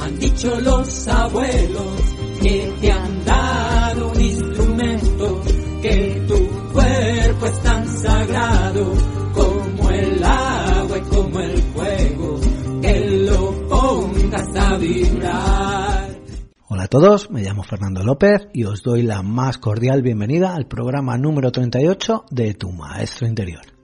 han dicho los abuelos que te han dado un instrumento, que tu cuerpo es tan sagrado como el agua y como el fuego, que lo pongas a vibrar. Hola a todos, me llamo Fernando López y os doy la más cordial bienvenida al programa número 38 de Tu Maestro Interior.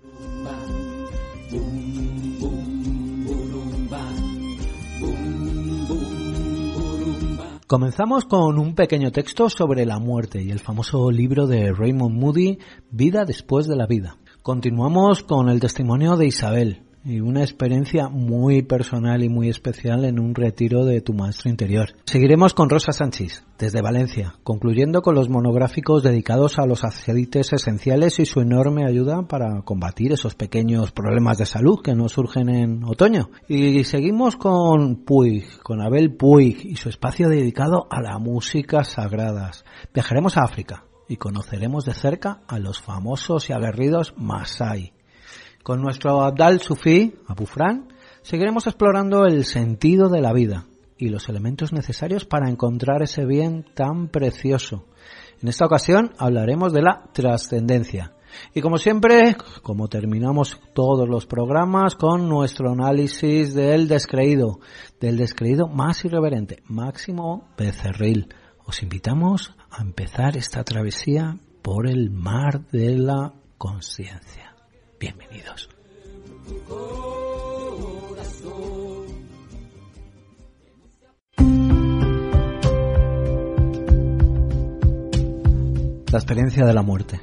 Comenzamos con un pequeño texto sobre la muerte y el famoso libro de Raymond Moody, Vida después de la vida. Continuamos con el testimonio de Isabel, y una experiencia muy personal y muy especial en un retiro de tu maestro interior. Seguiremos con Rosa Sánchez, desde Valencia, concluyendo con los monográficos dedicados a los aceites esenciales y su enorme ayuda para combatir esos pequeños problemas de salud que nos surgen en otoño. Y seguimos con Puig, con Abel Puig y su espacio dedicado a la música sagradas. Viajaremos a África y conoceremos de cerca a los famosos y aguerridos Masai con nuestro Abdal Sufi, Abu Fran, seguiremos explorando el sentido de la vida y los elementos necesarios para encontrar ese bien tan precioso. En esta ocasión hablaremos de la trascendencia. Y como siempre, como terminamos todos los programas con nuestro análisis del descreído, del descreído más irreverente, Máximo Becerril, os invitamos a empezar esta travesía por el mar de la conciencia. Bienvenidos. La experiencia de la muerte.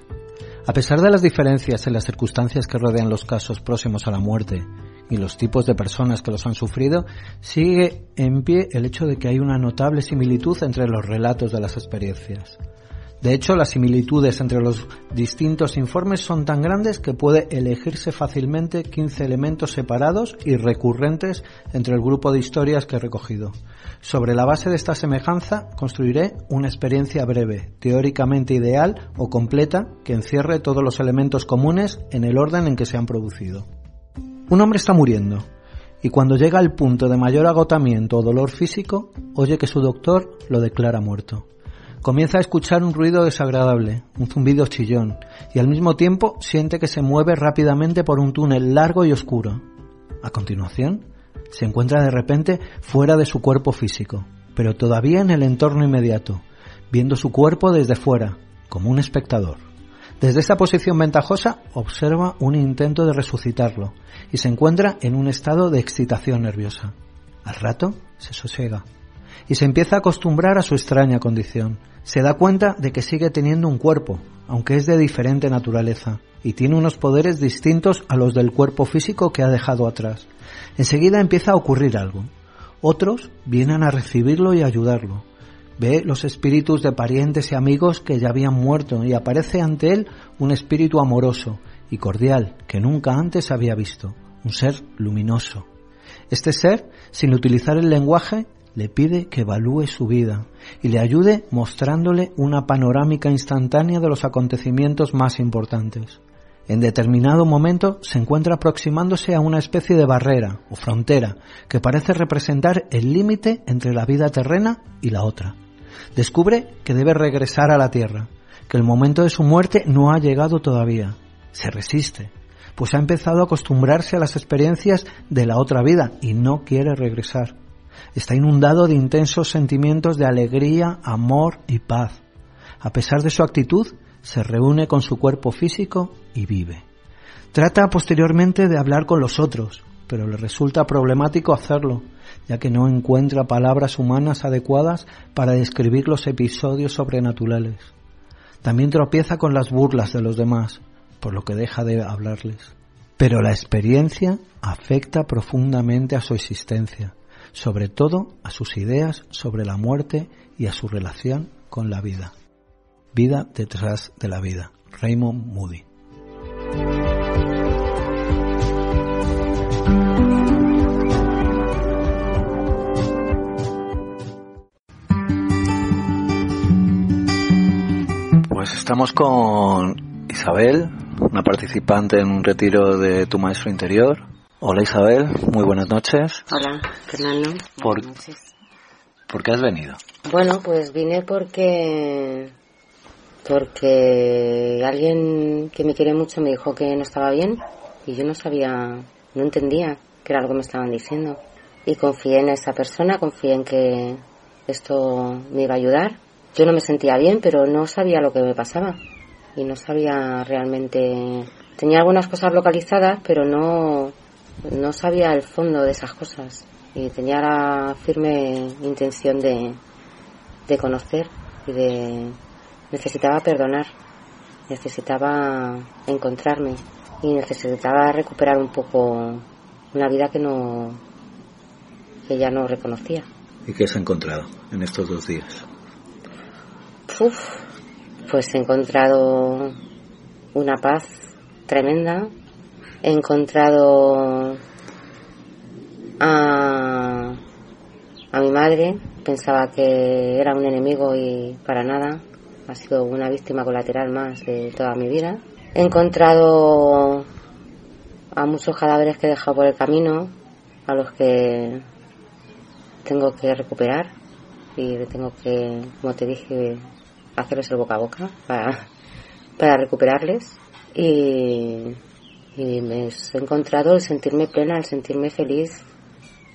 A pesar de las diferencias en las circunstancias que rodean los casos próximos a la muerte y los tipos de personas que los han sufrido, sigue en pie el hecho de que hay una notable similitud entre los relatos de las experiencias. De hecho, las similitudes entre los distintos informes son tan grandes que puede elegirse fácilmente 15 elementos separados y recurrentes entre el grupo de historias que he recogido. Sobre la base de esta semejanza, construiré una experiencia breve, teóricamente ideal o completa, que encierre todos los elementos comunes en el orden en que se han producido. Un hombre está muriendo, y cuando llega al punto de mayor agotamiento o dolor físico, oye que su doctor lo declara muerto. Comienza a escuchar un ruido desagradable, un zumbido chillón, y al mismo tiempo siente que se mueve rápidamente por un túnel largo y oscuro. A continuación, se encuentra de repente fuera de su cuerpo físico, pero todavía en el entorno inmediato, viendo su cuerpo desde fuera, como un espectador. Desde esta posición ventajosa observa un intento de resucitarlo y se encuentra en un estado de excitación nerviosa. Al rato se sosiega y se empieza a acostumbrar a su extraña condición. Se da cuenta de que sigue teniendo un cuerpo, aunque es de diferente naturaleza, y tiene unos poderes distintos a los del cuerpo físico que ha dejado atrás. Enseguida empieza a ocurrir algo. Otros vienen a recibirlo y ayudarlo. Ve los espíritus de parientes y amigos que ya habían muerto y aparece ante él un espíritu amoroso y cordial que nunca antes había visto, un ser luminoso. Este ser, sin utilizar el lenguaje, le pide que evalúe su vida y le ayude mostrándole una panorámica instantánea de los acontecimientos más importantes. En determinado momento se encuentra aproximándose a una especie de barrera o frontera que parece representar el límite entre la vida terrena y la otra. Descubre que debe regresar a la tierra, que el momento de su muerte no ha llegado todavía. Se resiste, pues ha empezado a acostumbrarse a las experiencias de la otra vida y no quiere regresar. Está inundado de intensos sentimientos de alegría, amor y paz. A pesar de su actitud, se reúne con su cuerpo físico y vive. Trata posteriormente de hablar con los otros, pero le resulta problemático hacerlo, ya que no encuentra palabras humanas adecuadas para describir los episodios sobrenaturales. También tropieza con las burlas de los demás, por lo que deja de hablarles. Pero la experiencia afecta profundamente a su existencia sobre todo a sus ideas sobre la muerte y a su relación con la vida. Vida detrás de la vida. Raymond Moody. Pues estamos con Isabel, una participante en un retiro de tu maestro interior. Hola Isabel, muy buenas noches. Hola, Fernando. Por, noches. ¿Por qué has venido? Bueno, pues vine porque porque alguien que me quiere mucho me dijo que no estaba bien y yo no sabía, no entendía qué era lo que me estaban diciendo. Y confié en esa persona, confié en que esto me iba a ayudar. Yo no me sentía bien, pero no sabía lo que me pasaba y no sabía realmente. Tenía algunas cosas localizadas, pero no, no sabía el fondo de esas cosas y tenía la firme intención de, de conocer y de necesitaba perdonar, necesitaba encontrarme y necesitaba recuperar un poco una vida que no que ya no reconocía. ¿Y qué has encontrado en estos dos días? Uf, pues he encontrado una paz tremenda. He encontrado a, a mi madre. Pensaba que era un enemigo y para nada. Ha sido una víctima colateral más de toda mi vida. He encontrado a muchos cadáveres que he dejado por el camino, a los que tengo que recuperar y tengo que, como te dije, hacerles el boca a boca para, para recuperarles. Y, y me he encontrado el sentirme plena, el sentirme feliz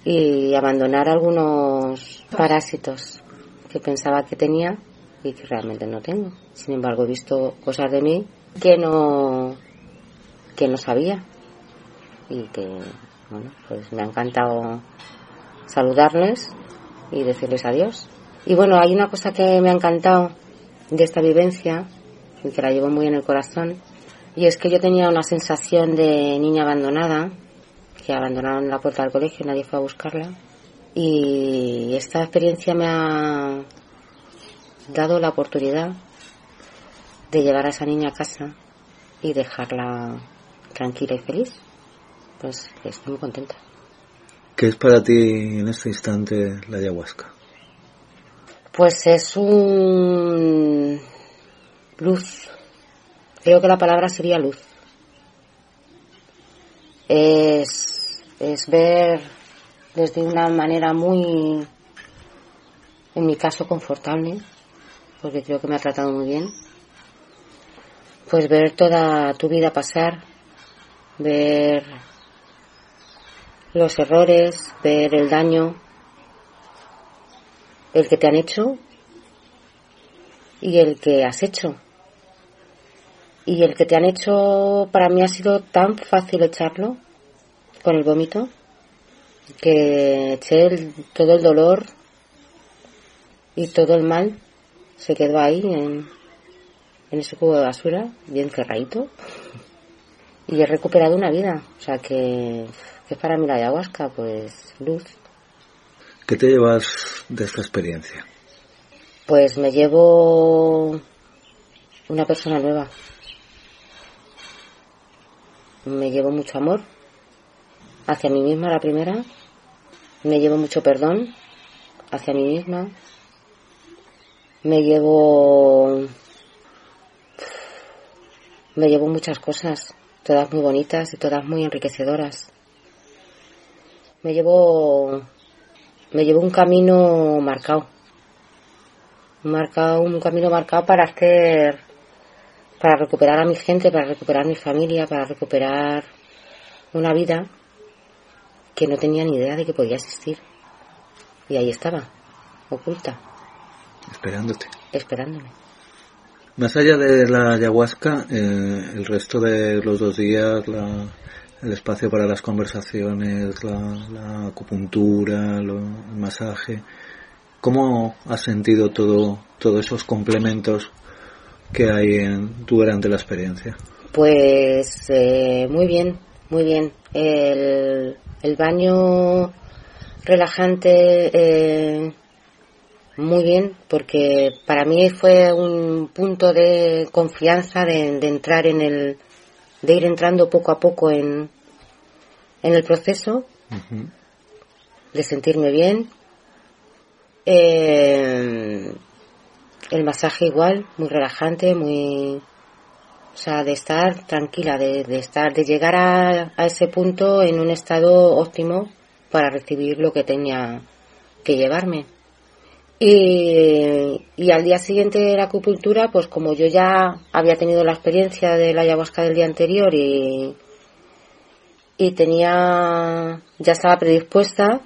y abandonar algunos parásitos que pensaba que tenía y que realmente no tengo. Sin embargo, he visto cosas de mí que no que no sabía y que bueno, pues me ha encantado saludarles y decirles adiós. Y bueno, hay una cosa que me ha encantado de esta vivencia y que la llevo muy en el corazón y es que yo tenía una sensación de niña abandonada que abandonaron la puerta del colegio, nadie fue a buscarla y esta experiencia me ha dado la oportunidad de llevar a esa niña a casa y dejarla tranquila y feliz. Pues estoy muy contenta. ¿Qué es para ti en este instante la ayahuasca? Pues es un luz. Creo que la palabra sería luz. Es, es ver desde una manera muy, en mi caso, confortable, porque creo que me ha tratado muy bien. Pues ver toda tu vida pasar, ver los errores, ver el daño, el que te han hecho y el que has hecho. Y el que te han hecho para mí ha sido tan fácil echarlo con el vómito que eché todo el dolor y todo el mal se quedó ahí en, en ese cubo de basura, bien cerradito. Y he recuperado una vida. O sea que, que es para mí la ayahuasca, pues luz. ¿Qué te llevas de esta experiencia? Pues me llevo una persona nueva. Me llevo mucho amor hacia mí misma, la primera. Me llevo mucho perdón hacia mí misma me llevo me llevo muchas cosas, todas muy bonitas y todas muy enriquecedoras. Me llevo me llevo un camino marcado. Marcado, un camino marcado para hacer para recuperar a mi gente, para recuperar mi familia, para recuperar una vida que no tenía ni idea de que podía existir. Y ahí estaba, oculta. Esperándote. Esperándome. Más allá de la ayahuasca, eh, el resto de los dos días, la, el espacio para las conversaciones, la, acupuntura, el masaje, ¿cómo has sentido todo, todos esos complementos que hay en, durante la experiencia? Pues eh, muy bien, muy bien. El, el baño relajante eh, muy bien, porque para mí fue un punto de confianza de, entrar en el, de ir entrando poco a poco en, en el proceso, de sentirme bien. Eh, el masaje igual, muy relajante, muy, o sea, de estar tranquila, de, de estar, de llegar a, a ese punto en un estado óptimo para recibir lo que tenía que llevarme. Y, y al día siguiente de la acupuntura, pues como yo ya había tenido la experiencia de la ayahuasca del día anterior y, y tenía, ya estaba predispuesta,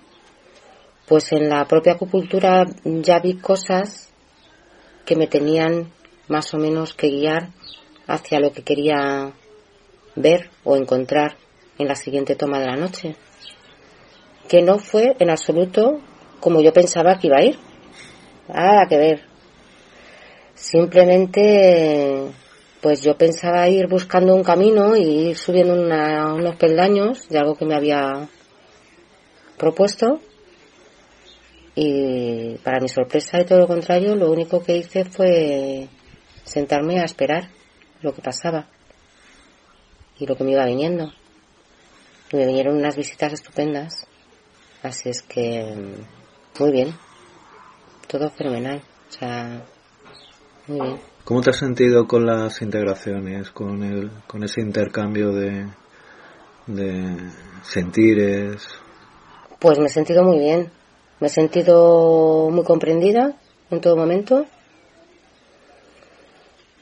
pues en la propia acupuntura ya vi cosas que me tenían más o menos que guiar hacia lo que quería ver o encontrar en la siguiente toma de la noche. Que no fue en absoluto como yo pensaba que iba a ir. Nada que ver. Simplemente, pues yo pensaba ir buscando un camino y ir subiendo unos peldaños de algo que me había propuesto. Y para mi sorpresa y todo lo contrario, lo único que hice fue sentarme a esperar lo que pasaba y lo que me iba viniendo. Y me vinieron unas visitas estupendas. Así es que, muy bien. Todo fenomenal. O sea, muy bien. ¿Cómo te has sentido con las integraciones, con, el, con ese intercambio de, de sentires? Pues me he sentido muy bien. Me he sentido muy comprendida en todo momento.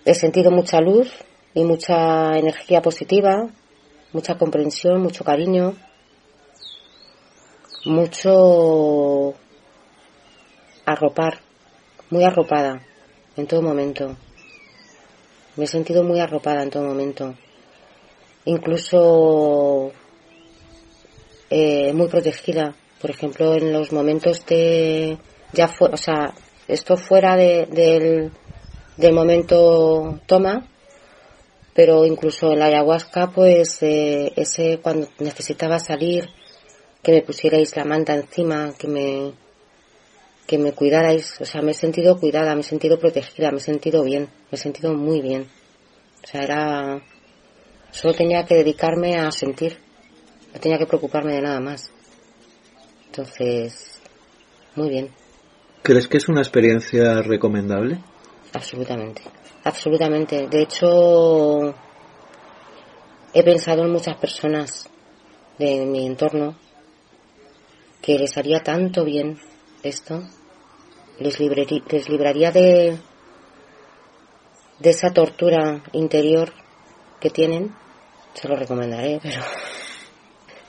He sentido mucha luz y mucha energía positiva, mucha comprensión, mucho cariño, mucho arropar, muy arropada en todo momento. Me he sentido muy arropada en todo momento. Incluso eh, muy protegida. Por ejemplo, en los momentos de ya fue, o sea, esto fuera de, del, del momento toma, pero incluso en la ayahuasca, pues eh, ese cuando necesitaba salir, que me pusierais la manta encima, que me que me cuidarais, o sea, me he sentido cuidada, me he sentido protegida, me he sentido bien, me he sentido muy bien. O sea, era solo tenía que dedicarme a sentir, no tenía que preocuparme de nada más. Entonces, muy bien. ¿Crees que es una experiencia recomendable? Absolutamente, absolutamente. De hecho, he pensado en muchas personas de mi entorno que les haría tanto bien esto, les, les libraría de, de esa tortura interior que tienen, se lo recomendaré, pero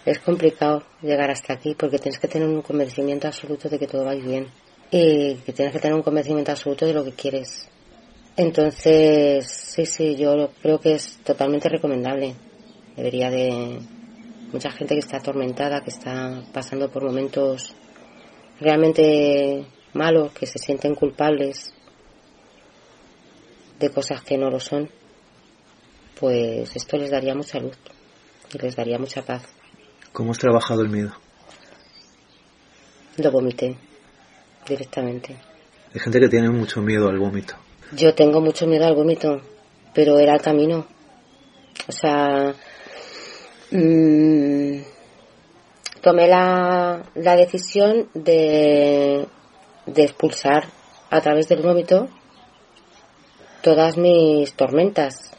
es complicado llegar hasta aquí porque tienes que tener un convencimiento absoluto de que todo va bien y que tienes que tener un convencimiento absoluto de lo que quieres. Entonces, sí, sí, yo creo que es totalmente recomendable. Debería de mucha gente que está atormentada, que está pasando por momentos realmente malos, que se sienten culpables de cosas que no lo son, pues esto les daría mucha luz y les daría mucha paz. ¿Cómo has trabajado el miedo? Lo vomité directamente. Hay gente que tiene mucho miedo al vómito. Yo tengo mucho miedo al vómito, pero era el camino. O sea, mmm, tomé la, la decisión de, de expulsar a través del vómito todas mis tormentas.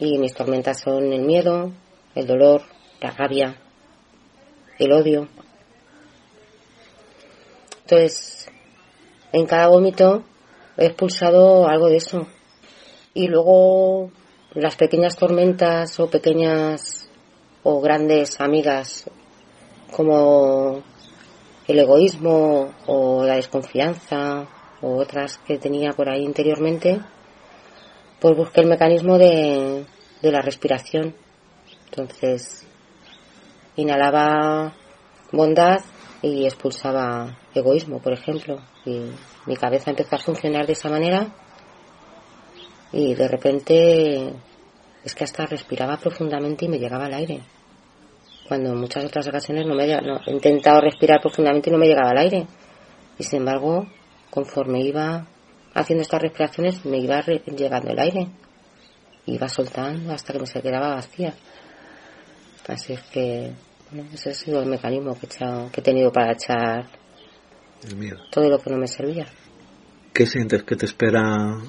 Y mis tormentas son el miedo, el dolor, la rabia, el odio. Entonces, en cada vómito he expulsado algo de eso. Y luego las pequeñas tormentas o pequeñas o grandes amigas como el egoísmo o la desconfianza o otras que tenía por ahí interiormente, pues busqué el mecanismo de, de la respiración. Entonces, inhalaba bondad y expulsaba egoísmo, por ejemplo. Y mi cabeza empezó a funcionar de esa manera y de repente es que hasta respiraba profundamente y me llegaba el aire. Cuando en muchas otras ocasiones no me no, he intentado respirar profundamente y no me llegaba el aire. Y sin embargo, conforme iba haciendo estas respiraciones, me iba llegando el aire. Iba soltando hasta que me se quedaba vacía. Así es que, bueno, ese ha sido el mecanismo que que he tenido para echar el miedo. Todo lo que no me servía. ¿Qué sientes que te espera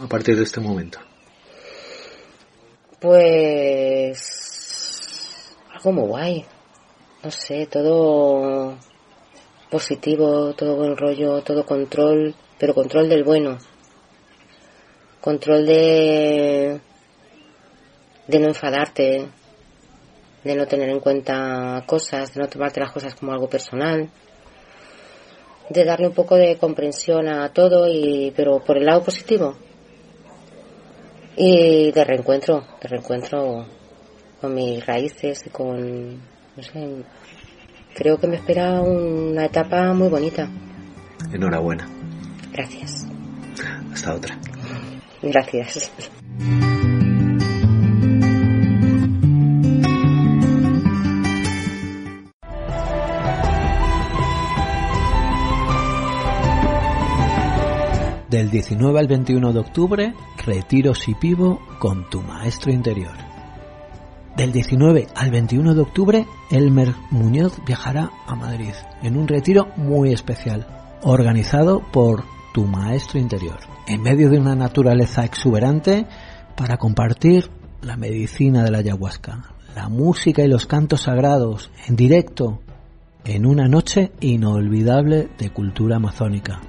a partir de este momento? Pues algo muy guay. No sé, todo positivo, todo buen rollo, todo control, pero control del bueno. Control de, de no enfadarte, de no tener en cuenta cosas, de no tomarte las cosas como algo personal, de darle un poco de comprensión a todo, y, pero por el lado positivo. Y de reencuentro, de reencuentro con mis raíces y con, no sé, creo que me espera una etapa muy bonita. Enhorabuena. Gracias. Hasta otra. Gracias. Del 19 al 21 de octubre, retiro Sipivo con tu maestro interior. Del 19 al 21 de octubre, Elmer Muñoz viajará a Madrid en un retiro muy especial, organizado por tu maestro interior, en medio de una naturaleza exuberante para compartir la medicina de la ayahuasca, la música y los cantos sagrados en directo en una noche inolvidable de cultura amazónica.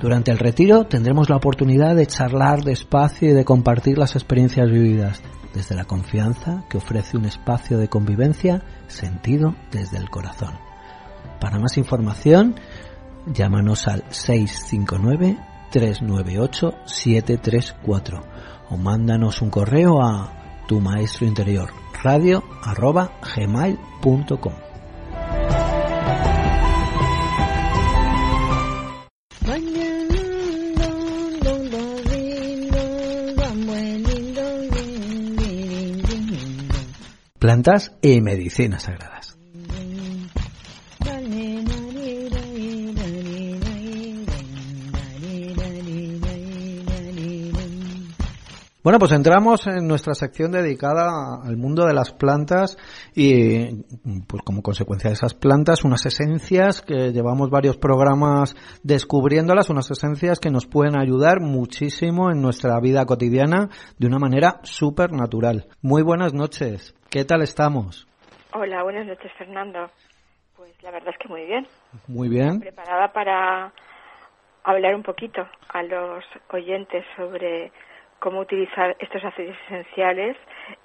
Durante el retiro tendremos la oportunidad de charlar despacio y de compartir las experiencias vividas, desde la confianza que ofrece un espacio de convivencia sentido desde el corazón. Para más información, llámanos al 659-398-734 o mándanos un correo a tu maestro interior radio arroba gmail.com. plantas y medicinas sagradas. Bueno, pues entramos en nuestra sección dedicada al mundo de las plantas y, pues como consecuencia de esas plantas, unas esencias que llevamos varios programas descubriéndolas, unas esencias que nos pueden ayudar muchísimo en nuestra vida cotidiana de una manera súper natural. Muy buenas noches. ¿Qué tal estamos? Hola, buenas noches, Fernando. Pues la verdad es que muy bien. Muy bien. Preparada para hablar un poquito a los oyentes sobre cómo utilizar estos aceites esenciales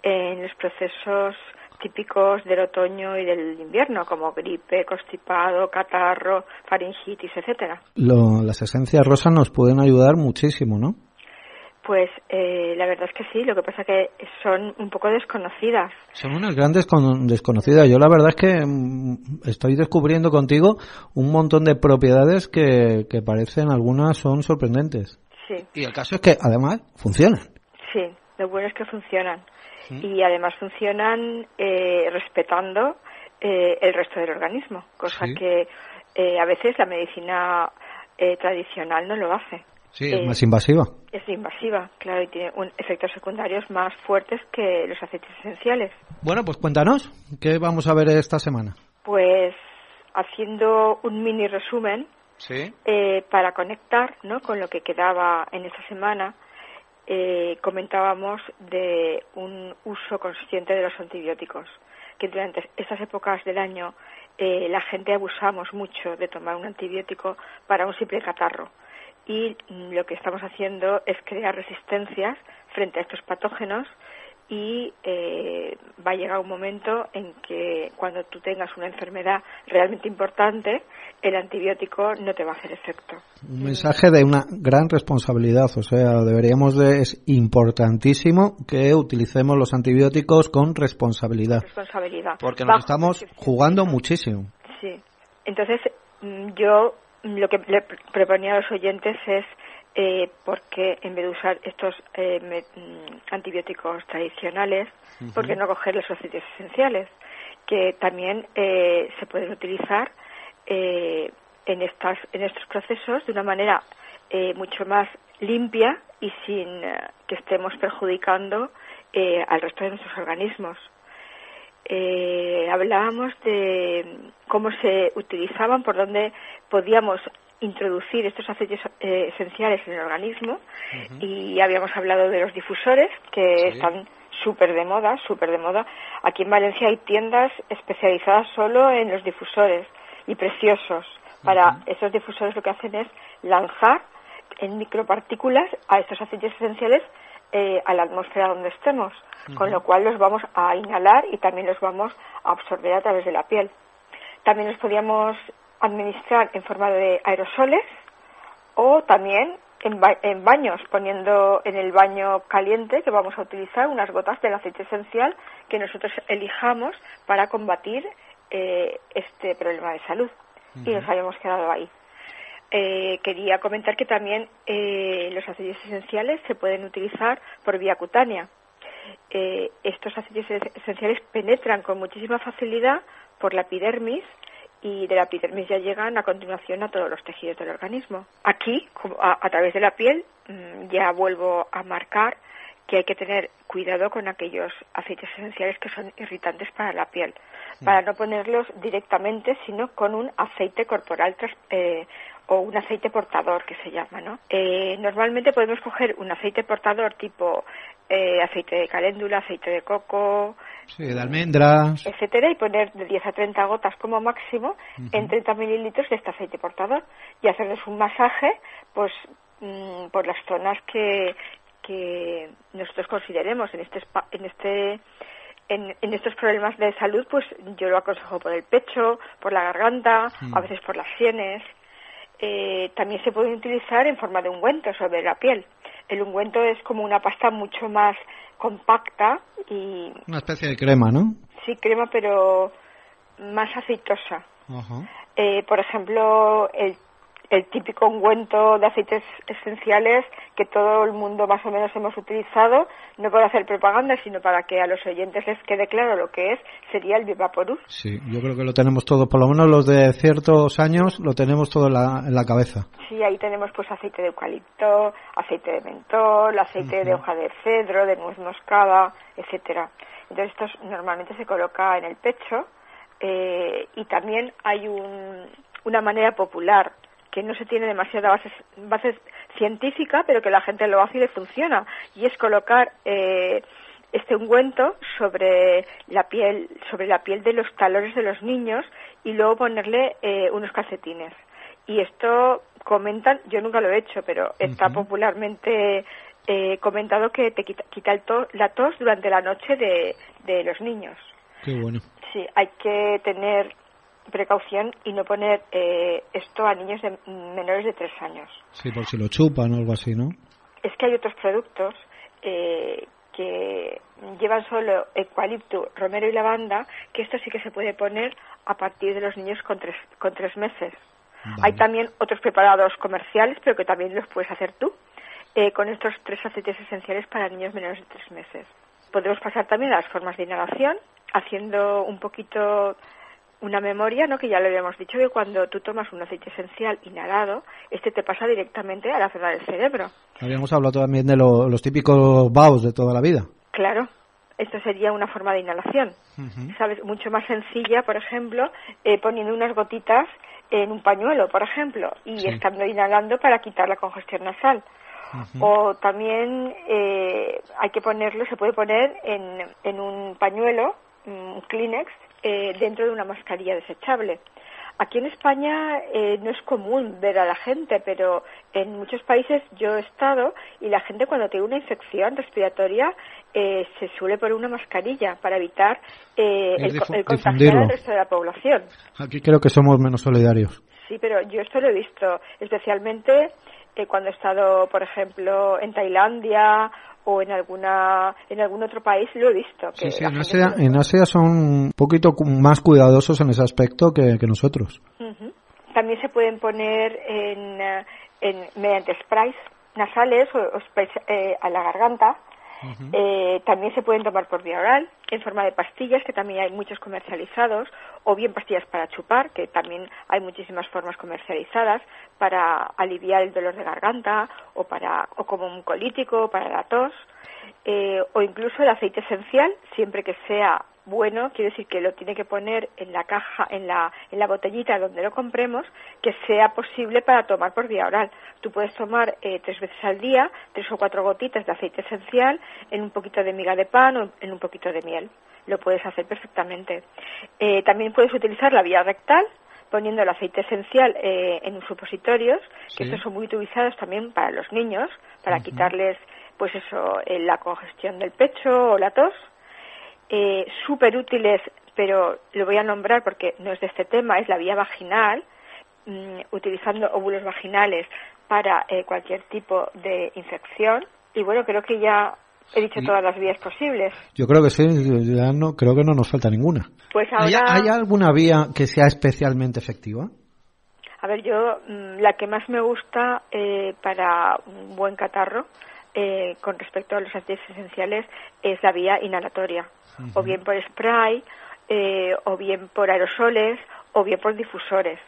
en los procesos típicos del otoño y del invierno, como gripe, constipado, catarro, faringitis, etcétera. las esencias rosas nos pueden ayudar muchísimo, ¿no? Pues eh, la verdad es que sí, lo que pasa es que son un poco desconocidas. Son unas grandes desconocidas. Yo la verdad es que mm, estoy descubriendo contigo un montón de propiedades que, que parecen, algunas son sorprendentes. Y el caso es que además funcionan. Sí, lo bueno es que funcionan. Y además funcionan eh, respetando eh, el resto del organismo, cosa que eh, a veces la medicina tradicional no lo hace. Sí, es más invasiva. Es invasiva, claro, y tiene un, efectos secundarios más fuertes que los aceites esenciales. Bueno, pues cuéntanos, ¿qué vamos a ver esta semana? Pues haciendo un mini resumen, eh, para conectar ¿no? con lo que quedaba en esta semana, eh, comentábamos de un uso consciente de los antibióticos, que durante estas épocas del año eh, la gente abusamos mucho de tomar un antibiótico para un simple catarro. Y lo que estamos haciendo es crear resistencias frente a estos patógenos y eh, va a llegar un momento en que cuando tú tengas una enfermedad realmente importante, el antibiótico no te va a hacer efecto. Un mensaje de una gran responsabilidad, o sea, deberíamos de, es importantísimo que utilicemos los antibióticos con responsabilidad. Responsabilidad. Porque nos estamos jugando muchísimo. Sí. Entonces, mm, yo lo que le proponía a los oyentes es eh, porque en vez de usar estos eh, mm, antibióticos tradicionales, ¿por qué no coger los aceites esenciales? Que también eh, se pueden utilizar eh, en, estas, en estos procesos de una manera mucho más limpia y sin que estemos perjudicando al resto de nuestros organismos. hablábamos de cómo se utilizaban, por dónde podíamos introducir estos aceites eh, esenciales en el organismo. Y habíamos hablado de los difusores que están súper de moda, súper de moda. Aquí en Valencia hay tiendas especializadas solo en los difusores y preciosos, Para esos difusores lo que hacen es lanzar en micropartículas a estos aceites esenciales eh, a la atmósfera donde estemos, con lo cual los vamos a inhalar y también los vamos a absorber a través de la piel. También los podríamos administrar en forma de aerosoles o también en, baños, poniendo en el baño caliente que vamos a utilizar unas gotas del aceite esencial que nosotros elijamos para combatir eh, este problema de salud. Y nos habíamos quedado ahí. Eh, quería comentar que también eh, los aceites esenciales se pueden utilizar por vía cutánea. estos aceites esenciales penetran con muchísima facilidad por la epidermis y de la epidermis ya llegan a continuación a todos los tejidos del organismo. Aquí, a, través de la piel, mm, ya vuelvo a marcar que hay que tener cuidado con aquellos aceites esenciales que son irritantes para la piel, para no ponerlos directamente, sino con un aceite corporal eh, o un aceite portador que se llama, ¿no? Eh, normalmente podemos coger un aceite portador tipo eh, aceite de caléndula, aceite de coco, Sí, de almendras. Etcétera, y poner de 10 a 30 gotas como máximo en 30 mililitros de este aceite portador y hacerles un masaje, pues, mm, por las zonas que, que nosotros consideremos en este, en este en, en, estos problemas de salud, pues yo lo aconsejo por el pecho, por la garganta, a veces por las sienes. Eh, también se puede utilizar en forma de ungüento sobre la piel. El ungüento es como una pasta mucho más compacta y... Una especie de crema, ¿no? Sí, crema, pero más aceitosa. Eh, por ejemplo, el el típico ungüento de aceites esenciales que todo el mundo más o menos hemos utilizado, no para hacer propaganda, sino para que a los oyentes les quede claro lo que es, sería el Vivaporus. Sí, yo creo que lo tenemos todo, por lo menos los de ciertos años, lo tenemos todo en la, en la cabeza. Sí, ahí tenemos pues aceite de eucalipto, aceite de mentol, aceite de hoja de cedro, de nuez moscada, etcétera. Entonces esto normalmente se coloca en el pecho eh, y también hay un, una manera popular que no se tiene demasiada base, base científica, pero que la gente lo hace y le funciona, y es colocar eh, este ungüento sobre la piel, sobre la piel de los talones de los niños y luego ponerle eh, unos calcetines. Y esto comentan, yo nunca lo he hecho, pero está popularmente eh, comentado que te quita, quita el la tos durante la noche de, de los niños. Qué bueno. Sí, hay que tener precaución y no poner eh, esto a niños de menores de tres años. Sí, por si lo chupan o algo así, ¿no? Es que hay otros productos eh, que llevan solo eucalipto, romero y lavanda, que esto sí que se puede poner a partir de los niños con tres, con tres meses. Hay también otros preparados comerciales, pero que también los puedes hacer tú, eh, con estos tres aceites esenciales para niños menores de tres meses. Podemos pasar también a las formas de inhalación, haciendo un poquito una memoria, ¿no? Que ya lo habíamos dicho que cuando tú tomas un aceite esencial inhalado, este te pasa directamente a la zona del cerebro. Habíamos hablado también de los típicos baos de toda la vida. Claro, esto sería una forma de inhalación, ¿sabes? Mucho más sencilla, por ejemplo, eh, poniendo unas gotitas en un pañuelo, por ejemplo, y estando inhalando para quitar la congestión nasal. O también eh, hay que ponerlo, se puede poner en, en un pañuelo, un Kleenex, eh, dentro de una mascarilla desechable. Aquí en España eh, no es común ver a la gente, pero en muchos países yo he estado y la gente cuando tiene una infección respiratoria eh, se suele poner una mascarilla para evitar el, el contagiar al resto de la población. Aquí creo que somos menos solidarios. Sí, pero yo esto lo he visto, especialmente cuando he estado, por ejemplo, en Tailandia o en alguna en algún otro país lo he visto. sí, sí, en Asia, en Asia son un poquito más cuidadosos en ese aspecto que, nosotros. También se pueden poner en, en mediante sprays nasales o, sprays eh, a la garganta eh, también se pueden tomar por vía oral, en forma de pastillas, que también hay muchos comercializados, o bien pastillas para chupar, que también hay muchísimas formas comercializadas, para aliviar el dolor de garganta, o, para, o como un colítico, para la tos, eh, o incluso el aceite esencial, siempre que sea bueno, quiere decir que lo tiene que poner en la caja, en la, en la botellita donde lo compremos, que sea posible para tomar por vía oral. Tú puedes tomar eh, tres veces al día, tres o cuatro gotitas de aceite esencial en un poquito de miga de pan o en un poquito de miel. Lo puedes hacer perfectamente. Eh, también puedes utilizar la vía rectal, poniendo el aceite esencial eh, en supositorios, que estos son muy utilizados también para los niños, para quitarles, pues eso, eh, la congestión del pecho o la tos. Eh, Súper útiles, pero lo voy a nombrar porque no es de este tema, es la vía vaginal, mm, utilizando óvulos vaginales para eh, cualquier tipo de infección. Y bueno, creo que ya he dicho todas las vías posibles. Yo creo que sí, ya no, creo que no nos falta ninguna. Pues ahora... ¿Hay, alguna vía que sea especialmente efectiva? A ver, yo mm, la que más me gusta eh, para un buen catarro eh, con respecto a los aceites esenciales es la vía inhalatoria, o bien por spray, o bien por aerosoles, o bien por difusores.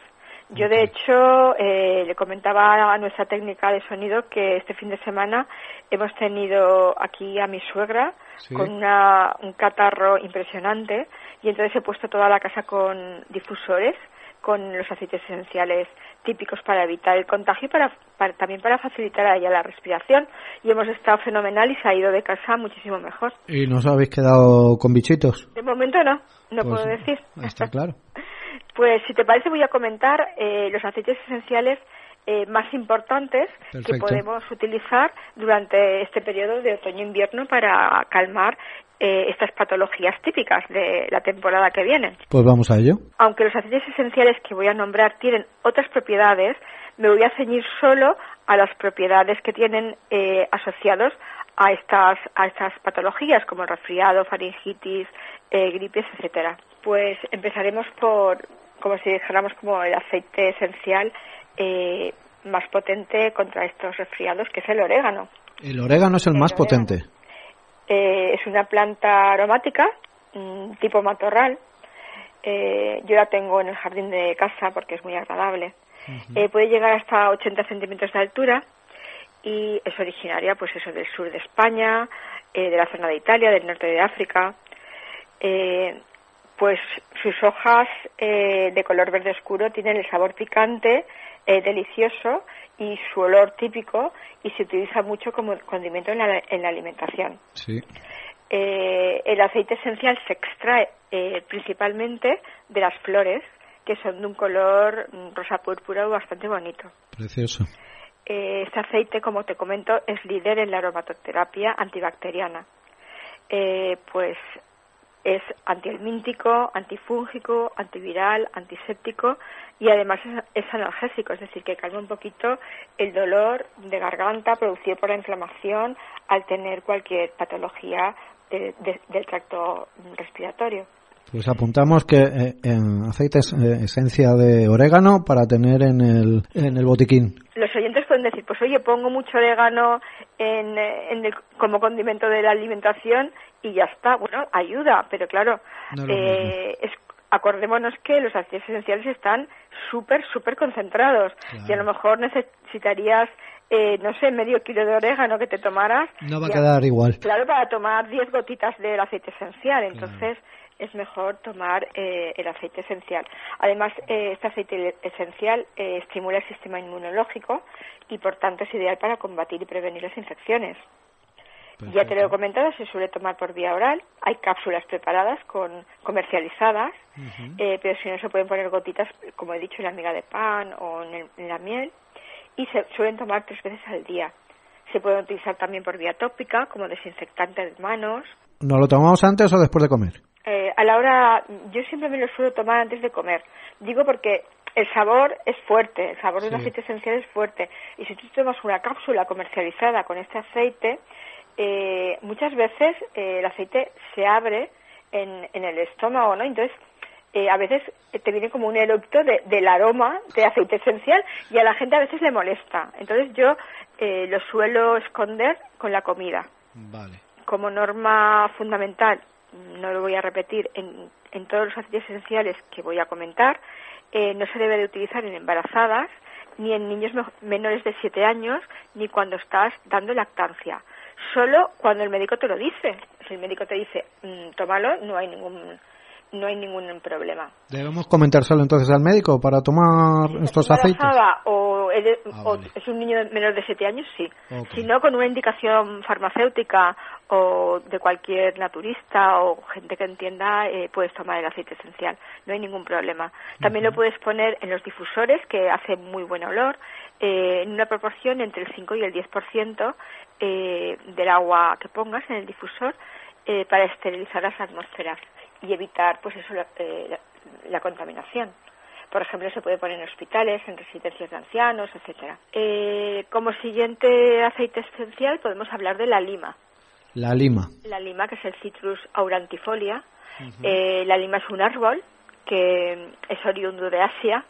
Yo, de hecho, eh, le comentaba a nuestra técnica de sonido que este fin de semana hemos tenido aquí a mi suegra con un catarro impresionante y entonces he puesto toda la casa con difusores, con los aceites esenciales típicos para evitar el contagio y para, también para facilitar a ella la respiración. Y hemos estado fenomenal y se ha ido de casa muchísimo mejor. ¿Y no os habéis quedado con bichitos? De momento no, no pues puedo decir. Está claro. Pues si te parece voy a comentar eh, los aceites esenciales eh, más importantes que podemos utilizar durante este periodo de otoño-invierno para calmar eh, estas patologías típicas de la temporada que viene. Pues vamos a ello. Aunque los aceites esenciales que voy a nombrar tienen otras propiedades, me voy a ceñir solo a las propiedades que tienen asociados a estas, a estas patologías como resfriado, faringitis, gripes, etcétera. Pues empezaremos por, como si dijéramos como el aceite esencial eh, más potente contra estos resfriados, que es el orégano. El orégano es el, más potente. Eh, es una planta aromática, mm, tipo matorral. Eh, yo la tengo en el jardín de casa porque es muy agradable. puede llegar hasta 80 centímetros de altura y es originaria, pues eso, del sur de España, de la zona de Italia, del norte de África pues sus hojas eh, de color verde oscuro tienen el sabor picante, eh, delicioso y su olor típico y se utiliza mucho como condimento en la, alimentación. Sí. Eh, el aceite esencial se extrae principalmente de las flores, que son de un color rosa púrpura bastante bonito. Precioso. este aceite, como te comento, es líder en la aromatoterapia antibacteriana. pues es antihelmíntico, antifúngico, antiviral, antiséptico y además es, analgésico, es decir, que calma un poquito el dolor de garganta producido por la inflamación al tener cualquier patología del tracto respiratorio. Pues apuntamos que eh, en aceite eh, esencia de orégano para tener en el, en el botiquín. Los oyentes pueden decir, pues oye, pongo mucho orégano en, en como condimento de la alimentación y ya está. Bueno, ayuda, pero claro, eh, acordémonos que los aceites esenciales están súper, súper concentrados y a lo mejor necesitarías, eh, no sé, medio kilo de orégano que te tomaras. No va a quedar igual. Claro, para tomar 10 gotitas del aceite esencial. Entonces, es mejor tomar eh, el aceite esencial. Además, este aceite esencial estimula el sistema inmunológico y, por tanto, es ideal para combatir y prevenir las infecciones. Ya te lo he comentado, se suele tomar por vía oral. Hay cápsulas preparadas con comercializadas, eh, pero si no se pueden poner gotitas, como he dicho, en la miga de pan o en, la miel. Y se suelen tomar tres veces al día. Se puede utilizar también por vía tópica, como desinfectante de manos. ¿Nos lo tomamos antes o después de comer? Eh, a la hora, yo siempre me lo suelo tomar antes de comer. Digo porque el sabor es fuerte, el sabor de un aceite esencial es fuerte. Y si tú tomas una cápsula comercializada con este aceite, eh, muchas veces eh, el aceite se abre en, en, el estómago, ¿no? Entonces, eh, a veces te viene como un eructo del aroma de aceite esencial y a la gente a veces le molesta. Entonces yo lo suelo esconder con la comida. Vale. Como norma fundamental, no lo voy a repetir, en, en todos los aceites esenciales que voy a comentar, no se debe de utilizar en embarazadas, ni en niños menores de 7 años, ni cuando estás dando lactancia solo cuando el médico te lo dice. Si el médico te dice, mm, tómalo, no hay ningún no hay ningún problema. ¿Debemos comentárselo entonces al médico para tomar estos aceites? O, ah, o es un niño menor de 7 años, sí. Si no, con una indicación farmacéutica o de cualquier naturista o gente que entienda, eh, puedes tomar el aceite esencial. No hay ningún problema. También lo puedes poner en los difusores, que hace muy buen olor, eh, en una proporción entre el 5 y el 10% eh, del agua que pongas en el difusor eh, para esterilizar las atmósferas y evitar pues eso eh, la, contaminación. Por ejemplo, se puede poner en hospitales, en residencias de ancianos, etcétera. Eh, como siguiente aceite esencial podemos hablar de la lima. La lima. La lima, que es el Citrus aurantifolia. Eh, la lima es un árbol que es oriundo de Asia.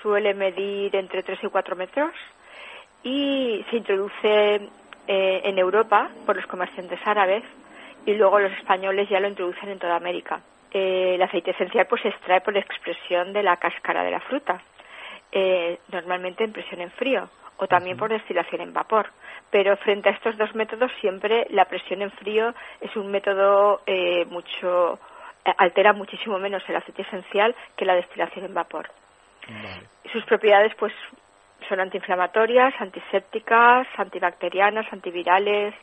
suele medir entre 3 y 4 metros y se introduce en Europa por los comerciantes árabes y luego los españoles ya lo introducen en toda América. Eh, el aceite esencial pues se extrae por expresión de la cáscara de la fruta, eh, normalmente en presión en frío o también por destilación en vapor. Pero frente a estos dos métodos siempre la presión en frío es un método eh, mucho altera muchísimo menos el aceite esencial que la destilación en vapor. Sus propiedades pues son antiinflamatorias, antisépticas, antibacterianas, antivirales,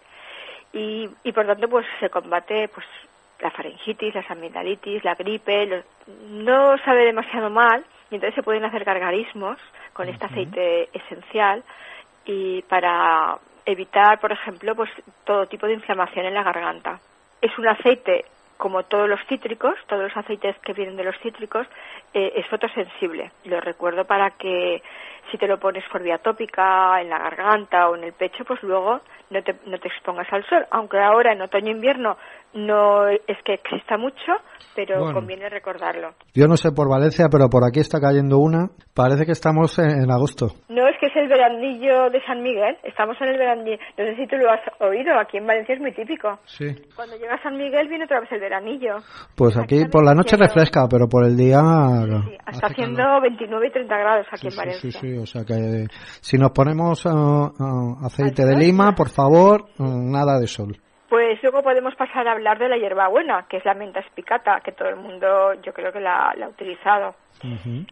y, y por tanto pues se combate pues la faringitis, la amigdalitis, la gripe, no sabe demasiado mal y entonces se pueden hacer gargarismos con este aceite esencial y para evitar, por ejemplo, pues todo tipo de inflamación en la garganta. Es un aceite como todos los cítricos, todos los aceites que vienen de los cítricos, eh, es fotosensible. Lo recuerdo para que si te lo pones por vía tópica, en la garganta o en el pecho, pues luego no te, no te expongas al sol. Aunque ahora en otoño-invierno no es que exista mucho, pero conviene recordarlo. Yo no sé por Valencia, pero por aquí está cayendo una. Parece que estamos en, agosto. No, es que es el veranillo de San Miguel. Estamos en el veranillo. No sé si tú lo has oído. Aquí en Valencia es muy típico. Sí. Cuando llega San Miguel viene otra vez el veranillo. Pues aquí, por la noche refresca, pero por el día... Sí, Está haciendo 29 y 30 grados aquí en Valencia. Sí, sí, o sea que si nos ponemos uh, uh, aceite de lima, por favor, uh, nada de sol. Pues luego podemos pasar a hablar de la hierbabuena, que es la menta espicata, que todo el mundo yo creo que la, ha utilizado.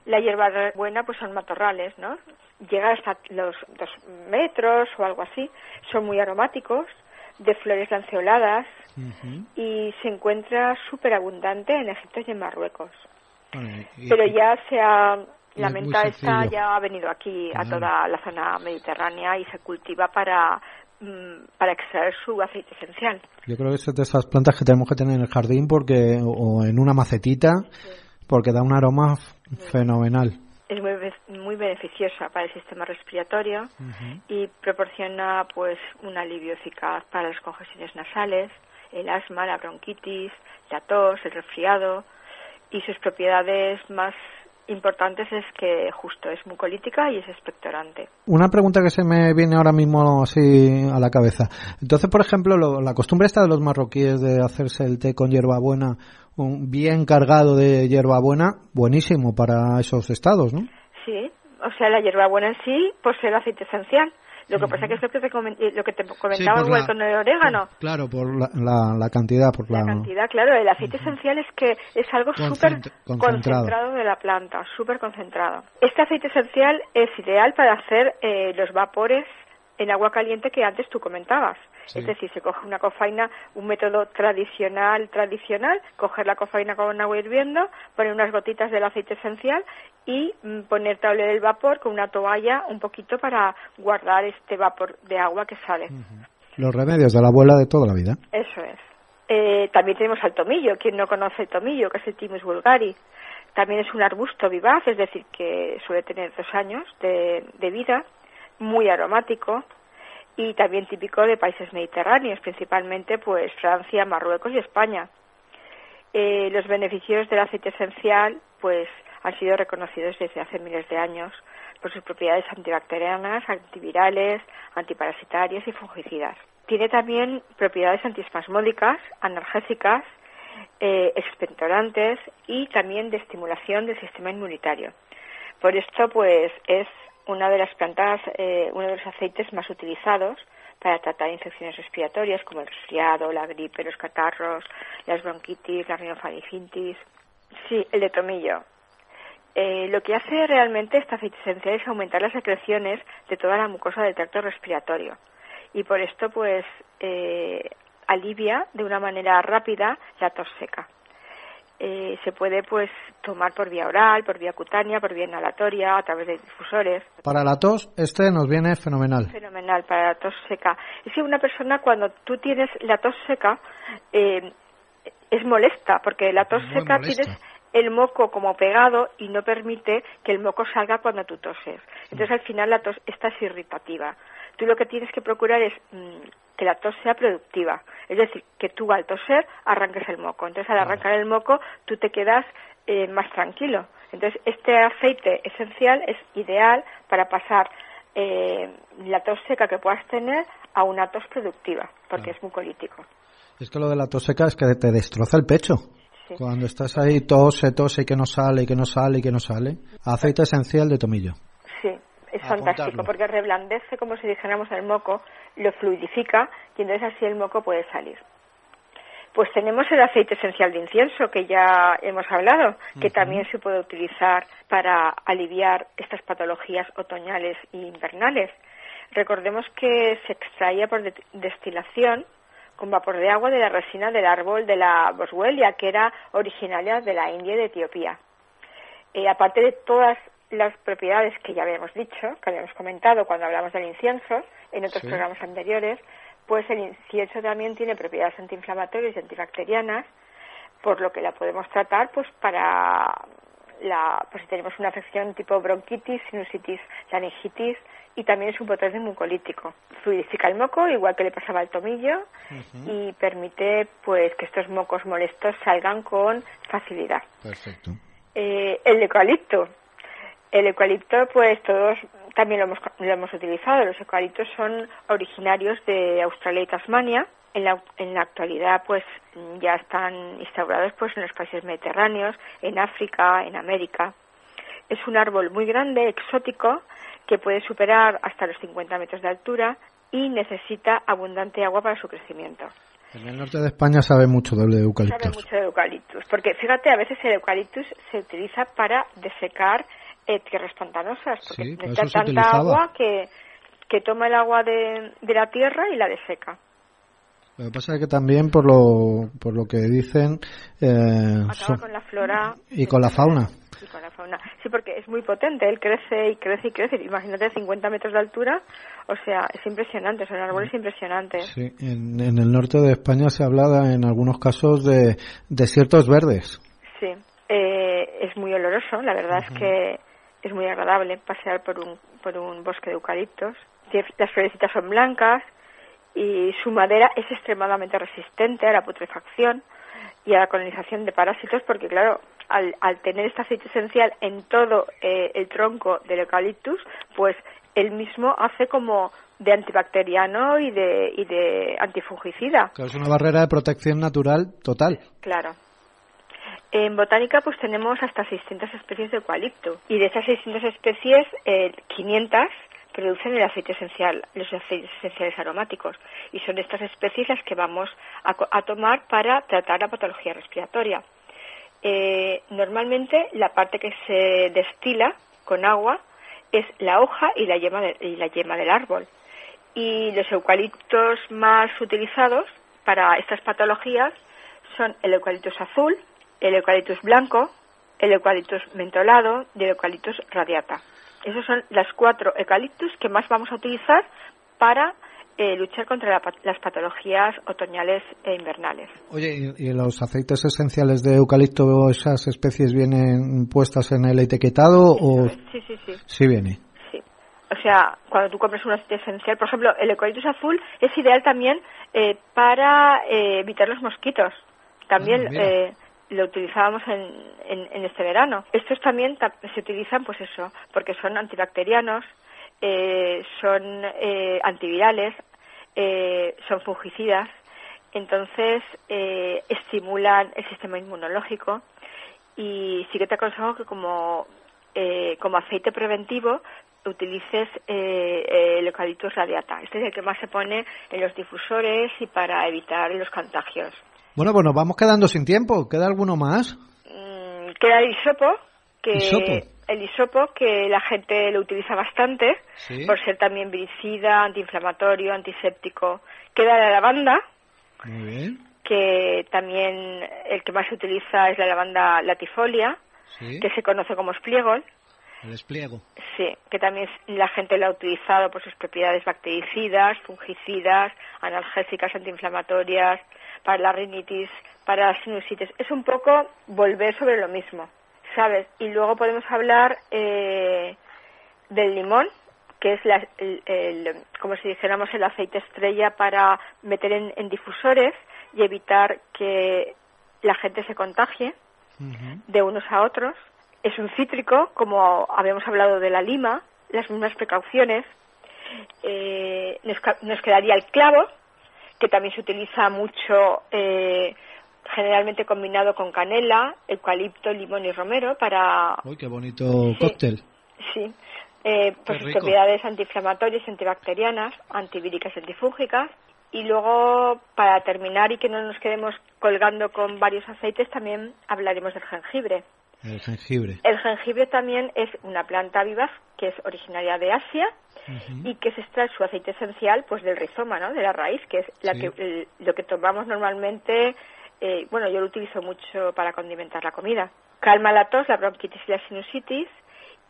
La hierbabuena pues son matorrales, ¿no? Llega hasta los dos metros o algo así. Son muy aromáticos, de flores lanceoladas y se encuentra súper abundante en Egipto y en Marruecos. Pero ya se ha, la menta esta ya ha venido aquí a toda la zona mediterránea y se cultiva para para extraer su aceite esencial. Yo creo que es de esas plantas que tenemos que tener en el jardín porque o en una macetita porque da un aroma fenomenal. Es muy, muy beneficiosa para el sistema respiratorio y proporciona pues un alivio eficaz para las congestiones nasales, el asma, la bronquitis, la tos, el resfriado y sus propiedades más importantes es que justo es mucolítica y es expectorante. Una pregunta que se me viene ahora mismo así a la cabeza. Entonces, por ejemplo, la costumbre esta de los marroquíes de hacerse el té con hierbabuena, un bien cargado de hierbabuena, buenísimo para esos estados, ¿no? Sí, o sea, la hierbabuena en sí posee el aceite esencial lo que pasa que es lo que te, eh, lo que te comentaba igual con el orégano. claro, por la, la, cantidad. Por la... cantidad, claro. El aceite esencial es que es algo súper concentrado. de la planta, súper concentrado. Este aceite esencial es ideal para hacer eh, los vapores en agua caliente que antes tú comentabas. Es decir, se coge una cofaina, un método tradicional, tradicional, coger la cofaina con agua hirviendo, poner unas gotitas del aceite esencial y mm, poner tablet del vapor con una toalla un poquito para guardar este vapor de agua que sale. Los remedios de la abuela de toda la vida. Eso es. Eh, también tenemos al tomillo. Quien no conoce el tomillo, que es el Timus vulgari. También es un arbusto vivaz, es decir, que suele tener dos años de, de vida, muy aromático, y también típico de países mediterráneos, principalmente pues Francia, Marruecos y España. Eh, los beneficios del aceite esencial pues han sido reconocidos desde hace miles de años por sus propiedades antibacterianas, antivirales, antiparasitarias y fungicidas. Tiene también propiedades antiespasmódicas, analgésicas, eh, expectorantes y también de estimulación del sistema inmunitario. Por esto, pues, es una de las plantas, eh, uno de los aceites más utilizados para tratar infecciones respiratorias como el resfriado, la gripe, los catarros, las bronquitis, la rinofaringitis. Sí, el de tomillo. Eh, lo que hace realmente esta aceite esencial es aumentar las secreciones de toda la mucosa del tracto respiratorio y por esto pues eh, alivia de una manera rápida la tos seca. Eh, se puede pues tomar por vía oral, por vía cutánea, por vía inhalatoria, a través de difusores. Para la tos, este nos viene fenomenal. Fenomenal, para la tos seca. Es que una persona cuando tú tienes la tos seca eh, es molesta, porque la tos seca tienes el moco como pegado y no permite que el moco salga cuando tú toses. Entonces al final la tos esta es irritativa. Tú lo que tienes que procurar es mm, que la tos sea productiva. Es decir, que tú al toser arranques el moco. Entonces, al arrancar el moco, tú te quedas eh, más tranquilo. Entonces, este aceite esencial es ideal para pasar eh, la tos seca que puedas tener a una tos productiva, porque es mucolítico. Es que lo de la tos seca es que te destroza el pecho. Cuando estás ahí tose, tose y que no sale, y que no sale, y que no sale. Aceite esencial de tomillo es fantástico porque reblandece como si dijéramos el moco, lo fluidifica y entonces así el moco puede salir. Pues tenemos el aceite esencial de incienso que ya hemos hablado, que también se puede utilizar para aliviar estas patologías otoñales e invernales. Recordemos que se extraía por destilación con vapor de agua de la resina del árbol de la boswellia, que era originaria de la India y de Etiopía. Eh, aparte de todas las propiedades que ya habíamos dicho, que habíamos comentado cuando hablamos del incienso en otros programas anteriores, pues el incienso también tiene propiedades antiinflamatorias y antibacterianas, por lo que la podemos tratar pues para la, pues si tenemos una afección tipo bronquitis, sinusitis, laringitis y también es un potente mucolítico. Fluidifica el moco, igual que le pasaba al tomillo, y permite pues que estos mocos molestos salgan con facilidad. Perfecto. Eh, el eucalipto, el eucalipto, pues todos también lo hemos, lo hemos utilizado. Los eucaliptos son originarios de Australia y Tasmania. En la, en la actualidad, pues ya están instaurados pues en los países mediterráneos, en África, en América. Es un árbol muy grande, exótico, que puede superar hasta los 50 metros de altura y necesita abundante agua para su crecimiento. En el norte de España sabe mucho de eucaliptus. Sabe mucho de eucaliptus, porque fíjate, a veces el eucaliptus se utiliza para desecar eh, tierras pantanosas, porque necesita tanta agua que, que toma el agua de, de la tierra y la deseca. Lo que pasa es que también, por lo, por lo que dicen, eh, con la flora y con la fauna. Y con la fauna. Sí, porque es muy potente, él crece y crece y crece. Imagínate 50 metros de altura, o sea, es impresionante, son árboles impresionantes. Sí, en, en el norte de España se habla en algunos casos de desiertos verdes. Sí, eh, es muy oloroso, la verdad es que es muy agradable pasear por un, por un bosque de eucaliptos. Las florecitas son blancas y su madera es extremadamente resistente a la putrefacción y a la colonización de parásitos porque, claro, al, al tener este aceite esencial en todo eh, el tronco del eucaliptus, pues él mismo hace como de antibacteriano y de, y de antifungicida. es una barrera de protección natural total. Claro. En botánica pues tenemos hasta 600 especies de eucalipto y de esas 600 especies, eh, 500 producen el aceite esencial, los aceites esenciales aromáticos y son estas especies las que vamos a, tomar para tratar la patología respiratoria. Eh, normalmente la parte que se destila con agua es la hoja y la yema, y la yema del árbol y los eucaliptos más utilizados para estas patologías son el eucaliptus azul, el eucaliptus blanco, el eucaliptus mentolado y el eucaliptus radiata. Esos son las cuatro eucaliptus que más vamos a utilizar para eh, luchar contra las patologías otoñales e invernales. Oye, ¿y, los aceites esenciales de eucalipto, esas especies vienen puestas en el etiquetado o...? Sí, sí, sí. Sí viene. Sí. O sea, cuando tú compras un aceite esencial, por ejemplo, el eucaliptus azul es ideal también eh, para eh, evitar los mosquitos. También... Ah, lo utilizábamos en, en, este verano. Estos también se utilizan, pues eso, porque son antibacterianos, eh, son eh, antivirales, eh, son fungicidas, entonces estimulan el sistema inmunológico y sí que te aconsejo que como, como aceite preventivo utilices eh, el eucaliptus radiata. Este es el que más se pone en los difusores y para evitar los contagios. Bueno, pues nos vamos quedando sin tiempo. ¿Queda alguno más? Mm, queda el hisopo, que el hisopo que la gente lo utiliza bastante por ser también viricida, antiinflamatorio, antiséptico. Queda la lavanda. Que también el que más se utiliza es la lavanda latifolia, que se conoce como espliegol. El espliego. Sí, que también la gente lo ha utilizado por sus propiedades bactericidas, fungicidas, analgésicas, antiinflamatorias, para la rinitis, para la sinusitis. Es un poco volver sobre lo mismo, ¿sabes? Y luego podemos hablar eh, del limón, que es el, como si dijéramos el aceite estrella para meter en, difusores y evitar que la gente se contagie de unos a otros es un cítrico, como habíamos hablado de la lima, las mismas precauciones. Eh, nos, quedaría el clavo, que también se utiliza mucho, eh, generalmente combinado con canela, eucalipto, limón y romero para... ¡Uy, qué bonito cóctel! Sí, eh, por sus propiedades antiinflamatorias, antibacterianas, antivíricas y antifúngicas. Y luego, para terminar y que no nos quedemos colgando con varios aceites, también hablaremos del jengibre. El jengibre. El jengibre también es una planta vivaz que es originaria de Asia y que se extrae su aceite esencial pues del rizoma, ¿no? De la raíz, que es la que, lo que tomamos normalmente. Eh, bueno, yo lo utilizo mucho para condimentar la comida. Calma la tos, la bronquitis y la sinusitis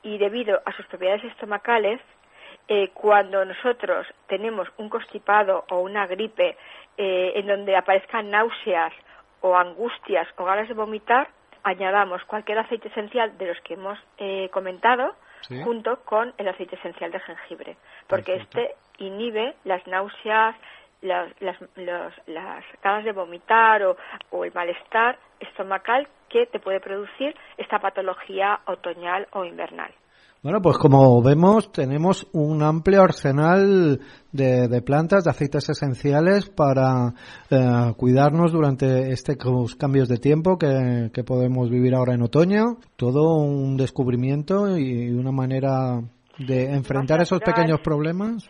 y debido a sus propiedades estomacales, eh, cuando nosotros tenemos un constipado o una gripe eh, en donde aparezcan náuseas o angustias o ganas de vomitar, añadamos cualquier aceite esencial de los que hemos eh, comentado junto con el aceite esencial de jengibre, porque este inhibe las náuseas, las, las, las ganas de vomitar o, o el malestar estomacal que te puede producir esta patología otoñal o invernal. Bueno, pues como vemos, tenemos un amplio arsenal de, plantas, de aceites esenciales para eh, cuidarnos durante estos cambios de tiempo que, podemos vivir ahora en otoño. Todo un descubrimiento y una manera de enfrentar esos pequeños problemas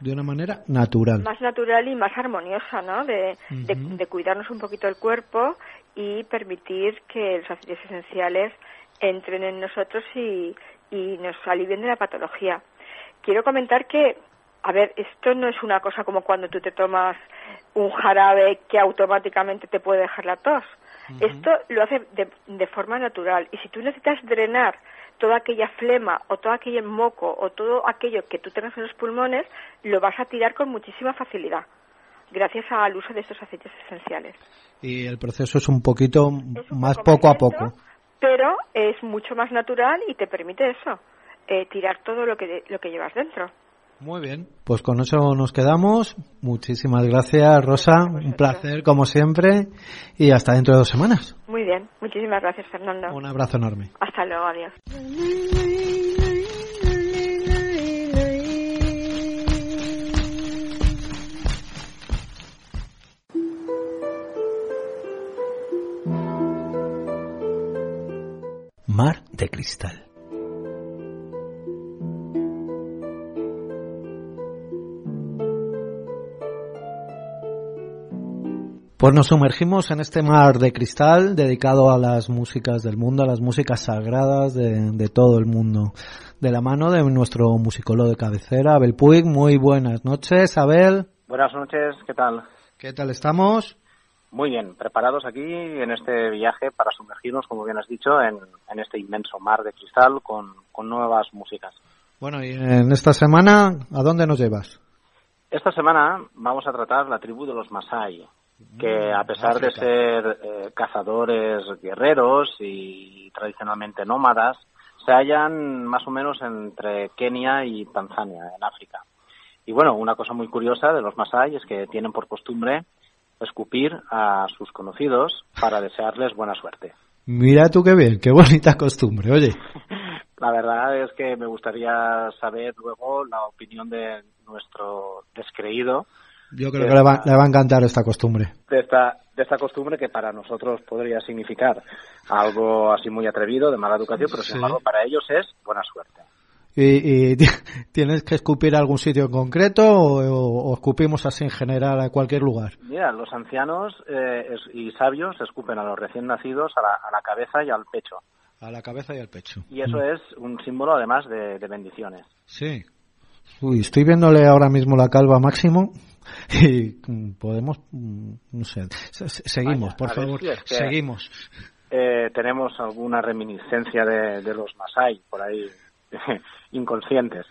de una manera natural. Más natural y más armoniosa, ¿no? De, de cuidarnos un poquito el cuerpo y permitir que los aceites esenciales entren en nosotros y, y nos alivien de la patología. Quiero comentar que, a ver, esto no es una cosa como cuando tú te tomas un jarabe que automáticamente te puede dejar la tos. Esto lo hace de, de, forma natural. Y si tú necesitas drenar toda aquella flema o todo aquel moco o todo aquello que tú tengas en los pulmones, lo vas a tirar con muchísima facilidad, gracias al uso de estos aceites esenciales. Y el proceso es un poquito más poco a poco pero es mucho más natural y te permite eso, eh, tirar todo lo que, lo que llevas dentro. Muy bien, pues con eso nos quedamos. Muchísimas gracias, Rosa. Un placer, como siempre. Y hasta dentro de dos semanas. Muy bien, muchísimas gracias, Fernando. Un abrazo enorme. Hasta luego, adiós. Mar de Cristal. Pues nos sumergimos en este mar de cristal dedicado a las músicas del mundo, a las músicas sagradas de, todo el mundo. De la mano de nuestro musicólogo de cabecera, Abel Puig. Muy buenas noches, Abel. Buenas noches, ¿qué tal? ¿Qué tal estamos? Muy bien, preparados aquí en este viaje para sumergirnos, como bien has dicho, en, este inmenso mar de cristal con, nuevas músicas. Bueno, y en esta semana, ¿a dónde nos llevas? Esta semana vamos a tratar la tribu de los Masai, que mm, a pesar de ser eh, cazadores guerreros y tradicionalmente nómadas, se hallan más o menos entre Kenia y Tanzania, en África. Y bueno, una cosa muy curiosa de los Masai es que tienen por costumbre escupir a sus conocidos para desearles buena suerte. Mira tú qué bien, qué bonita costumbre, oye. La verdad es que me gustaría saber luego la opinión de nuestro descreído. Yo creo que le va, a encantar esta costumbre. De esta, de esta costumbre que para nosotros podría significar algo así muy atrevido, de mala educación, pero sin embargo para ellos es buena suerte. Y, tienes que escupir a algún sitio en concreto o, escupimos así en general a cualquier lugar. Mira, los ancianos eh, y sabios escupen a los recién nacidos a la, cabeza y al pecho. A la cabeza y al pecho. Y eso mm. es un símbolo además de, bendiciones. Sí. Uy, estoy viéndole ahora mismo la calva máximo y podemos, mm, no sé, seguimos, por favor, seguimos. Eh, tenemos alguna reminiscencia de, de los Masai por ahí inconscientes.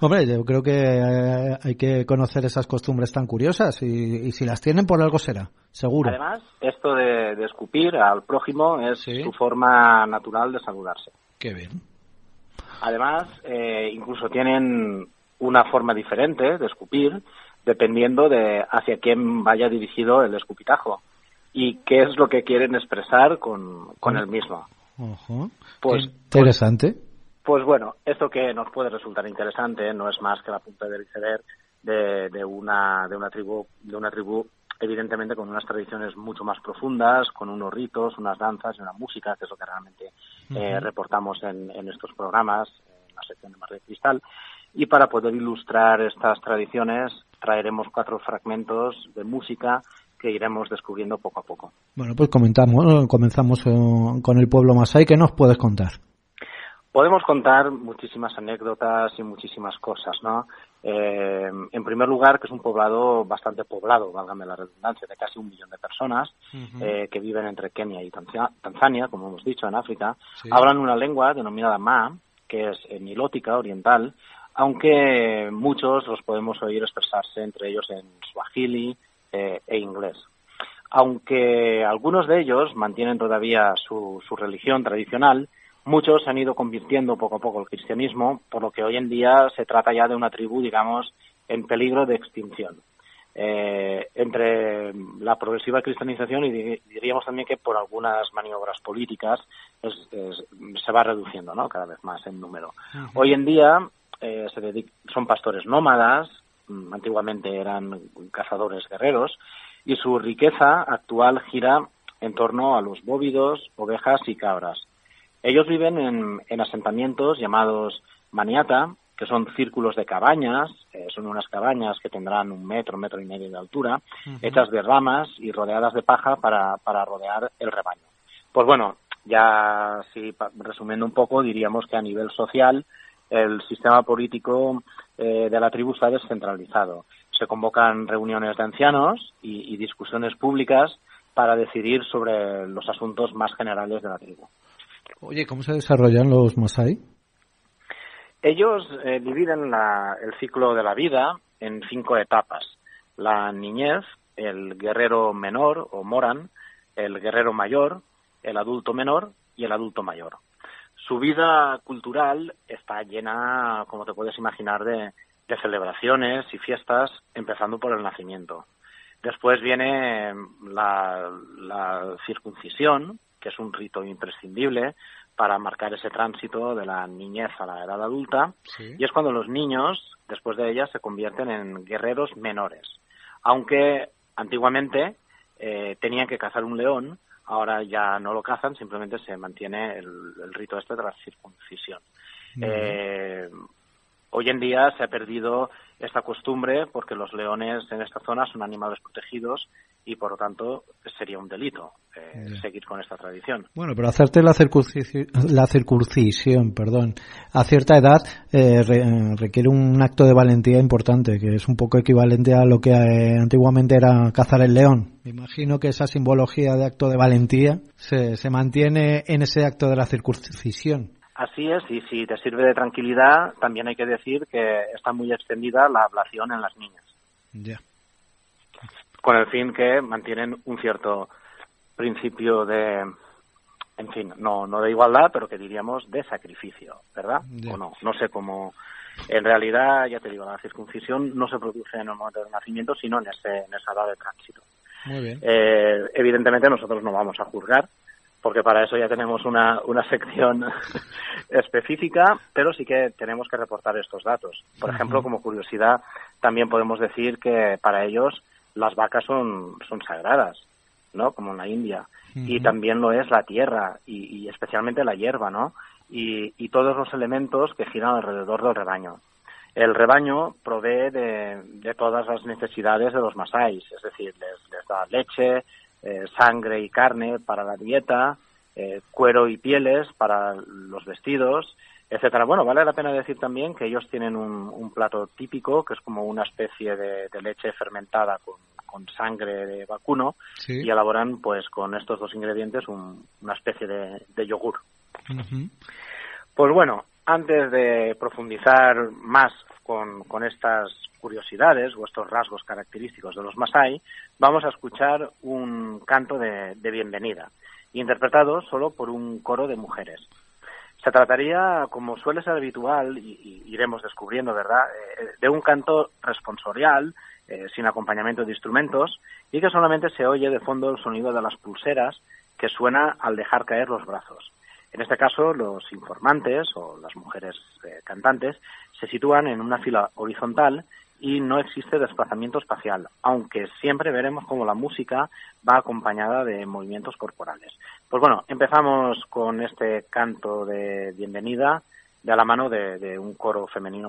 Hombre, yo creo que eh, hay que conocer esas costumbres tan curiosas y, si las tienen por algo será, seguro. Además, esto de, escupir al prójimo es su forma natural de saludarse. Qué bien. Además, eh, incluso tienen una forma diferente de escupir dependiendo de hacia quién vaya dirigido el escupitajo y qué es lo que quieren expresar con, con el mismo. Pues, interesante. Pues bueno, esto que nos puede resultar interesante no es más que la punta del iceberg de, de, una, de una tribu, de una tribu evidentemente con unas tradiciones mucho más profundas, con unos ritos, unas danzas y una música, que es lo que realmente eh, reportamos en, en, estos programas, en la sección de Mar de Cristal. Y para poder ilustrar estas tradiciones traeremos cuatro fragmentos de música que iremos descubriendo poco a poco. Bueno, pues comentamos, comenzamos eh, con el pueblo Masai. ¿Qué nos puedes contar? Podemos contar muchísimas anécdotas y muchísimas cosas, ¿no? Eh, en primer lugar, que es un poblado bastante poblado, válgame la redundancia, de casi un millón de personas eh, que viven entre Kenia y Tanzania, como hemos dicho, en África. Hablan una lengua denominada Ma, que es nilótica oriental, aunque muchos los podemos oír expresarse entre ellos en swahili eh, e inglés. Aunque algunos de ellos mantienen todavía su religión tradicional, muchos se han ido convirtiendo poco a poco al cristianismo, por lo que hoy en día se trata ya de una tribu, digamos, en peligro de extinción. Eh, entre la progresiva cristianización y diríamos también que por algunas maniobras políticas se va reduciendo ¿no? cada vez más en número. Hoy en día eh, son pastores nómadas, mm, antiguamente eran cazadores guerreros, y su riqueza actual gira en torno a los bóvidos, ovejas y cabras. Ellos viven en, asentamientos llamados maniata, que son círculos de cabañas, eh, son unas cabañas que tendrán un metro, metro y medio de altura, hechas de ramas y rodeadas de paja para, rodear el rebaño. Pues bueno, ya si resumiendo un poco, diríamos que a nivel social el sistema político eh, de la tribu está descentralizado. Se convocan reuniones de ancianos y discusiones públicas para decidir sobre los asuntos más generales de la tribu. Oye, ¿cómo se desarrollan los Masai? Ellos eh, dividen el ciclo de la vida en cinco etapas. La niñez, el guerrero menor o moran, el guerrero mayor, el adulto menor y el adulto mayor. Su vida cultural está llena, como te puedes imaginar, de, celebraciones y fiestas, empezando por el nacimiento. Después viene la circuncisión, que es un rito imprescindible para marcar ese tránsito de la niñez a la edad adulta, y es cuando los niños, después de ella, se convierten en guerreros menores. Aunque antiguamente eh, tenían que cazar un león, ahora ya no lo cazan, simplemente se mantiene el, rito este de la circuncisión. Eh, hoy en día se ha perdido esta costumbre porque los leones en esta zona son animales protegidos y por lo tanto sería un delito eh, seguir con esta tradición. Bueno, pero hacerte la circuncisión, la circuncisión perdón, a cierta edad eh, requiere un acto de valentía importante, que es un poco equivalente a lo que eh, antiguamente era cazar el león. Me imagino que esa simbología de acto de valentía se, se mantiene en ese acto de la circuncisión. Así es, y si te sirve de tranquilidad, también hay que decir que está muy extendida la ablación en las niñas. Ya con el fin que mantienen un cierto principio de, en fin, no, no de igualdad, pero que diríamos de sacrificio, ¿verdad? O no, no sé cómo. En realidad, ya te digo, la circuncisión no se produce en el momento del nacimiento, sino en, ese, en esa edad de tránsito. Muy bien. Eh, evidentemente, nosotros no vamos a juzgar, porque para eso ya tenemos una, una sección específica, pero sí que tenemos que reportar estos datos. Por ejemplo, como curiosidad, también podemos decir que para ellos las vacas son, son sagradas, ¿no? Como en la India. Y también lo es la tierra y, especialmente la hierba, ¿no? y, todos los elementos que giran alrededor del rebaño. El rebaño provee de, todas las necesidades de los masáis, es decir, les, da leche, eh, sangre y carne para la dieta, eh, cuero y pieles para los vestidos, etcétera. Bueno, vale la pena decir también que ellos tienen un, plato típico que es como una especie de, leche fermentada con, sangre de vacuno y elaboran pues con estos dos ingredientes una especie de, yogur. Pues bueno, antes de profundizar más con, estas curiosidades o estos rasgos característicos de los Masai, vamos a escuchar un canto de bienvenida, interpretado solo por un coro de mujeres. Se trataría, como suele ser habitual, y, iremos descubriendo, ¿verdad?, eh, de un canto responsorial, eh, sin acompañamiento de instrumentos, y que solamente se oye de fondo el sonido de las pulseras que suena al dejar caer los brazos. En este caso, los informantes o las mujeres eh, cantantes se sitúan en una fila horizontal y no existe desplazamiento espacial, aunque siempre veremos cómo la música va acompañada de movimientos corporales. Pues bueno, empezamos con este canto de bienvenida de a la mano de, un coro femenino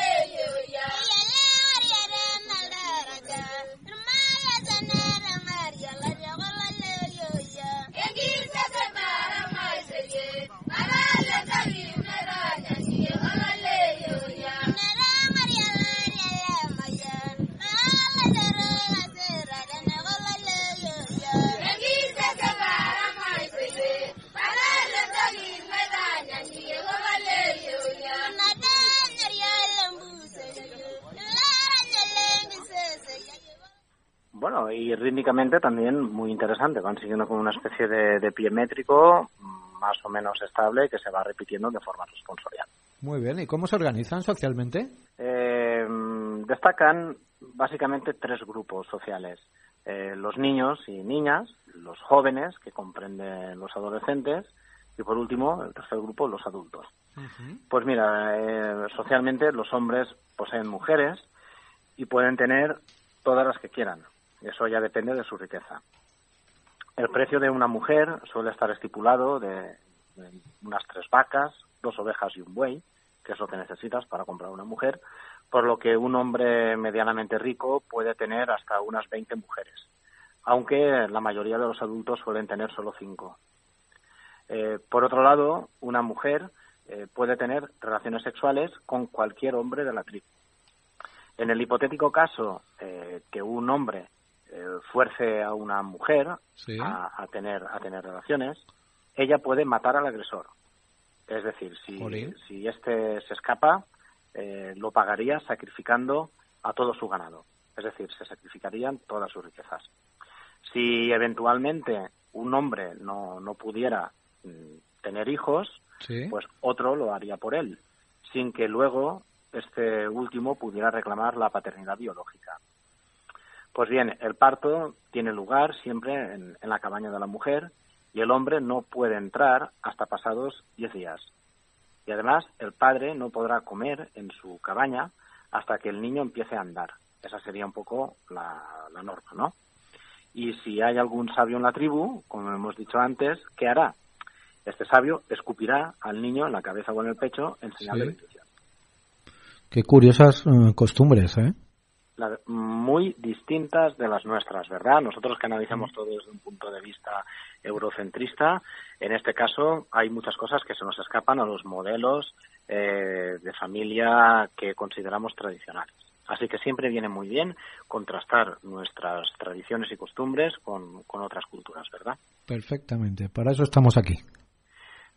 ahí. y rítmicamente también muy interesante. Van siguiendo con una especie de, pie métrico más o menos estable que se va repitiendo de forma responsorial. Muy bien, ¿y cómo se organizan socialmente? Eh, destacan básicamente tres grupos sociales. Eh, los niños y niñas, los jóvenes, que comprenden los adolescentes, y por último, el tercer grupo, los adultos. Pues mira, eh, socialmente los hombres poseen mujeres y pueden tener todas las que quieran. Eso ya depende de su riqueza. El precio de una mujer suele estar estipulado de, unas tres vacas, dos ovejas y un buey, que es lo que necesitas para comprar una mujer, por lo que un hombre medianamente rico puede tener hasta unas 20 mujeres, aunque la mayoría de los adultos suelen tener solo cinco. Eh, por otro lado, una mujer eh, puede tener relaciones sexuales con cualquier hombre de la tribu. En el hipotético caso eh, que un hombre eh, fuerce a una mujer a, tener a tener relaciones, ella puede matar al agresor. Es decir, si, si este se escapa, eh, lo pagaría sacrificando a todo su ganado. Es decir, se sacrificarían todas sus riquezas. Si eventualmente un hombre no, no pudiera mm, tener hijos, pues otro lo haría por él, sin que luego este último pudiera reclamar la paternidad biológica. Pues bien, el parto tiene lugar siempre en, la cabaña de la mujer y el hombre no puede entrar hasta pasados 10 días. Y además, el padre no podrá comer en su cabaña hasta que el niño empiece a andar. Esa sería un poco la, norma, ¿no? Y si hay algún sabio en la tribu, como hemos dicho antes, ¿qué hará? Este sabio escupirá al niño en la cabeza o en el pecho en señal de bendición. Qué curiosas eh, costumbres, ¿eh? Muy distintas de las nuestras, ¿verdad? Nosotros que analizamos todo desde un punto de vista eurocentrista, en este caso hay muchas cosas que se nos escapan a los modelos eh, de familia que consideramos tradicionales. Así que siempre viene muy bien contrastar nuestras tradiciones y costumbres con, con otras culturas, ¿verdad? Perfectamente, para eso estamos aquí.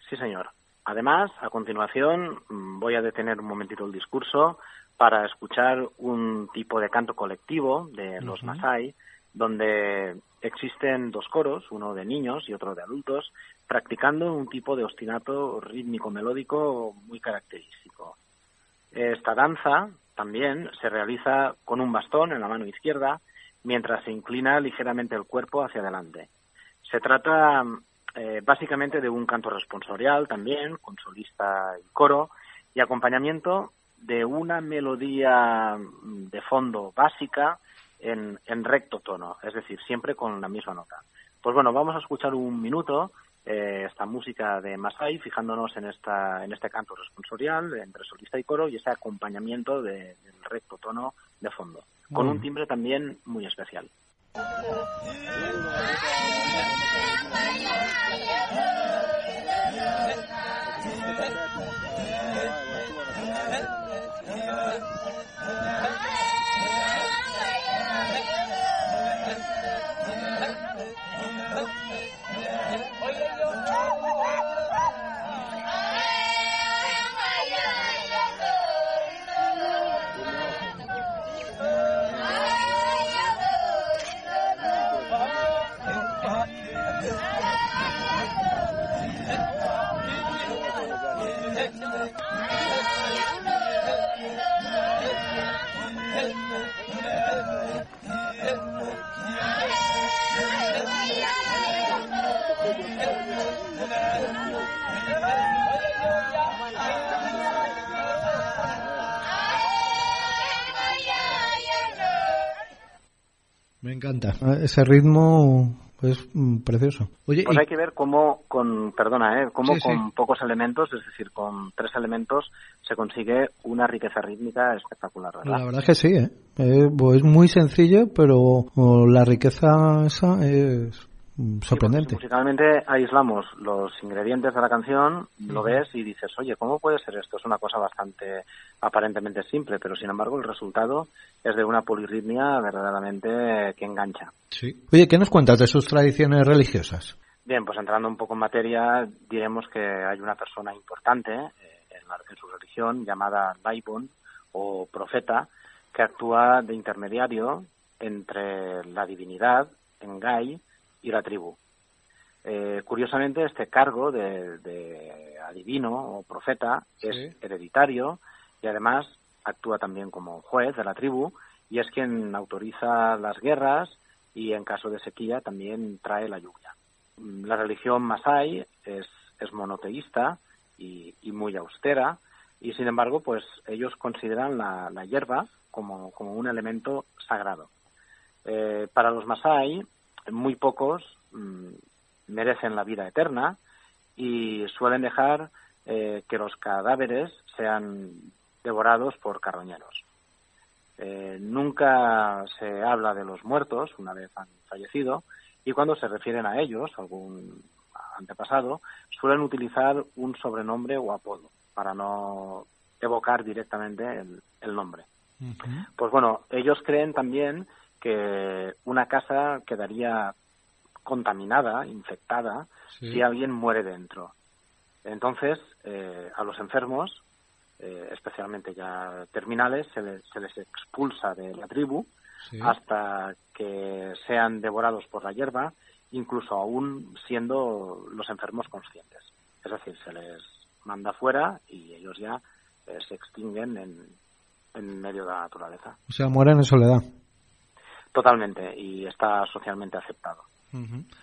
Sí, señor. Además, a continuación mm, voy a detener un momentito el discurso para escuchar un tipo de canto colectivo de los Masai, donde existen dos coros, uno de niños y otro de adultos, practicando un tipo de ostinato rítmico melódico muy característico. Esta danza también se realiza con un bastón en la mano izquierda mientras se inclina ligeramente el cuerpo hacia adelante. Se trata eh, básicamente de un canto responsorial también, con solista y coro, y acompañamiento de una melodía mm, de fondo básica en, recto tono, es decir, siempre con la misma nota. Pues bueno, vamos a escuchar un minuto eh, esta música de Masai, fijándonos en, esta, en este canto responsorial entre solista y coro y ese acompañamiento del recto tono de fondo, con un timbre también muy especial. Yeah. Me encanta. Ese ritmo es mm, precioso. Oye, pues hay que ver cómo, con, perdona, ¿eh? cómo con pocos elementos, es decir, con tres elementos, se consigue una riqueza rítmica espectacular. ¿verdad? La verdad es que sí, ¿eh? eh pues es muy sencillo, pero la riqueza esa es Sorprendente. musicalmente aislamos los ingredientes de la canción, lo ves y dices, oye, ¿cómo puede ser esto? Es una cosa bastante aparentemente simple, pero sin embargo el resultado es de una polirritmia verdaderamente que engancha. Sí. Oye, ¿qué nos cuentas de sus tradiciones religiosas? Bien, pues entrando un poco en materia, diremos que hay una persona importante eh, en, su religión llamada Laibon o profeta que actúa de intermediario entre la divinidad, Engai, y la tribu. Eh, curiosamente, este cargo de, adivino o profeta es hereditario y además actúa también como juez de la tribu y es quien autoriza las guerras y en caso de sequía también trae la lluvia. Mm, la religión masai es, monoteísta y, muy austera y sin embargo pues ellos consideran la, hierba como, un elemento sagrado. Eh, para los masai muy pocos mm, merecen la vida eterna y suelen dejar eh, que los cadáveres sean devorados por carroñeros. Eh, nunca se habla de los muertos una vez han fallecido y cuando se refieren a ellos, algún antepasado, suelen utilizar un sobrenombre o apodo para no evocar directamente el, nombre. Pues bueno, ellos creen también que una casa quedaría contaminada, infectada, si alguien muere dentro. Entonces, eh, a los enfermos, eh, especialmente ya terminales, se les, se les expulsa de la tribu hasta que sean devorados por la hierba, incluso aún siendo los enfermos conscientes. Es decir, se les manda fuera y ellos ya eh, se extinguen en, en medio de la naturaleza. O sea, mueren en soledad. Totalmente, y está socialmente aceptado.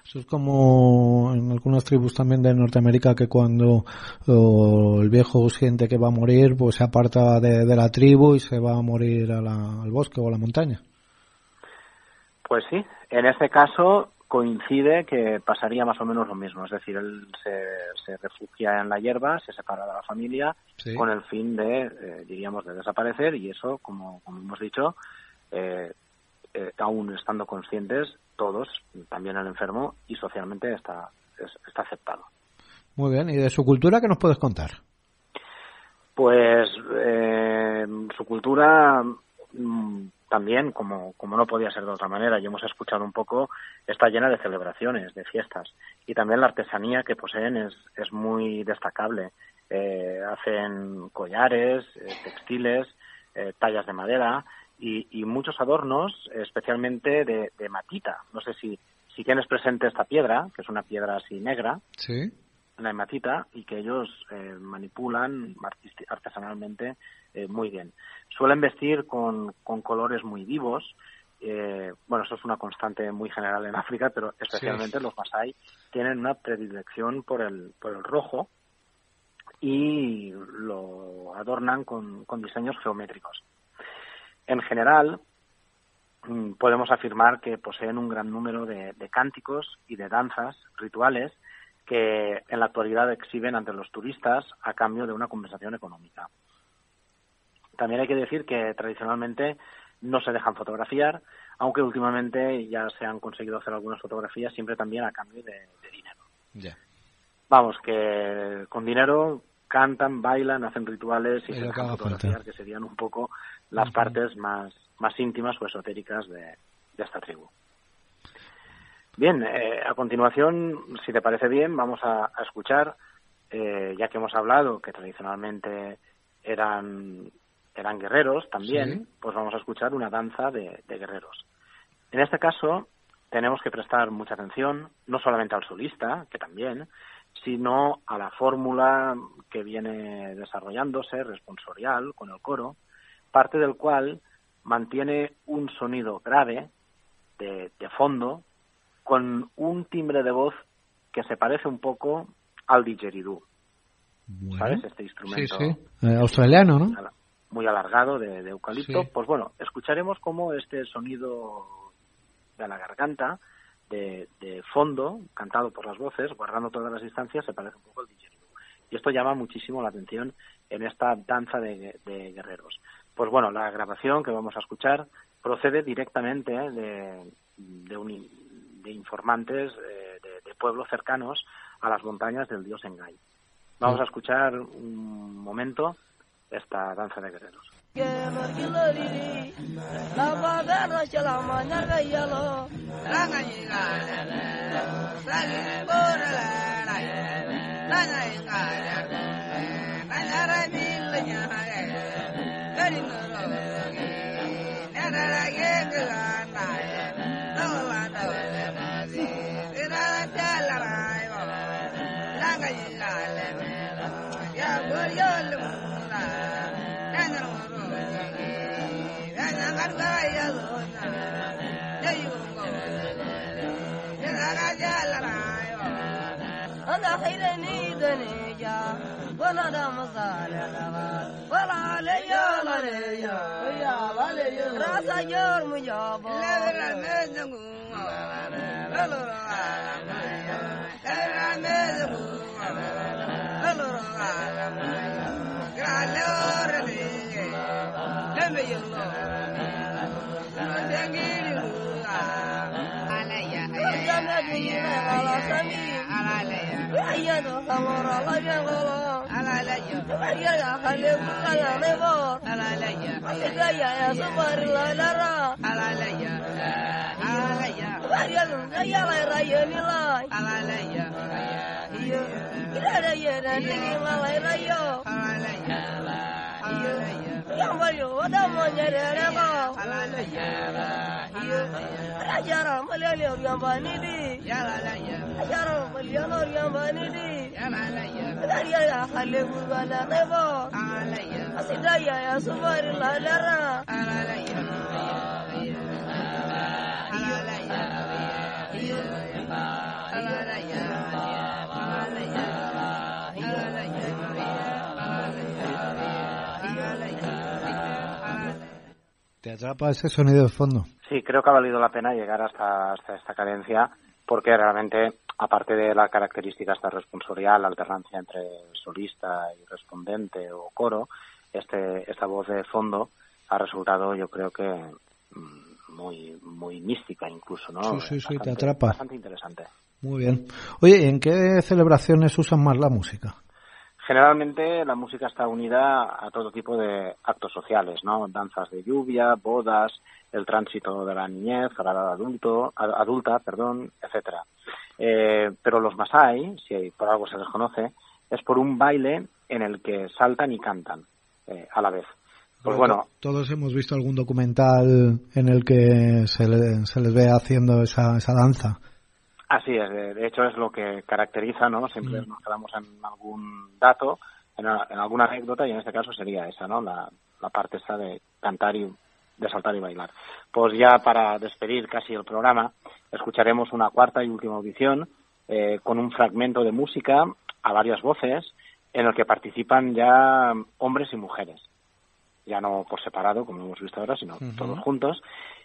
Eso es como en algunas tribus también de Norteamérica que cuando el viejo siente que va a morir, pues se aparta de, la tribu y se va a morir al bosque o a la montaña. Pues sí, en este caso coincide que pasaría más o menos lo mismo, es decir, él se, refugia en la hierba, se separa de la familia con el fin de, eh, diríamos, de desaparecer y eso, como, como hemos dicho, eh, eh, aún estando conscientes todos, también el enfermo, y socialmente está, está aceptado. Muy bien, ¿y de su cultura qué nos puedes contar? Pues eh, su cultura mm, también, como, como no podía ser de otra manera, y hemos escuchado un poco, está llena de celebraciones, de fiestas, y también la artesanía que poseen es, es muy destacable. Eh, hacen collares, textiles, tallas de madera, y, muchos adornos, especialmente de, matita. No sé si, si tienes presente esta piedra, que es una piedra así negra, sí. la hematita, y que ellos eh, manipulan artesanalmente eh, muy bien. Suelen vestir con, con colores muy vivos eh, bueno, eso es una constante muy general en África, pero especialmente los Masai tienen una predilección por el, por el rojo y lo adornan con, con diseños geométricos. En general, mm, podemos afirmar que poseen un gran número de, de, cánticos y de danzas rituales que en la actualidad exhiben ante los turistas a cambio de una compensación económica. También hay que decir que tradicionalmente no se dejan fotografiar, aunque últimamente ya se han conseguido hacer algunas fotografías, siempre también a cambio de, dinero. Vamos, que con dinero cantan, bailan, hacen rituales y se dejan fotografiar, que serían un poco las partes más, más íntimas o esotéricas de, esta tribu. Bien, eh, a continuación, si te parece bien, vamos a, escuchar, eh, ya que hemos hablado que tradicionalmente eran eran guerreros también, pues vamos a escuchar una danza de, guerreros. En este caso, tenemos que prestar mucha atención, no solamente al solista, que también, sino a la fórmula que viene desarrollándose, responsorial, con el coro, parte del cual mantiene un sonido grave, de, fondo, con un timbre de voz que se parece un poco al didgeridoo. ¿Sabes? Este instrumento. Sí, sí. Eh, australiano, ¿no? muy alargado de, eucalipto, pues bueno, escucharemos cómo este sonido de la garganta, de, fondo, cantado por las voces, guardando todas las distancias, se parece un poco al didgeridoo. Y esto llama muchísimo la atención en esta danza de, guerreros. Pues bueno, la grabación que vamos a escuchar procede directamente de, de, informantes eh, de, pueblos cercanos a las montañas del dios Engai. Vamos a escuchar un momento esta danza de guerreros. ya la خيرني دنيا ولا دام صالحها ولا ليا ليا يا ليا راس جور مجاب لا لا مزمو لا لا لا لا مزمو لا لا لا لا لا ayano ya. golo ya, ayana kalebulana nebo alalaña ayigaya ya sumarilanara alalaña alalaña ayano ayala rayonila ya iyo ilarayo ya. malairayo ala yamba yoda mo nyerere ko alala yara ala yara malele yamba ni di yara ala yara yara malele yamba ni di yara ala yara ala yara hale gubala nebo ala yara asida ¿Te atrapa ese sonido de fondo? Sí, creo que ha valido la pena llegar hasta, hasta esta cadencia porque realmente aparte de la característica esta responsorial, la alternancia entre solista y respondente o coro, este, esta voz de fondo ha resultado, yo creo que mm, muy muy mística incluso, ¿no? Sí, sí, sí, te atrapa. Bastante interesante. Muy bien. Oye, ¿en qué celebraciones usan más la música? Generalmente la música está unida a todo tipo de actos sociales, ¿no? Danzas de lluvia, bodas, el tránsito de la niñez a la edad adulto, adulta, perdón, etcétera. Eh, pero los Masai, si por algo se les conoce, es por un baile en el que saltan y cantan eh, a la vez. Pues bueno, todos hemos visto algún documental en el que se, les ve haciendo esa, esa danza. Así es, de, hecho es lo que caracteriza, ¿no? Siempre mm. nos quedamos en algún dato, en, alguna anécdota y en este caso sería esa, ¿no? La, la parte esa de cantar y de saltar y bailar. Pues ya para despedir casi el programa, escucharemos una cuarta y última audición eh, con un fragmento de música a varias voces en el que participan ya hombres y mujeres, ya no por separado, como hemos visto ahora, sino todos juntos.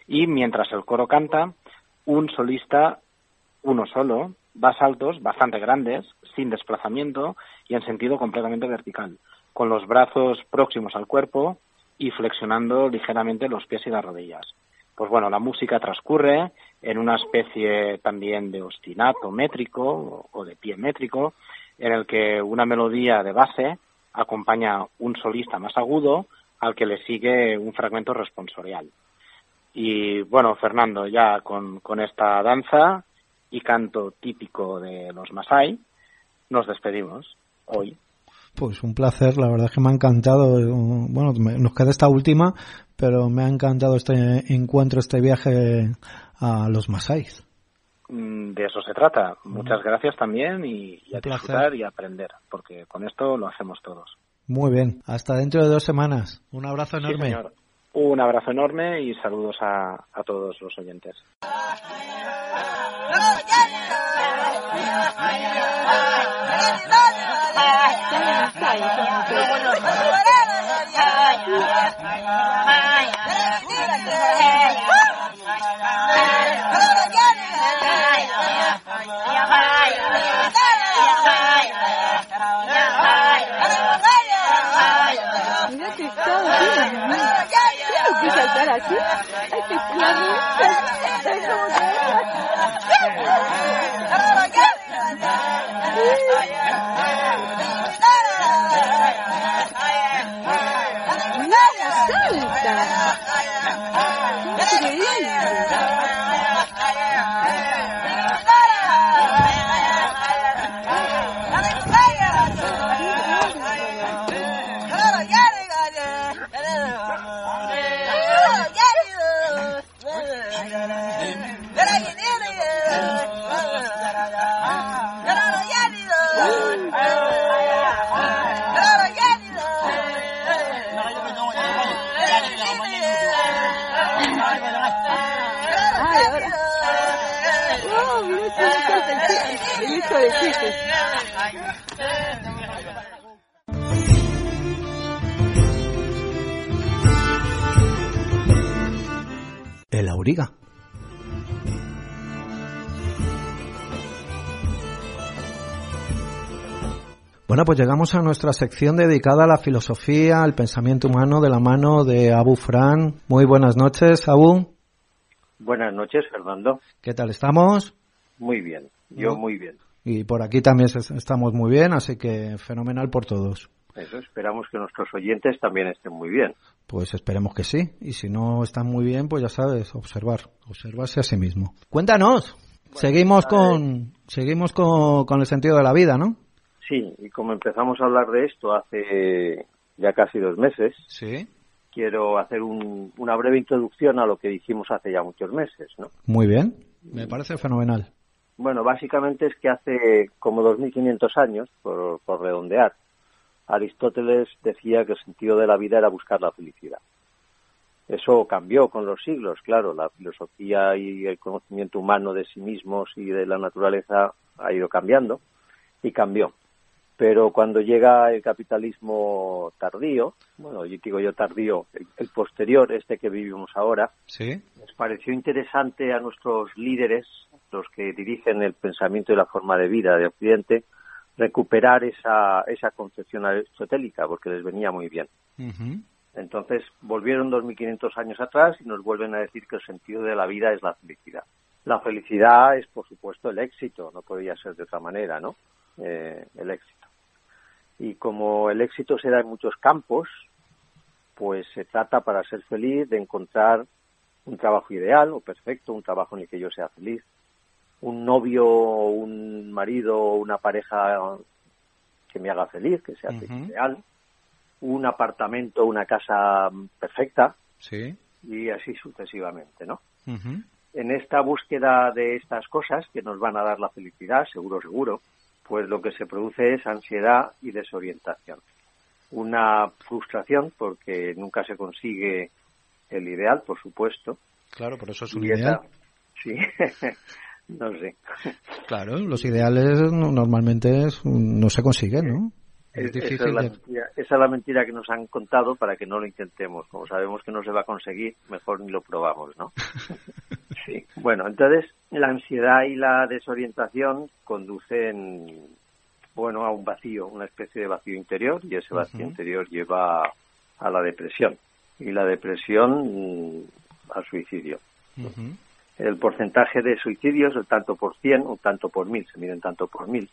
Y mientras el coro canta, un solista, uno solo, da saltos bastante grandes, sin desplazamiento y en sentido completamente vertical, con los brazos próximos al cuerpo y flexionando ligeramente los pies y las rodillas. Pues bueno, la música transcurre en una especie también de ostinato métrico o de pie métrico, en el que una melodía de base acompaña un solista más agudo al que le sigue un fragmento responsorial. Y bueno, Fernando, ya con, con esta danza y canto típico de los Masai, nos despedimos hoy. Pues un placer, la verdad es que me ha encantado. Bueno, nos queda esta última, pero me ha encantado este encuentro, este viaje a los Masáis. Mm, de eso se trata. Muchas gracias también y, a disfrutar y aprender, porque con esto lo hacemos todos. Muy bien, hasta dentro de dos semanas. Un abrazo enorme. Un abrazo enorme y saludos a, a todos los oyentes. Aquí. Hay El auriga. Bueno, pues llegamos a nuestra sección dedicada a la filosofía, al pensamiento humano de la mano de Abu Fran. Muy buenas noches, Abu. Buenas noches, Fernando. ¿Qué tal estamos? Muy bien, yo muy bien. Y por aquí también estamos muy bien, así que fenomenal por todos. Eso, esperamos que nuestros oyentes también estén muy bien. Pues esperemos que sí. Y si no están muy bien, pues ya sabes, observar, observarse a sí mismo. Cuéntanos. seguimos con, seguimos con, con, el sentido de la vida, ¿no? Sí, y como empezamos a hablar de esto hace ya casi dos meses, sí. quiero hacer un, una breve introducción a lo que dijimos hace ya muchos meses, ¿no? Muy bien, me parece fenomenal. Bueno, básicamente es que hace como 2.500 años, por, redondear, Aristóteles decía que el sentido de la vida era buscar la felicidad. Eso cambió con los siglos, claro, la filosofía y el conocimiento humano de sí mismos y de la naturaleza ha ido cambiando y cambió. Pero cuando llega el capitalismo tardío, bueno, yo digo yo tardío, el, posterior, este que vivimos ahora, ¿Sí? nos pareció interesante a nuestros líderes los que dirigen el pensamiento y la forma de vida de Occidente, recuperar esa, esa concepción aristotélica, porque les venía muy bien. Entonces volvieron 2.500 años atrás y nos vuelven a decir que el sentido de la vida es la felicidad. La felicidad es, por supuesto, el éxito, no podría ser de otra manera, ¿no? Eh, el éxito. Y como el éxito se da en muchos campos, pues se trata para ser feliz de encontrar un trabajo ideal o perfecto, un trabajo en el que yo sea feliz, un novio, un marido, una pareja que me haga feliz, que sea ideal, un apartamento, una casa perfecta, sí. y así sucesivamente, ¿no? En esta búsqueda de estas cosas que nos van a dar la felicidad, seguro, seguro, pues lo que se produce es ansiedad y desorientación. Una frustración porque nunca se consigue el ideal, por supuesto. Claro, por eso es un ideal. sí, no sé. Claro, los ideales normalmente no se consiguen, ¿no? Es difícil esa, es la mentira, esa es la mentira que nos han contado para que no lo intentemos. Como sabemos que no se va a conseguir, mejor ni lo probamos, ¿no? sí. Bueno, entonces la ansiedad y la desorientación conducen, bueno, a un vacío, una especie de vacío interior, y ese vacío interior lleva a la depresión. Y la depresión mm, al suicidio. El porcentaje de suicidios, el tanto por cien, un tanto por mil, se miden tanto por mil,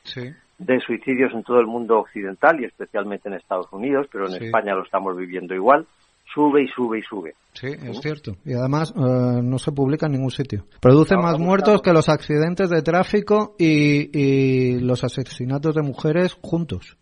de suicidios en todo el mundo occidental y especialmente en Estados Unidos, pero en España lo estamos viviendo igual, sube y sube y sube. Sí, es cierto. Y además eh, no se publica en ningún sitio. Produce más muertos que los accidentes de tráfico y, los asesinatos de mujeres juntos.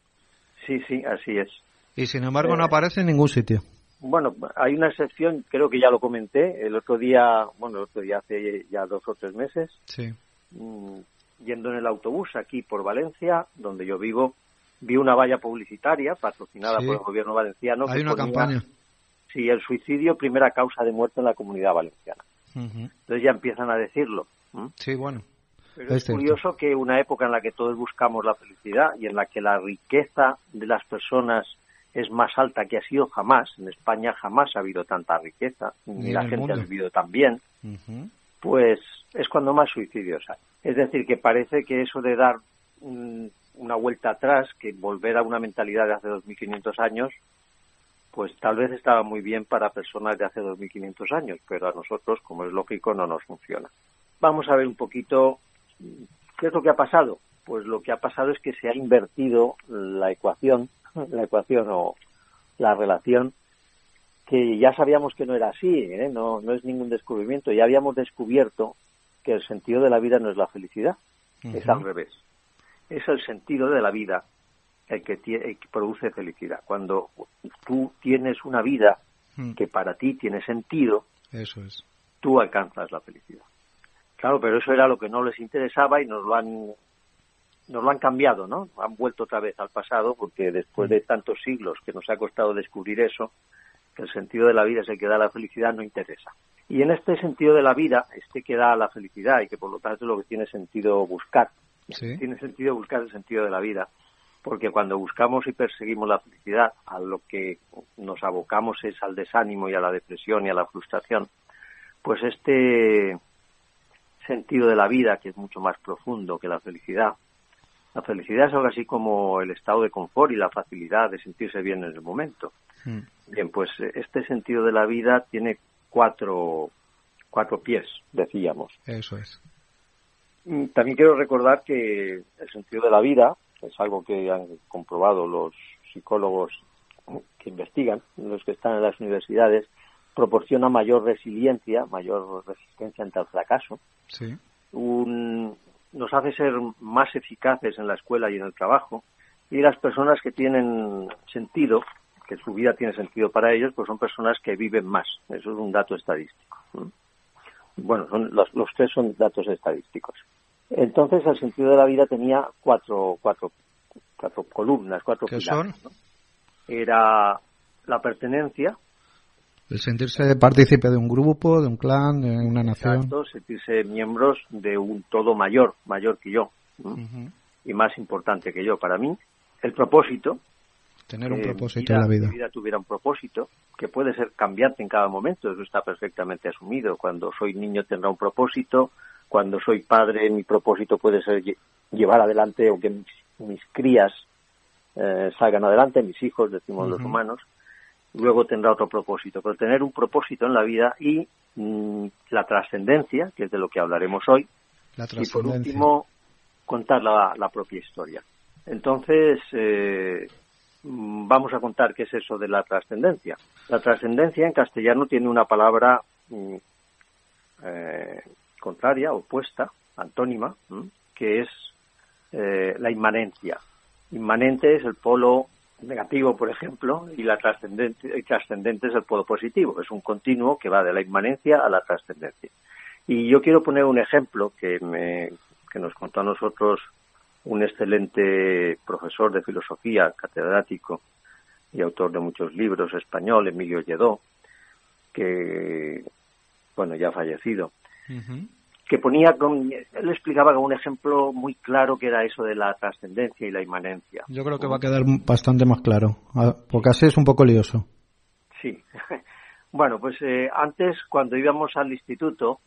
Sí, sí, así es. Y sin embargo no eh, aparece en ningún sitio. Bueno, hay una excepción, creo que ya lo comenté, el otro día, bueno, el otro día hace ya dos o tres meses, sí. Mm, yendo en el autobús aquí por Valencia, donde yo vivo, vi una valla publicitaria patrocinada por el gobierno valenciano. Hay una campaña. Sí, el suicidio, primera causa de muerte en la comunidad valenciana. Entonces ya empiezan a decirlo. Sí, bueno. Pero es, curioso que una época en la que todos buscamos la felicidad y en la que la riqueza de las personas es más alta que ha sido jamás, en España jamás ha habido tanta riqueza, ni, la gente ha vivido tan bien, pues es cuando más suicidios hay. Es decir, que parece que eso de dar una vuelta atrás, que volver a una mentalidad de hace 2.500 años, pues tal vez estaba muy bien para personas de hace 2.500 años, pero a nosotros, como es lógico, no nos funciona. Vamos a ver un poquito qué es lo que ha pasado. Pues lo que ha pasado es que se ha invertido la ecuación, la ecuación o la relación, que ya sabíamos que no era así, ¿eh? no, no es ningún descubrimiento, ya habíamos descubierto que el sentido de la vida no es la felicidad, es al revés. Es el sentido de la vida el que, que produce felicidad. Cuando tú tienes una vida mm. que para ti tiene sentido, eso es. tú alcanzas la felicidad. Claro, pero eso era lo que no les interesaba y nos lo han nos lo han cambiado, ¿no? Han vuelto otra vez al pasado porque después de mm. tantos siglos que nos ha costado descubrir eso, que el sentido de la vida es el que da la felicidad, no interesa. Y en este sentido de la vida, este que da la felicidad y que por lo tanto es lo que tiene sentido buscar, tiene sentido buscar el sentido de la vida, porque cuando buscamos y perseguimos la felicidad, a lo que nos abocamos es al desánimo y a la depresión y a la frustración, pues este sentido de la vida, que es mucho más profundo que la felicidad, la felicidad es algo así como el estado de confort y la facilidad de sentirse bien en el momento. Mm. Bien, pues este sentido de la vida tiene cuatro, cuatro pies, decíamos. Eso es. Mm, también quiero recordar que el sentido de la vida es algo que han comprobado los psicólogos que investigan, los que están en las universidades, proporciona mayor resiliencia, mayor resistencia ante el fracaso. Sí. nos hace ser más eficaces en la escuela y en el trabajo. Y las personas que tienen sentido que su vida tiene sentido para ellos, pues son personas que viven más. Eso es un dato estadístico. Bueno, los, tres son datos estadísticos. Entonces, el sentido de la vida tenía cuatro, cuatro, cuatro columnas, cuatro ¿Qué Son? Era la pertenencia. El sentirse partícipe de un grupo, de un clan, de una nación. Exacto, sentirse miembros de un todo mayor, mayor que yo. Y más importante que yo para mí. El propósito, Tener un propósito en la vida. Que vida tuviera un propósito, que puede ser cambiante en cada momento, eso está perfectamente asumido. Cuando soy niño tendrá un propósito, cuando soy padre mi propósito puede ser llevar adelante o que mis, crías eh, salgan adelante, mis hijos, decimos los humanos, luego tendrá otro propósito. Pero tener un propósito en la vida y mm, la trascendencia, que es de lo que hablaremos hoy, y por último contar la, la propia historia. Entonces, eh, Mm, vamos a contar qué es eso de la trascendencia. La trascendencia en castellano tiene una palabra mm, eh, contraria, opuesta, antónima, que es eh, la inmanencia. Inmanente es el polo negativo, por ejemplo, y la trascendente, y trascendente es el polo positivo. Es un continuo que va de la inmanencia a la trascendencia. Y yo quiero poner un ejemplo que, me, que nos contó a nosotros un excelente profesor de filosofía, catedrático y autor de muchos libros español, Emilio Lledó, que, bueno, ya ha fallecido, que ponía, con, él explicaba con un ejemplo muy claro que era eso de la trascendencia y la inmanencia. Yo creo que va a quedar bastante más claro, ah, porque así es un poco lioso. Sí. bueno, pues eh, antes, cuando íbamos al instituto,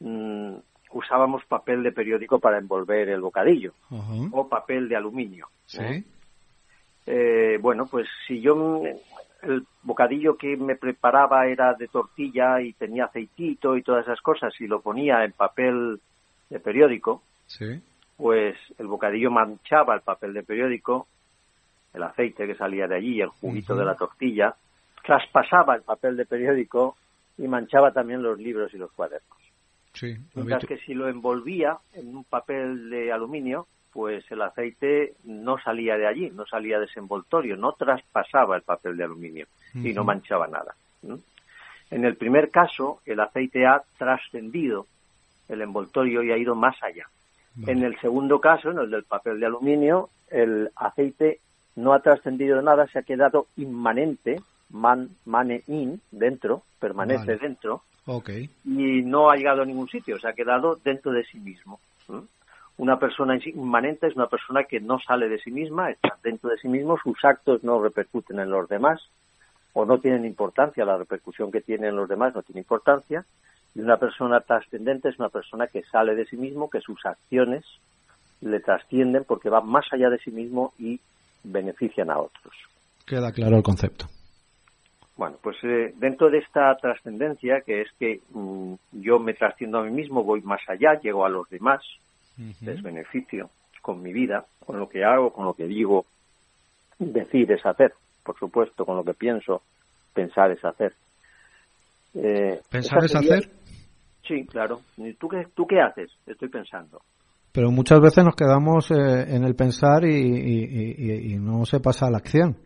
mm, usábamos papel de periódico para envolver el bocadillo o papel de aluminio. ¿Sí? Eh, bueno, pues si yo el bocadillo que me preparaba era de tortilla y tenía aceitito y todas esas cosas y lo ponía en papel de periódico, pues el bocadillo manchaba el papel de periódico, el aceite que salía de allí, el juguito de la tortilla, traspasaba el papel de periódico y manchaba también los libros y los cuadernos. Sí, Mientras que si lo envolvía en un papel de aluminio, pues el aceite no salía de allí, no salía de ese envoltorio, no traspasaba el papel de aluminio y no manchaba nada. En el primer caso, el aceite ha trascendido el envoltorio y ha ido más allá. En el segundo caso, en el del papel de aluminio, el aceite no ha trascendido nada, se ha quedado inmanente, man, mane in, dentro, permanece dentro, y no ha llegado a ningún sitio, se ha quedado dentro de sí mismo. Una persona inmanente es una persona que no sale de sí misma, está dentro de sí mismo, sus actos no repercuten en los demás o no tienen importancia, la repercusión que tienen en los demás no tiene importancia. Y una persona trascendente es una persona que sale de sí mismo, que sus acciones le trascienden porque van más allá de sí mismo y benefician a otros. Queda claro el concepto. Bueno, pues eh, dentro de esta trascendencia, que es que mm, yo me trasciendo a mí mismo, voy más allá, llego a los demás, es beneficio con mi vida, con lo que hago, con lo que digo, decir es hacer, por supuesto, con lo que pienso, pensar es hacer. Eh, ¿Pensar es hacer? Sí, claro. ¿Tú qué, ¿Tú qué haces? Estoy pensando. Pero muchas veces nos quedamos eh, en el pensar y, no se pasa a la acción.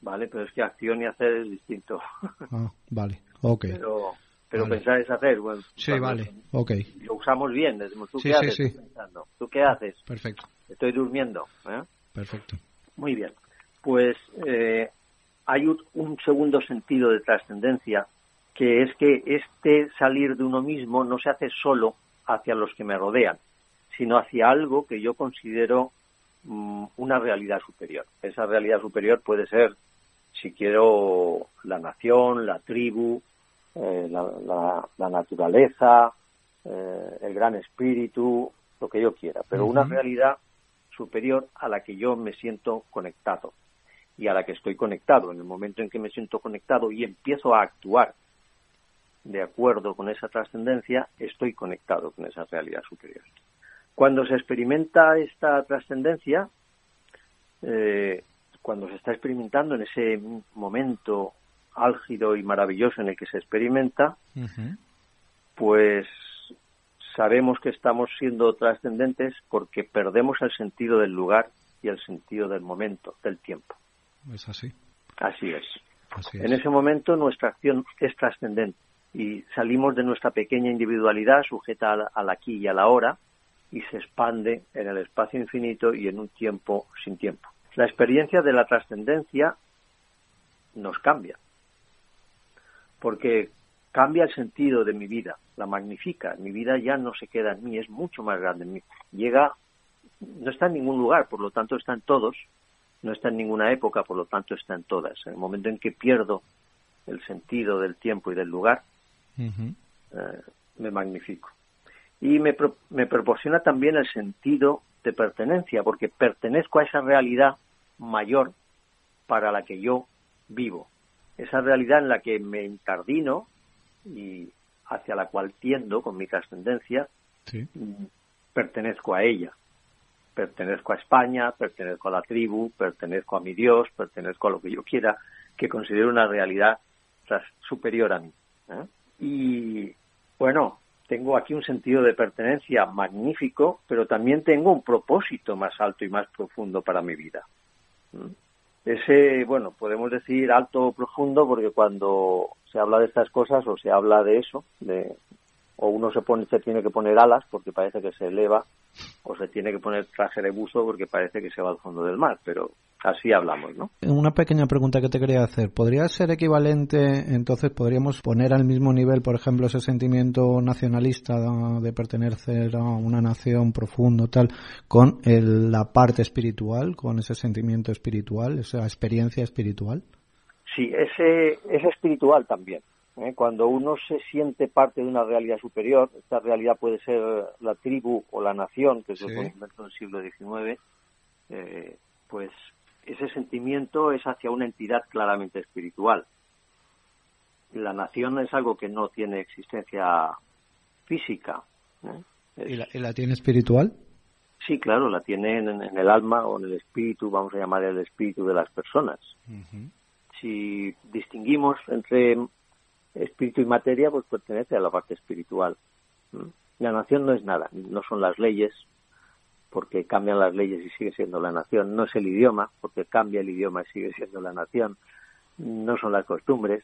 Vale, pero es que acción y hacer es distinto. Ah, vale, ok. Pero, pero pensar es hacer. Bueno, sí, vale, ok. Lo usamos bien, decimos, ¿tú qué haces? Pensando. ¿Tú qué haces? Perfecto. Estoy durmiendo. ¿eh? Perfecto. Muy bien. Pues eh, hay un, segundo sentido de trascendencia, que es que este salir de uno mismo no se hace solo hacia los que me rodean, sino hacia algo que yo considero mm, una realidad superior. Esa realidad superior puede ser, si quiero, la nación, la tribu, eh, la, naturaleza, eh, el gran espíritu, lo que yo quiera, pero una realidad superior a la que yo me siento conectado y a la que estoy conectado. En el momento en que me siento conectado y empiezo a actuar de acuerdo con esa trascendencia, estoy conectado con esa realidad superior. Cuando se experimenta esta trascendencia, eh, cuando se está experimentando en ese momento álgido y maravilloso en el que se experimenta, pues sabemos que estamos siendo trascendentes porque perdemos el sentido del lugar y el sentido del momento, del tiempo. Es así. Así es. En ese momento nuestra acción es trascendente y salimos de nuestra pequeña individualidad sujeta al, aquí y a la hora y se expande en el espacio infinito y en un tiempo sin tiempo. La experiencia de la trascendencia nos cambia, porque cambia el sentido de mi vida, la magnifica. Mi vida ya no se queda en mí, es mucho más grande en mí. Llega, no está en ningún lugar, por lo tanto está en todos, no está en ninguna época, por lo tanto está en todas. En el momento en que pierdo el sentido del tiempo y del lugar, eh, me magnifico. Y me, me proporciona también el sentido de pertenencia, porque pertenezco a esa realidad mayor para la que yo vivo esa realidad en la que me encardino y hacia la cual tiendo con mi trascendencia, mm, pertenezco a ella. Pertenezco a España, pertenezco a la tribu, pertenezco a mi Dios, pertenezco a lo que yo quiera, que considero una realidad superior a mí. ¿eh? Y bueno, tengo aquí un sentido de pertenencia magnífico, pero también tengo un propósito más alto y más profundo para mi vida ese, bueno, podemos decir alto o profundo porque cuando se habla de estas cosas o se habla de eso, de, o uno se pone, se tiene que poner alas porque parece que se eleva o se tiene que poner traje de buzo porque parece que se va al fondo del mar, pero así hablamos, ¿no? Una pequeña pregunta que te quería hacer. ¿Podría ser equivalente, entonces podríamos poner al mismo nivel, por ejemplo, ese sentimiento nacionalista de pertenecer a una nación profundo, tal, con la parte espiritual, con ese sentimiento espiritual, esa experiencia espiritual? Sí, ese es espiritual también. ¿Eh? Cuando uno se siente parte de una realidad superior, esta realidad puede ser la tribu o la nación, que es el concepto del siglo XIX, eh, pues ese sentimiento es hacia una entidad claramente espiritual. La nación es algo que no tiene existencia física. ¿eh? ¿Y, la, tiene espiritual? Sí, claro, la tiene en, el alma o en el espíritu, vamos a llamar el espíritu de las personas. Si distinguimos entre espíritu y materia, pues pertenece a la parte espiritual. La nación no es nada, no son las leyes, porque cambian las leyes y sigue siendo la nación. No es el idioma, porque cambia el idioma y sigue siendo la nación. No son las costumbres,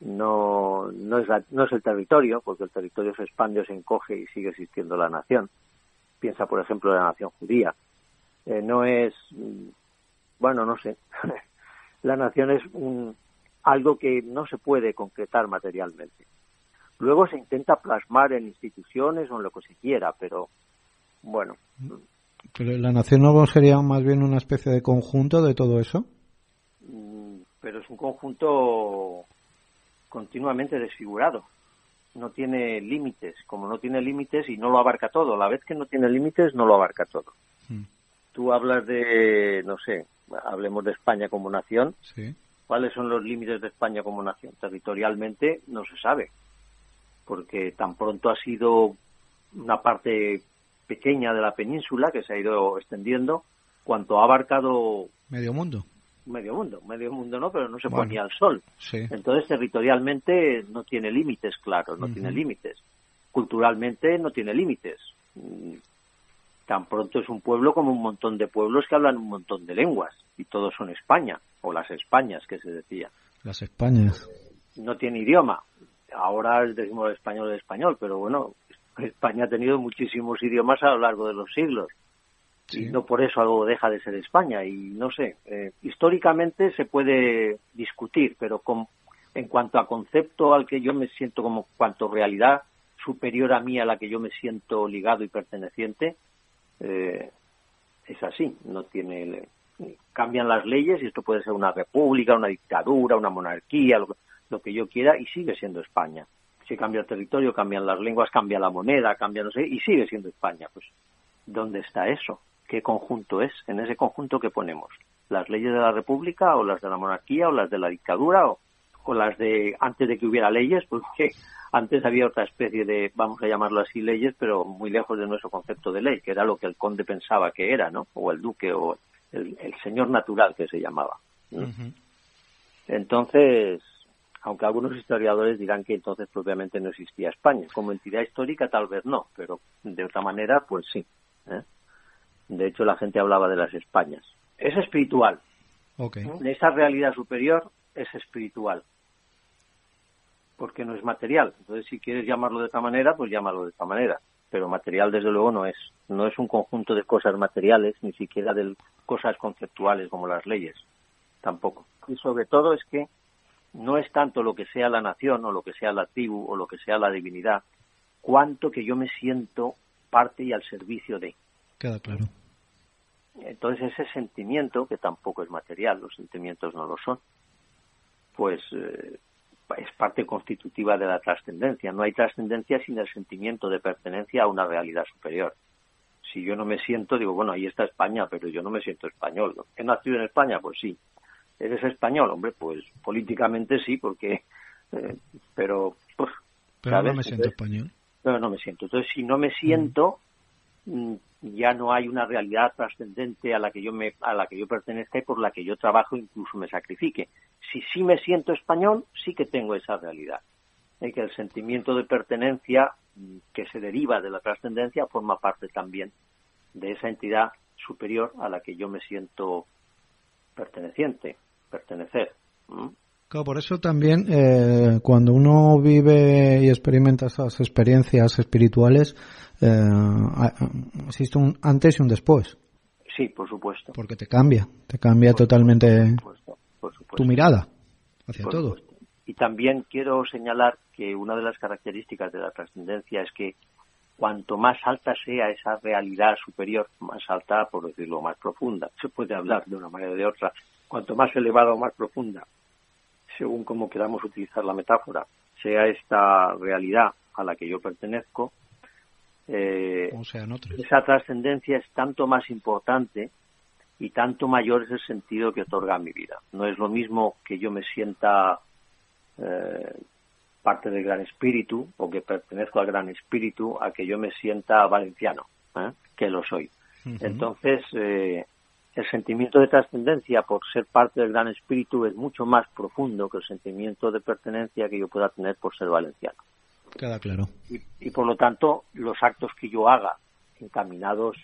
no, no, es, no es el territorio, porque el territorio se expande o se encoge y sigue existiendo la nación. Piensa, por ejemplo, la nación judía. Eh, no es, bueno, no sé. la nación es un, algo que no se puede concretar materialmente. Luego se intenta plasmar en instituciones o en lo que se quiera, pero bueno. ¿Pero la nación no sería más bien una especie de conjunto de todo eso? Mm, pero es un conjunto continuamente desfigurado. No tiene límites. Como no tiene límites y no lo abarca todo, a la vez que no tiene límites, no lo abarca todo. Mm. Tú hablas de, no sé, hablemos de España como nación. Sí cuáles son los límites de España como nación. Territorialmente no se sabe, porque tan pronto ha sido una parte pequeña de la península que se ha ido extendiendo, cuanto ha abarcado medio mundo. Medio mundo, medio mundo no, pero no se ponía al sol. Entonces, territorialmente no tiene límites claros, no tiene límites. Culturalmente no tiene límites. Tan pronto es un pueblo como un montón de pueblos que hablan un montón de lenguas y todos son España o las Españas que se decía. Las Españas. No tiene idioma. Ahora decimos el español el español, pero bueno, España ha tenido muchísimos idiomas a lo largo de los siglos. Y no por eso algo deja de ser España. Y no sé, eh, históricamente se puede discutir, pero con, en cuanto a concepto al que yo me siento como cuanto realidad superior a mí a la que yo me siento ligado y perteneciente, eh, es así, no tiene cambian las leyes y esto puede ser una república, una dictadura, una monarquía, lo, que yo quiera y sigue siendo España. Si cambia el territorio, cambian las lenguas, cambia la moneda, cambia no sé, y sigue siendo España. Pues, ¿dónde está eso? ¿Qué conjunto es? En ese conjunto que ponemos, las leyes de la república o las de la monarquía o las de la dictadura o, o las de antes de que hubiera leyes, porque antes había otra especie de, vamos a llamarlo así, leyes, pero muy lejos de nuestro concepto de ley, que era lo que el conde pensaba que era, ¿no? O el duque o el, señor natural que se llamaba. Entonces, aunque algunos historiadores dirán que entonces propiamente no existía España. Como entidad histórica tal vez no, pero de otra manera pues sí. ¿eh? De hecho la gente hablaba de las Españas. Es espiritual. Okay. Esa realidad superior es espiritual. Porque no es material. Entonces si quieres llamarlo de otra manera, pues llámalo de esta manera pero material desde luego no es. No es un conjunto de cosas materiales, ni siquiera de cosas conceptuales como las leyes, tampoco. Y sobre todo es que no es tanto lo que sea la nación o lo que sea la tribu o lo que sea la divinidad, cuanto que yo me siento parte y al servicio de. Queda claro. Entonces ese sentimiento, que tampoco es material, los sentimientos no lo son, pues eh, es parte constitutiva de la trascendencia. No hay trascendencia sin el sentimiento de pertenencia a una realidad superior. Si yo no me siento, digo, bueno, ahí está España, pero yo no me siento español. ¿He nacido en España? Pues sí. ¿Eres español? Hombre, pues políticamente sí, porque... Eh, pero... Pues, pero no me siento español. Pero no me siento. Entonces, si no me siento, mm, ya no hay una realidad trascendente a la que yo me a la que yo pertenezca y por la que yo trabajo incluso me sacrifique. Si sí me siento español sí que tengo esa realidad y que el sentimiento de pertenencia mm, que se deriva de la trascendencia forma parte también de esa entidad superior a la que yo me siento perteneciente pertenecer Claro, por eso también eh, cuando uno vive y experimenta esas experiencias espirituales, eh, existe un antes y un después. Sí, por supuesto. Porque te cambia, te cambia totalmente tu mirada hacia todo. Y también quiero señalar que una de las características de la trascendencia es que cuanto más alta sea esa realidad superior, más alta, por decirlo, más profunda, se puede hablar de una manera o de otra, cuanto más elevada o más profunda según cómo queramos utilizar la metáfora, sea esta realidad a la que yo pertenezco, eh, esa trascendencia es tanto más importante y tanto mayor es el sentido que otorga a mi vida. No es lo mismo que yo me sienta eh, parte del gran espíritu o que pertenezco al gran espíritu a que yo me sienta valenciano, ¿eh? que lo soy. Entonces, el sentimiento de trascendencia por ser parte del gran espíritu es mucho más profundo que el sentimiento de pertenencia que yo pueda tener por ser valenciano. Queda claro. Y, por lo tanto, los actos que yo haga encaminados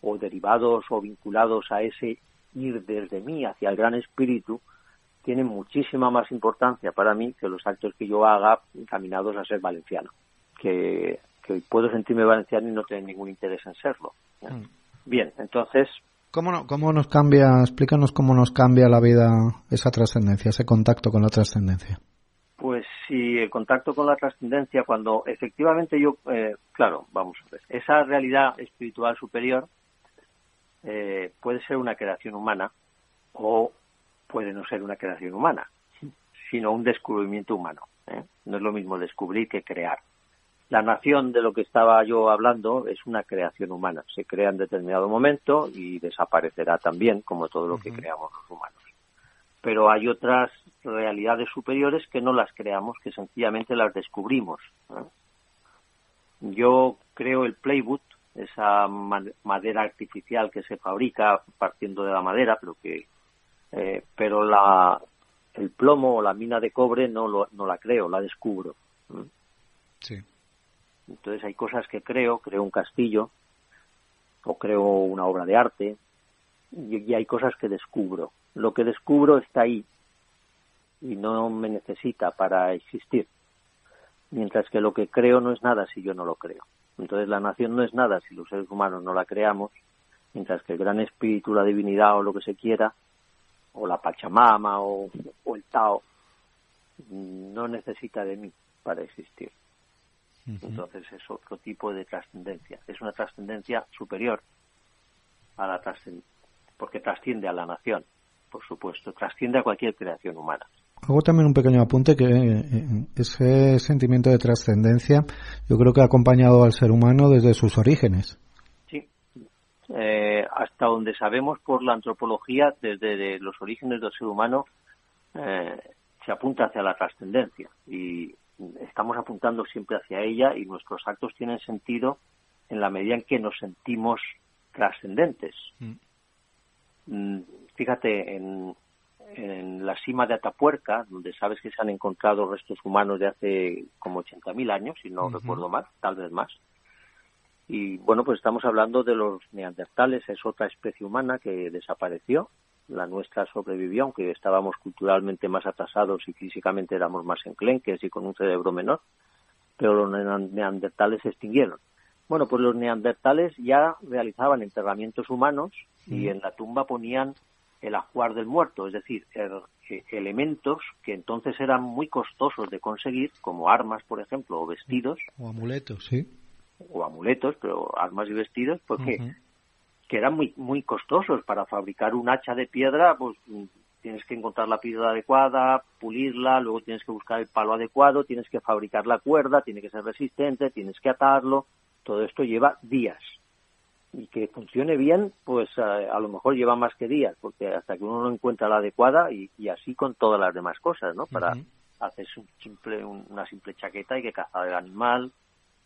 o derivados o vinculados a ese ir desde mí hacia el gran espíritu tienen muchísima más importancia para mí que los actos que yo haga encaminados a ser valenciano. Que, puedo sentirme valenciano y no tener ningún interés en serlo. Mm. Bien, entonces ¿Cómo, ¿Cómo nos cambia, explícanos cómo nos cambia la vida esa trascendencia, ese contacto con la trascendencia? Pues sí, el contacto con la trascendencia, cuando efectivamente yo, eh, claro, vamos a ver, esa realidad espiritual superior eh, puede ser una creación humana o puede no ser una creación humana, sino un descubrimiento humano. ¿eh? No es lo mismo descubrir que crear. La nación de lo que estaba yo hablando es una creación humana. Se crea en determinado momento y desaparecerá también, como todo lo que creamos los humanos. Pero hay otras realidades superiores que no las creamos, que sencillamente las descubrimos. Yo creo el playwood, esa madera artificial que se fabrica partiendo de la madera, pero que eh, pero la, el plomo o la mina de cobre no, lo, no la creo, la descubro. Sí. Entonces hay cosas que creo, creo un castillo o creo una obra de arte y, hay cosas que descubro. Lo que descubro está ahí y no me necesita para existir. Mientras que lo que creo no es nada si yo no lo creo. Entonces la nación no es nada si los seres humanos no la creamos, mientras que el gran espíritu, la divinidad o lo que se quiera, o la Pachamama o el Tao, no necesita de mí para existir. Entonces es otro tipo de trascendencia. Es una trascendencia superior a la porque trasciende a la nación, por supuesto, trasciende a cualquier creación humana. Hago también un pequeño apunte que eh, ese sentimiento de trascendencia yo creo que ha acompañado al ser humano desde sus orígenes. Sí, eh, hasta donde sabemos por la antropología, desde los orígenes del ser humano, eh, se apunta hacia la trascendencia y estamos apuntando siempre hacia ella y nuestros actos tienen sentido en la medida en que nos sentimos trascendentes. Mm. Mm, fíjate, en, la cima de Atapuerca, donde sabes que se han encontrado restos humanos de hace como 80.000 años, si no recuerdo mal, tal vez más. Y bueno, pues estamos hablando de los neandertales, es otra especie humana que desapareció la nuestra sobrevivió, aunque estábamos culturalmente más atrasados y físicamente éramos más enclenques y con un cerebro menor, pero los neandertales se extinguieron. Bueno, pues los neandertales ya realizaban enterramientos humanos y en la tumba ponían el ajuar del muerto, es decir, e, elementos que entonces eran muy costosos de conseguir, como armas, por ejemplo, o vestidos. O amuletos, sí. O amuletos, pero armas y vestidos, porque que eran muy muy costosos. Para fabricar un hacha de piedra pues mm, tienes que encontrar la piedra adecuada pulirla luego tienes que buscar el palo adecuado tienes que fabricar la cuerda tiene que ser resistente tienes que atarlo. Todo esto lleva días. Y que funcione bien pues a, lo mejor lleva más que días porque hasta que uno no encuentra la adecuada y, así con todas las demás cosas no para hacer un simple una simple chaqueta hay que cazar el animal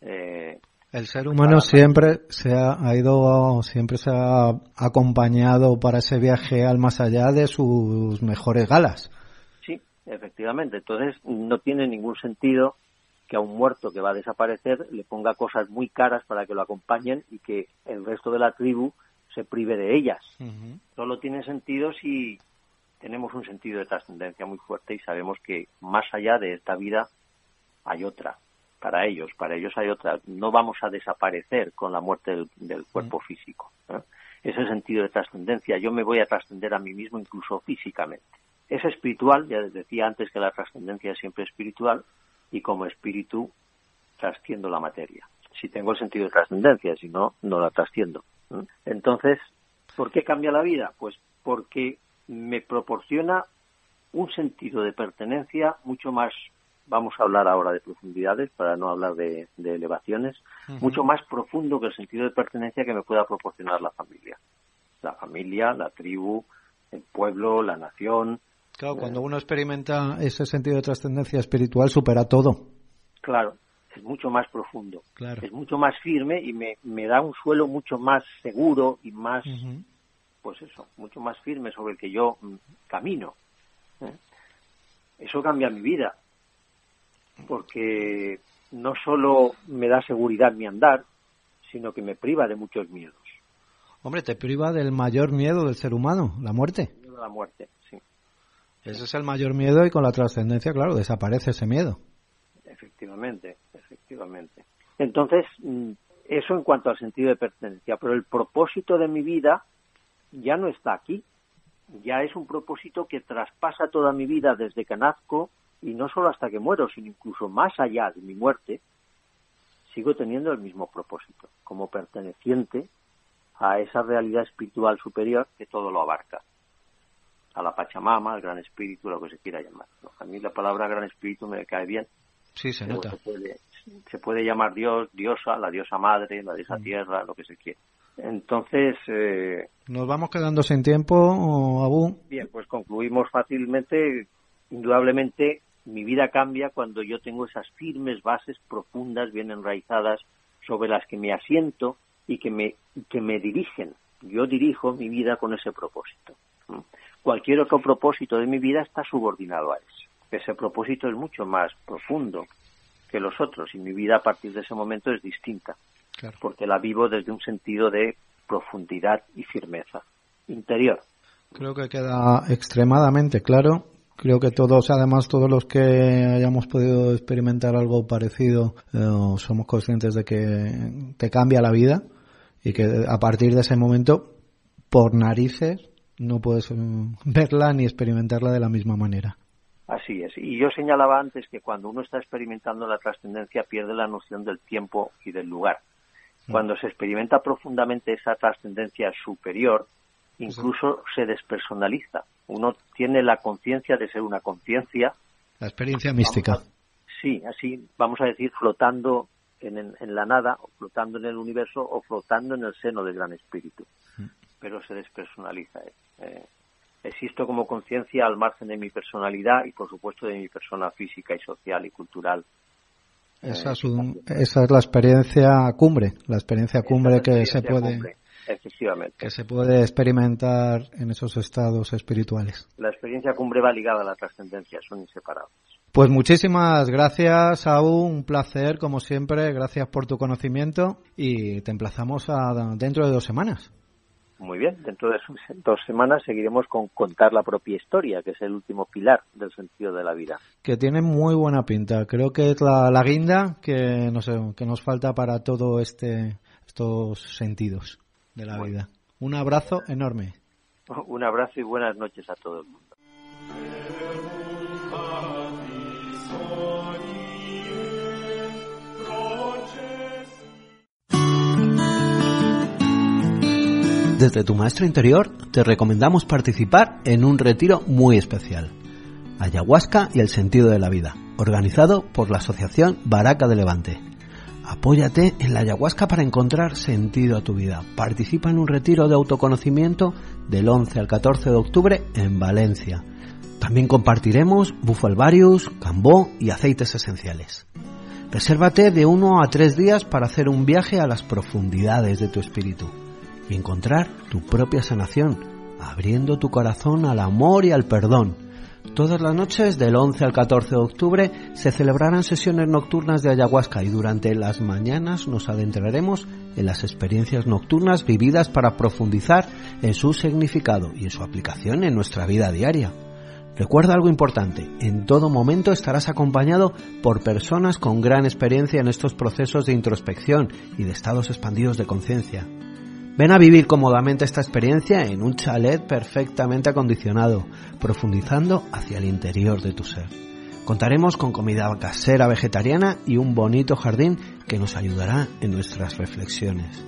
eh, el ser humano siempre se ha, ido, siempre se ha acompañado para ese viaje al más allá de sus mejores galas. Sí, efectivamente. Entonces no tiene ningún sentido que a un muerto que va a desaparecer le ponga cosas muy caras para que lo acompañen y que el resto de la tribu se prive de ellas. Solo tiene sentido si, tenemos un sentido de trascendencia muy fuerte y sabemos que más allá de esta vida hay otra. Para ellos, para ellos hay otra. No vamos a desaparecer con la muerte del, cuerpo físico. Ese sentido de trascendencia, yo me voy a trascender a mí mismo incluso físicamente. Es espiritual, ya les decía antes que la trascendencia es siempre espiritual, y como espíritu trasciendo la materia. Si tengo el sentido de trascendencia, si no, no la trasciendo. Entonces, ¿por qué cambia la vida? Pues porque me proporciona un sentido de pertenencia mucho más, vamos a hablar ahora de profundidades para no hablar de, elevaciones, mucho más profundo que el sentido de pertenencia que me pueda proporcionar la familia. La familia, la tribu, el pueblo, la nación. Claro, cuando uno experimenta ese sentido de trascendencia espiritual supera todo. Claro, es mucho más profundo, claro. es mucho más firme y me, me da un suelo mucho más seguro y más pues eso, mucho más firme sobre el que yo mm, camino. ¿eh? Eso cambia mi vida, porque no solo me da seguridad mi andar, sino que me priva de muchos miedos. Hombre, te priva del mayor miedo del ser humano, la muerte. La muerte, sí. Ese es el mayor miedo y con la trascendencia, claro, desaparece ese miedo. Efectivamente, efectivamente. Entonces, mm, eso en cuanto al sentido de pertenencia, pero el propósito de mi vida ya no está aquí. Ya es un propósito que traspasa toda mi vida desde que nazco y no solo hasta que muero, sino incluso más allá de mi muerte, sigo teniendo el mismo propósito, como perteneciente a esa realidad espiritual superior que todo lo abarca. A la Pachamama, al Gran Espíritu, lo que se quiera llamar. A mí la palabra Gran Espíritu me cae bien. Sí, se nota. Se puede, llamar Dios, diosa, la diosa madre, la diosa mm. tierra, lo que se quiera. Entonces. Eh, ¿Nos vamos quedando sin tiempo, Abu? Bien, pues concluimos fácilmente. Indudablemente, mi vida cambia cuando yo tengo esas firmes bases profundas, bien enraizadas, sobre las que me asiento y que me, que me dirigen. Yo dirijo mi vida con ese propósito. Cualquier otro propósito de mi vida está subordinado a ese. Ese propósito es mucho más profundo que los otros y mi vida a partir de ese momento es distinta porque la vivo desde un sentido de profundidad y firmeza interior. Creo que queda extremadamente claro. Creo que todos, además, todos los que hayamos podido experimentar algo parecido, eh, somos conscientes de que te cambia la vida y que a partir de ese momento, por narices, no puedes mm, verla ni experimentarla de la misma manera. Así es. Y yo señalaba antes que cuando uno está experimentando la trascendencia pierde la noción del tiempo y del lugar. Mm. Cuando se experimenta profundamente esa trascendencia superior, incluso se despersonaliza. Uno tiene la conciencia de ser una conciencia. La experiencia mística. sí, así vamos a decir, flotando en, la nada, o flotando en el universo, o flotando en el seno del Gran Espíritu. Mm. Pero se despersonaliza. Eh. Eh, existo como conciencia al margen de mi personalidad y, por supuesto, de mi persona física y social y cultural esa es, esa es la experiencia cumbre, la experiencia cumbre que se puede que se puede experimentar en esos estados espirituales. La experiencia cumbre va ligada a la trascendencia, son inseparables. Pues muchísimas gracias, Saúl, un placer como siempre, gracias por tu conocimiento y te emplazamos a dentro de dos semanas. Muy bien, dentro de dos semanas seguiremos con contar la propia historia, que es el último pilar del sentido de la vida. Que tiene muy buena pinta. Creo que es la, guinda que nos, que nos falta para todo este estos sentidos de la vida. Un abrazo enorme. Un abrazo y buenas noches a todo el mundo. Desde tu maestro interior te recomendamos participar en un retiro muy especial. Ayahuasca y el sentido de la vida, organizado por la Asociación Baraca de Levante. Apóyate en la ayahuasca para encontrar sentido a tu vida. Participa en un retiro de autoconocimiento del 11 al 14 de octubre en Valencia. También compartiremos bufalvarius, cambó y aceites esenciales. Resérvate de uno a tres días para hacer un viaje a las profundidades de tu espíritu y encontrar tu propia sanación, abriendo tu corazón al amor y al perdón. Todas las noches del 11 al 14 de octubre se celebrarán sesiones nocturnas de ayahuasca y durante las mañanas nos adentraremos en las experiencias nocturnas vividas para profundizar en su significado y en su aplicación en nuestra vida diaria. Recuerda algo importante, en todo momento estarás acompañado por personas con gran experiencia en estos procesos de introspección y de estados expandidos de conciencia. Ven a vivir cómodamente esta experiencia en un chalet perfectamente acondicionado, profundizando hacia el interior de tu ser. Contaremos con comida casera vegetariana y un bonito jardín que nos ayudará en nuestras reflexiones.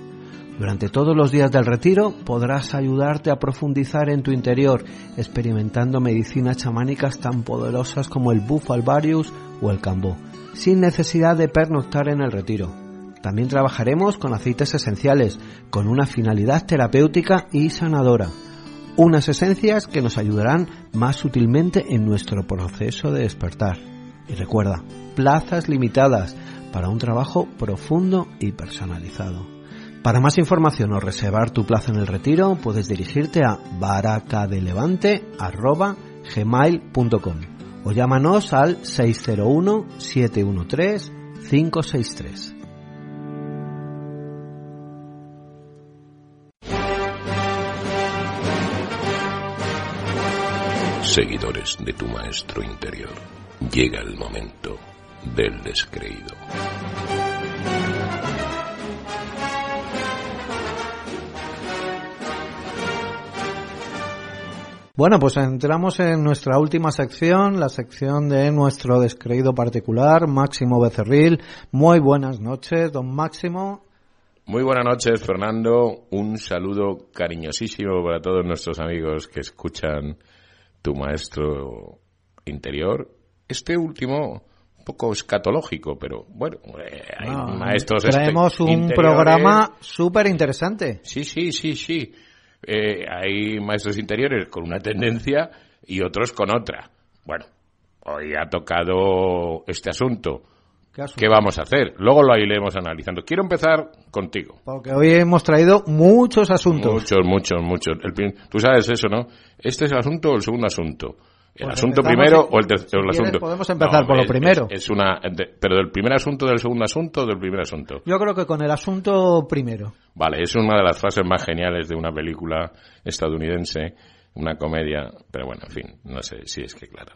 Durante todos los días del retiro podrás ayudarte a profundizar en tu interior, experimentando medicinas chamánicas tan poderosas como el Bufo alvarius o el cambó, sin necesidad de pernoctar en el retiro. También trabajaremos con aceites esenciales, con una finalidad terapéutica y sanadora. Unas esencias que nos ayudarán más sutilmente en nuestro proceso de despertar. Y recuerda, plazas limitadas para un trabajo profundo y personalizado. Para más información o reservar tu plaza en el retiro, puedes dirigirte a baracadelevante.gmail.com o llámanos al 601 713 563. Seguidores de tu maestro interior. Llega el momento del descreído. Bueno, pues entramos en nuestra última sección, la sección de nuestro descreído particular, Máximo Becerril. Muy buenas noches, don Máximo. Muy buenas noches, Fernando. Un saludo cariñosísimo para todos nuestros amigos que escuchan tu maestro interior. Este último, un poco escatológico, pero bueno, eh, hay maestros Traemos un programa súper interesante. Sí, sí, sí, sí. Eh, hay maestros interiores con una tendencia y otros con otra. Bueno, hoy ha tocado este asunto. ¿Qué, vamos a hacer? Luego lo iremos analizando. Quiero empezar contigo. Porque hoy hemos traído muchos asuntos. Muchos, muchos, muchos. tú sabes eso, ¿no? ¿Este es el asunto o el segundo asunto? ¿El pues asunto primero o el tercer asunto? Podemos empezar por lo primero. Es, una, pero del primer asunto, del segundo asunto o del primer asunto. Yo creo que con el asunto primero. Vale, es una de las frases más geniales de una película estadounidense, una comedia, pero bueno, en fin, no sé si es que claro.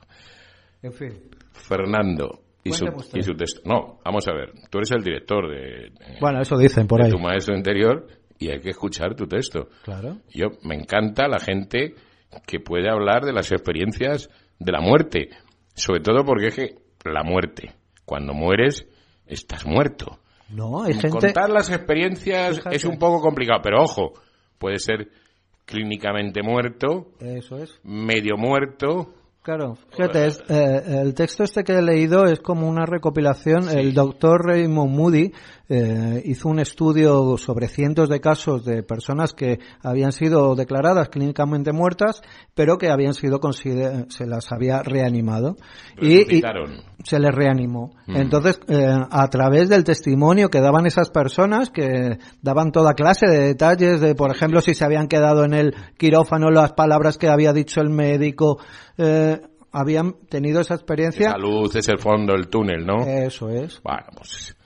En fin. Fernando, y su, texto. No, vamos a ver, tú eres el director de, bueno, eso dicen por ahí. tu maestro interior y hay que escuchar tu texto. Claro. Yo me encanta la gente que puede hablar de las experiencias de la muerte, sobre todo porque es que la muerte, cuando mueres, estás muerto. No, hay gente... Contar las experiencias es un poco complicado, pero ojo, puede ser clínicamente muerto, Eso es. medio muerto, Claro, fíjate, eh, el texto este que he leído es como una recopilación. El doctor Raymond Moody eh, hizo un estudio sobre cientos de casos de personas que habían sido declaradas clínicamente muertas, pero que habían sido se las había reanimado y, se les reanimó. Mm. Entonces, eh, a través del testimonio que daban esas personas, que daban toda clase de detalles de, por ejemplo, si se habían quedado en el quirófano las palabras que había dicho el médico. Eh, habían tenido esa experiencia. La luz es el fondo del túnel, ¿no? Eso es. Bueno, pues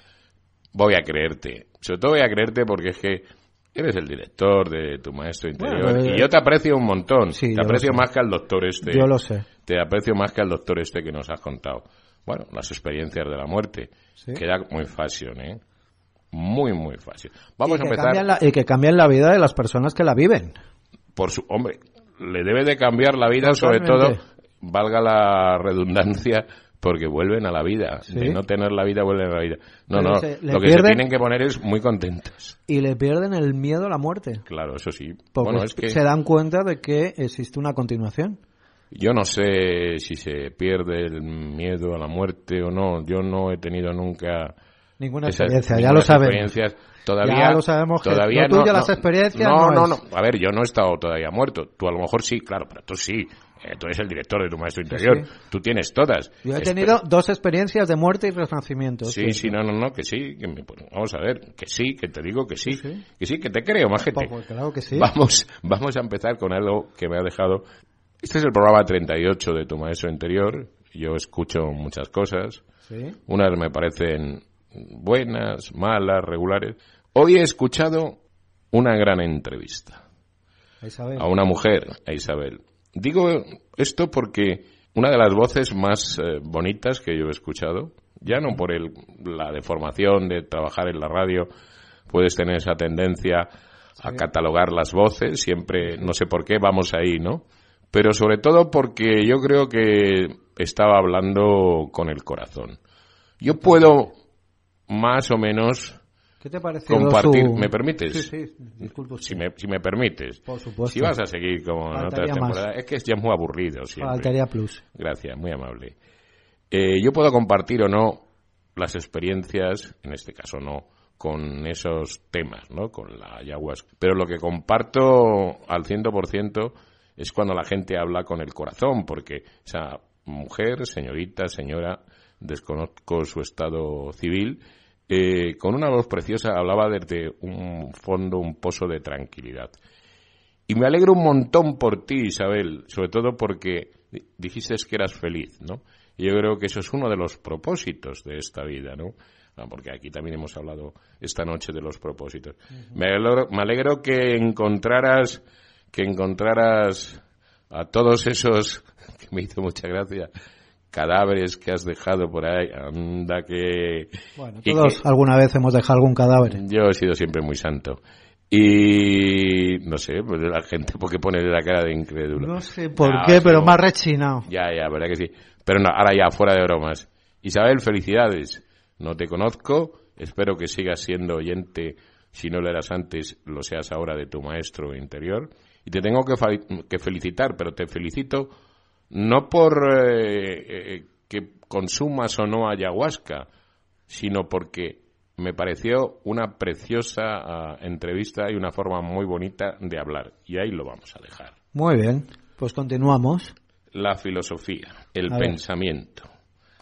voy a creerte. Sobre todo voy a creerte porque es que eres el director de tu maestro interior y yo te aprecio un montón. te aprecio más que al doctor este. Yo lo sé. Te aprecio más que al doctor este que nos has contado. Bueno, las experiencias de la muerte. Queda muy fácil, ¿eh? Muy, muy fácil. Vamos a empezar. y que cambian la vida de las personas que la viven. Por su, hombre, le debe de cambiar la vida, sobre todo valga la redundancia, porque vuelven a la vida. De no tener la vida, vuelven a la vida. No, no, lo que se tienen que poner es muy contentas. Y le pierden el miedo a la muerte. Claro, eso sí. bueno, es que... se dan cuenta de que existe una continuación. Yo no sé si se pierde el miedo a la muerte o no. Yo no he tenido nunca... Ninguna experiencia, ya lo sabemos. Todavía, ya lo sabemos todavía no, las experiencias no, no, no, A ver, yo no he estado todavía muerto. Tú a lo mejor sí, claro, pero tú sí. Eh, tú eres el director de tu maestro interior, tú tienes todas. Yo he tenido dos experiencias de muerte y renacimiento. Sí, sí, no, no, no, que sí, que vamos a ver, que sí, que te digo que sí, que sí, que te creo, más gente. Claro que sí. Vamos, vamos a empezar con algo que me ha dejado Este es el programa 38 de Tu Maestro Interior. Yo escucho muchas cosas. Unas me parecen buenas, malas, regulares. Hoy he escuchado una gran entrevista. A, una mujer, a Isabel. Digo esto porque una de las voces más eh, bonitas que yo he escuchado, ya no por el, la deformación de trabajar en la radio, puedes tener esa tendencia a catalogar las voces, siempre, no sé por qué, vamos ahí, ¿no? Pero sobre todo porque yo creo que estaba hablando con el corazón. Yo puedo más o menos ¿Qué te parece compartir. ¿Me permites? Sí, sí, Si me, si me permites. Por supuesto. Si vas a seguir como en otras temporadas. Es que es ya muy aburrido siempre. Faltaría plus. Gracias, muy amable. Eh, yo puedo compartir o no las experiencias, en este caso no, con esos temas, ¿no? Con la ayahuasca. Pero lo que comparto al 100% es cuando la gente habla con el corazón, porque esa mujer, señorita, señora, desconozco su estado civil, eh, con una voz preciosa hablaba desde un fondo, un pozo de tranquilidad. Y me alegro un montón por ti, Isabel, sobre todo porque dijiste que eras feliz, ¿no? Y yo creo que eso es uno de los propósitos de esta vida, ¿no? Ah, porque aquí también hemos hablado esta noche de los propósitos. me, alegro, me alegro que encontraras que encontraras a todos esos que me hizo mucha gracia cadáveres que has dejado por ahí. Anda que. Bueno, todos alguna vez hemos dejado algún cadáver. Yo he sido siempre muy santo. Y no sé, pues la gente porque pone la cara de incrédulo. No sé por qué, pero más rechinado. Ya, ya, verdad que sí. Pero no, ahora ya, fuera de bromas. Isabel, felicidades. No te conozco, espero que sigas siendo oyente. Si no lo eras antes, lo seas ahora de tu maestro interior. Y te tengo que, que felicitar, pero te felicito no por eh, eh, que consumas o no ayahuasca, sino porque me pareció una preciosa ah, entrevista y una forma muy bonita de hablar. Y ahí lo vamos a dejar. Muy bien, pues continuamos. La filosofía, el pensamiento.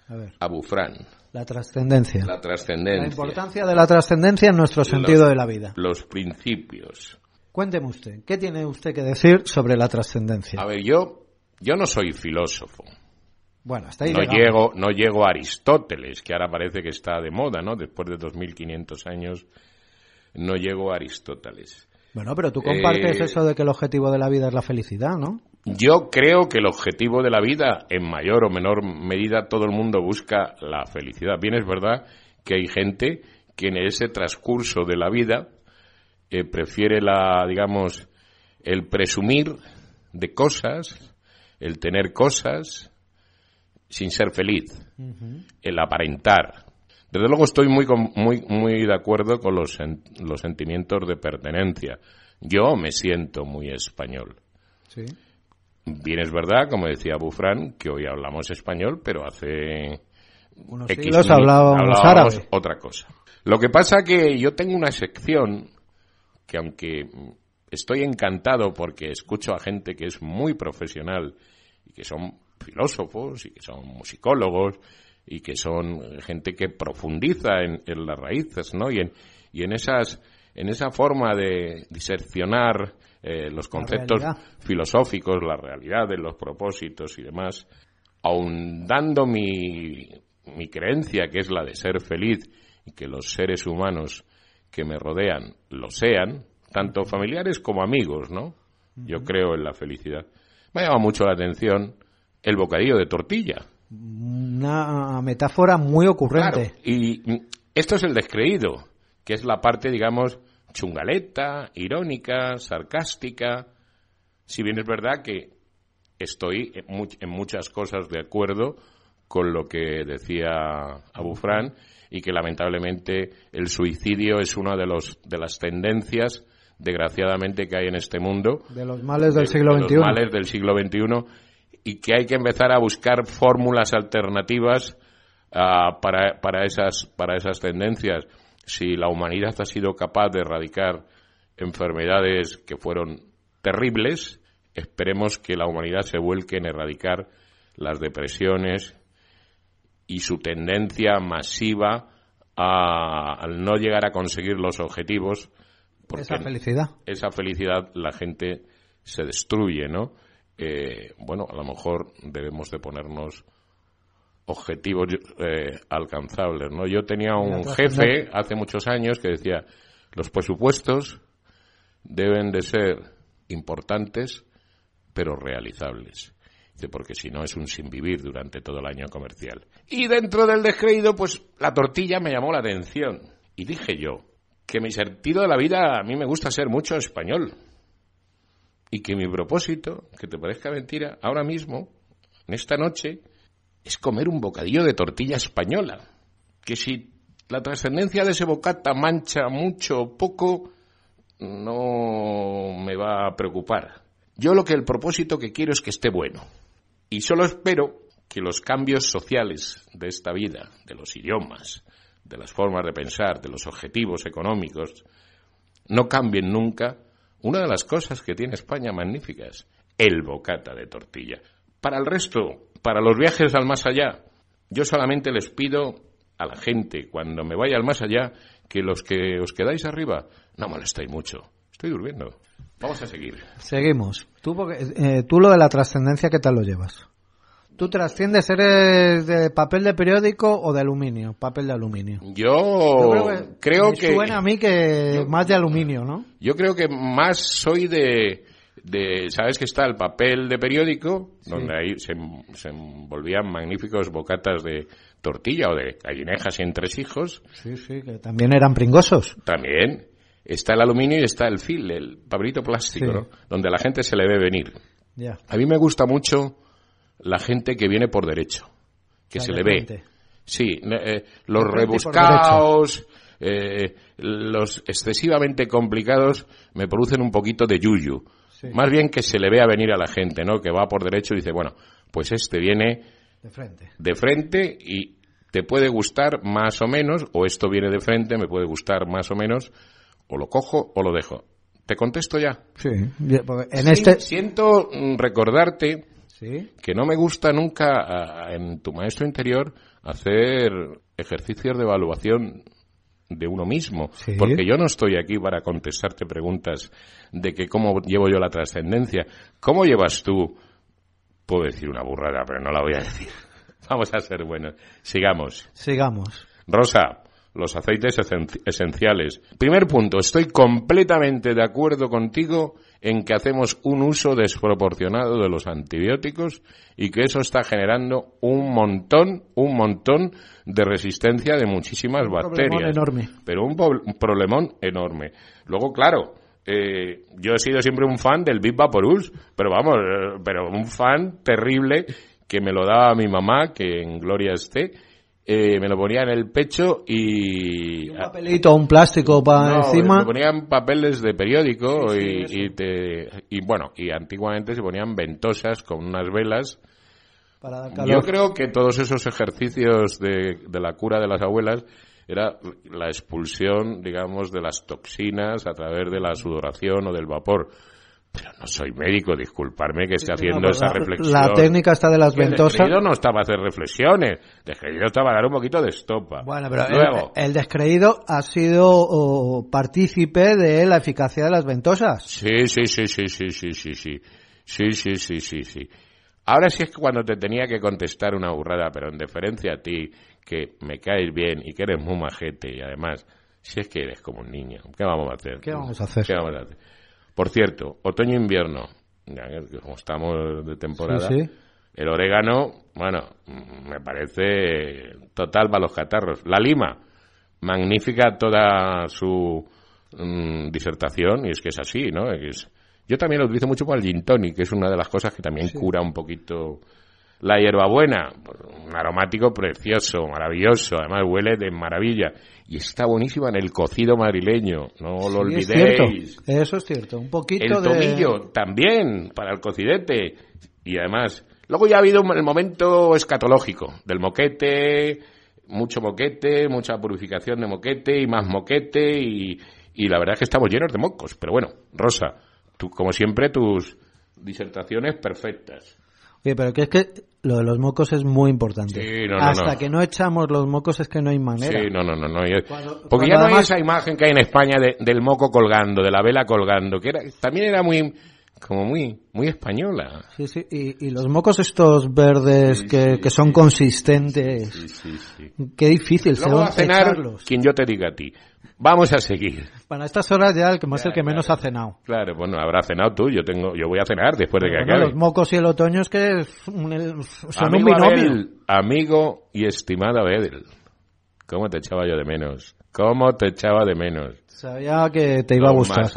A ver. Abufrán. La trascendencia. La trascendencia. La importancia de la trascendencia en nuestro sentido de la vida. Los principios. Cuénteme usted, ¿qué tiene usted que decir sobre la trascendencia? A ver, yo yo no soy filósofo. Bueno, hasta ahí no llego, no llego a Aristóteles, que ahora parece que está de moda, ¿no? Después de 2.500 años, no llego a Aristóteles. Bueno, pero tú compartes eh, eso de que el objetivo de la vida es la felicidad, ¿no? Yo creo que el objetivo de la vida, en mayor o menor medida, todo el mundo busca la felicidad. Bien es verdad que hay gente que en ese transcurso de la vida eh, prefiere la, digamos, el presumir de cosas, el tener cosas sin ser feliz, el aparentar. Desde luego estoy muy, muy, muy de acuerdo con los, los sentimientos de pertenencia. Yo me siento muy español. Bien es verdad, como decía Bufrán, que hoy hablamos español, pero hace unos X hablábamos, otra cosa. Lo que pasa que yo tengo una sección que aunque estoy encantado porque escucho a gente que es muy profesional y que son filósofos y que son musicólogos y que son gente que profundiza en, las raíces, ¿no? Y en, y en esas en esa forma de diseccionar eh, los conceptos filosóficos, la realidad de los propósitos y demás, aun dando mi, mi creencia, que es la de ser feliz y que los seres humanos que me rodean lo sean, tanto familiares como amigos, ¿no? Yo creo en la felicidad. Me llama mucho la atención el bocadillo de tortilla. Una metáfora muy ocurrente. y esto es el descreído, que es la parte, digamos, chungaleta, irónica, sarcástica. Si bien es verdad que estoy en muchas cosas de acuerdo con lo que decía Abu Fran y que lamentablemente el suicidio es una de, los, de las tendencias desgraciadamente, que hay en este mundo. De los males del siglo XXI. males del siglo XXI y que hay que empezar a buscar fórmulas alternativas ah, para, para, esas, para esas tendencias. Si la humanidad ha sido capaz de erradicar enfermedades que fueron terribles, esperemos que la humanidad se vuelque en erradicar las depresiones y su tendencia masiva a, al no llegar a conseguir los objetivos esa felicidad. Esa felicidad la gente se destruye, ¿no? eh, bueno, a lo mejor debemos de ponernos objetivos eh, alcanzables, ¿no? Yo tenía un jefe hace muchos años que decía, los presupuestos deben de ser importantes, pero realizables. porque si no es un sin vivir durante todo el año comercial. Y dentro del descreído, pues la tortilla me llamó la atención. Y dije yo que mi sentido de la vida a mí me gusta ser mucho español. Y que mi propósito, que te parezca mentira, ahora mismo, en esta noche, es comer un bocadillo de tortilla española. Que si la trascendencia de ese bocata mancha mucho o poco, no me va a preocupar. Yo lo que el propósito que quiero es que esté bueno. Y solo espero que los cambios sociales de esta vida, de los idiomas, de las formas de pensar, de los objetivos económicos, no cambien nunca una de las cosas que tiene España magníficas, el bocata de tortilla. Para el resto, para los viajes al más allá, yo solamente les pido a la gente, cuando me vaya al más allá, que los que os quedáis arriba, no molestéis mucho. Estoy durmiendo. Vamos a seguir. Seguimos. Tú, eh, tú lo de la trascendencia, ¿qué tal lo llevas? ¿Tú trasciendes, eres de papel de periódico o de aluminio? Papel de aluminio. Yo, creo que, Suena a mí que más de aluminio, ¿no? Yo creo que más soy de, de ¿sabes que está el papel de periódico? Donde ahí se, se, envolvían magníficos bocatas de tortilla o de gallinejas y entresijos. Sí, sí, que también eran pringosos. También. Está el aluminio y está el fil, el papelito plástico, ¿no? Donde la gente se le ve venir. Ya. A mí me gusta mucho la gente que viene por derecho, que se le ve. Sí, eh, los rebuscados, eh, los excesivamente complicados me producen un poquito de yuyu. Más bien que se le vea venir a la gente, ¿no? Que va por derecho y dice, bueno, pues este viene de frente. De frente y te puede gustar más o menos, o esto viene de frente, me puede gustar más o menos, o lo cojo o lo dejo. ¿Te contesto ya? Sí. En este... Siento mm, recordarte que no me gusta nunca en tu maestro interior hacer ejercicios de evaluación de uno mismo, porque yo no estoy aquí para contestarte preguntas de que cómo llevo yo la trascendencia, cómo llevas tú, puedo decir una burrada, pero no la voy a decir. Vamos a ser buenos. Sigamos. Sigamos. Rosa, los aceites esenciales. Primer punto, estoy completamente de acuerdo contigo en que hacemos un uso desproporcionado de los antibióticos y que eso está generando un montón, un montón de resistencia de muchísimas bacterias. enorme. Pero un, problemón enorme. Luego, claro, eh, yo he sido siempre un fan del Big Vaporus, pero vamos, eh, pero un fan terrible que me lo daba mi mamá, que en gloria esté, eh, me lo ponía en el pecho y... un papelito, un plástico para encima. Me ponían papeles de periódico y, y, bueno, y antiguamente se ponían ventosas con unas velas. Yo creo que todos esos ejercicios de, de la cura de las abuelas era la expulsión, digamos, de las toxinas a través de la sudoración o del vapor pero no soy médico, disculparme que esté haciendo esa reflexión. La técnica está de las ventosas. El descreído no estaba a hacer reflexiones, el descreído estaba a dar un poquito de estopa. Bueno, pero Luego, el, descreído ha sido partícipe de la eficacia de las ventosas. Sí, sí, sí, sí, sí, sí, sí, sí. Sí, sí, sí, sí, sí. Ahora sí es que cuando te tenía que contestar una burrada, pero en deferencia a ti, que me caes bien y que eres muy majete y además, si es que eres como un niño, ¿qué vamos a hacer? ¿Qué vamos a hacer? ¿Qué vamos a hacer? Por cierto, otoño-invierno, como estamos de temporada, el orégano, bueno, me parece total para los catarros. La lima, magnífica toda su mm, disertación, y es que es así, ¿no? Es, yo también lo utilizo mucho para el gin tonic, que es una de las cosas que también cura un poquito la hierbabuena, un aromático precioso, maravilloso, además huele de maravilla. Y está buenísima en el cocido madrileño, no lo olvidéis. Eso es cierto, un poquito el tomillo también para el cocidete. Y además, luego ya ha habido el momento escatológico del moquete, mucho moquete, mucha purificación de moquete y más moquete y, y la verdad es que estamos llenos de mocos. Pero bueno, Rosa, tú, como siempre, tus disertaciones perfectas pero que es que lo de los mocos es muy importante. Hasta que no echamos los mocos es que no hay manera. Sí, no, no, no. porque ya no hay esa imagen que hay en España del moco colgando, de la vela colgando, que era, también era muy como muy, muy española. Sí, sí, y, los mocos estos verdes que, que, son consistentes. Sí, sí, sí. Qué difícil Luego a cenar quien yo te diga a ti. Vamos a seguir. Para estas horas ya el que más el que menos ha cenado. Claro, bueno, habrá cenado tú, yo tengo, yo voy a cenar después de que acabe. Los mocos y el otoño es que son un binomio. amigo y estimada Bedel. ¿Cómo te echaba yo de menos? ¿Cómo te echaba de menos? Sabía que te iba a gustar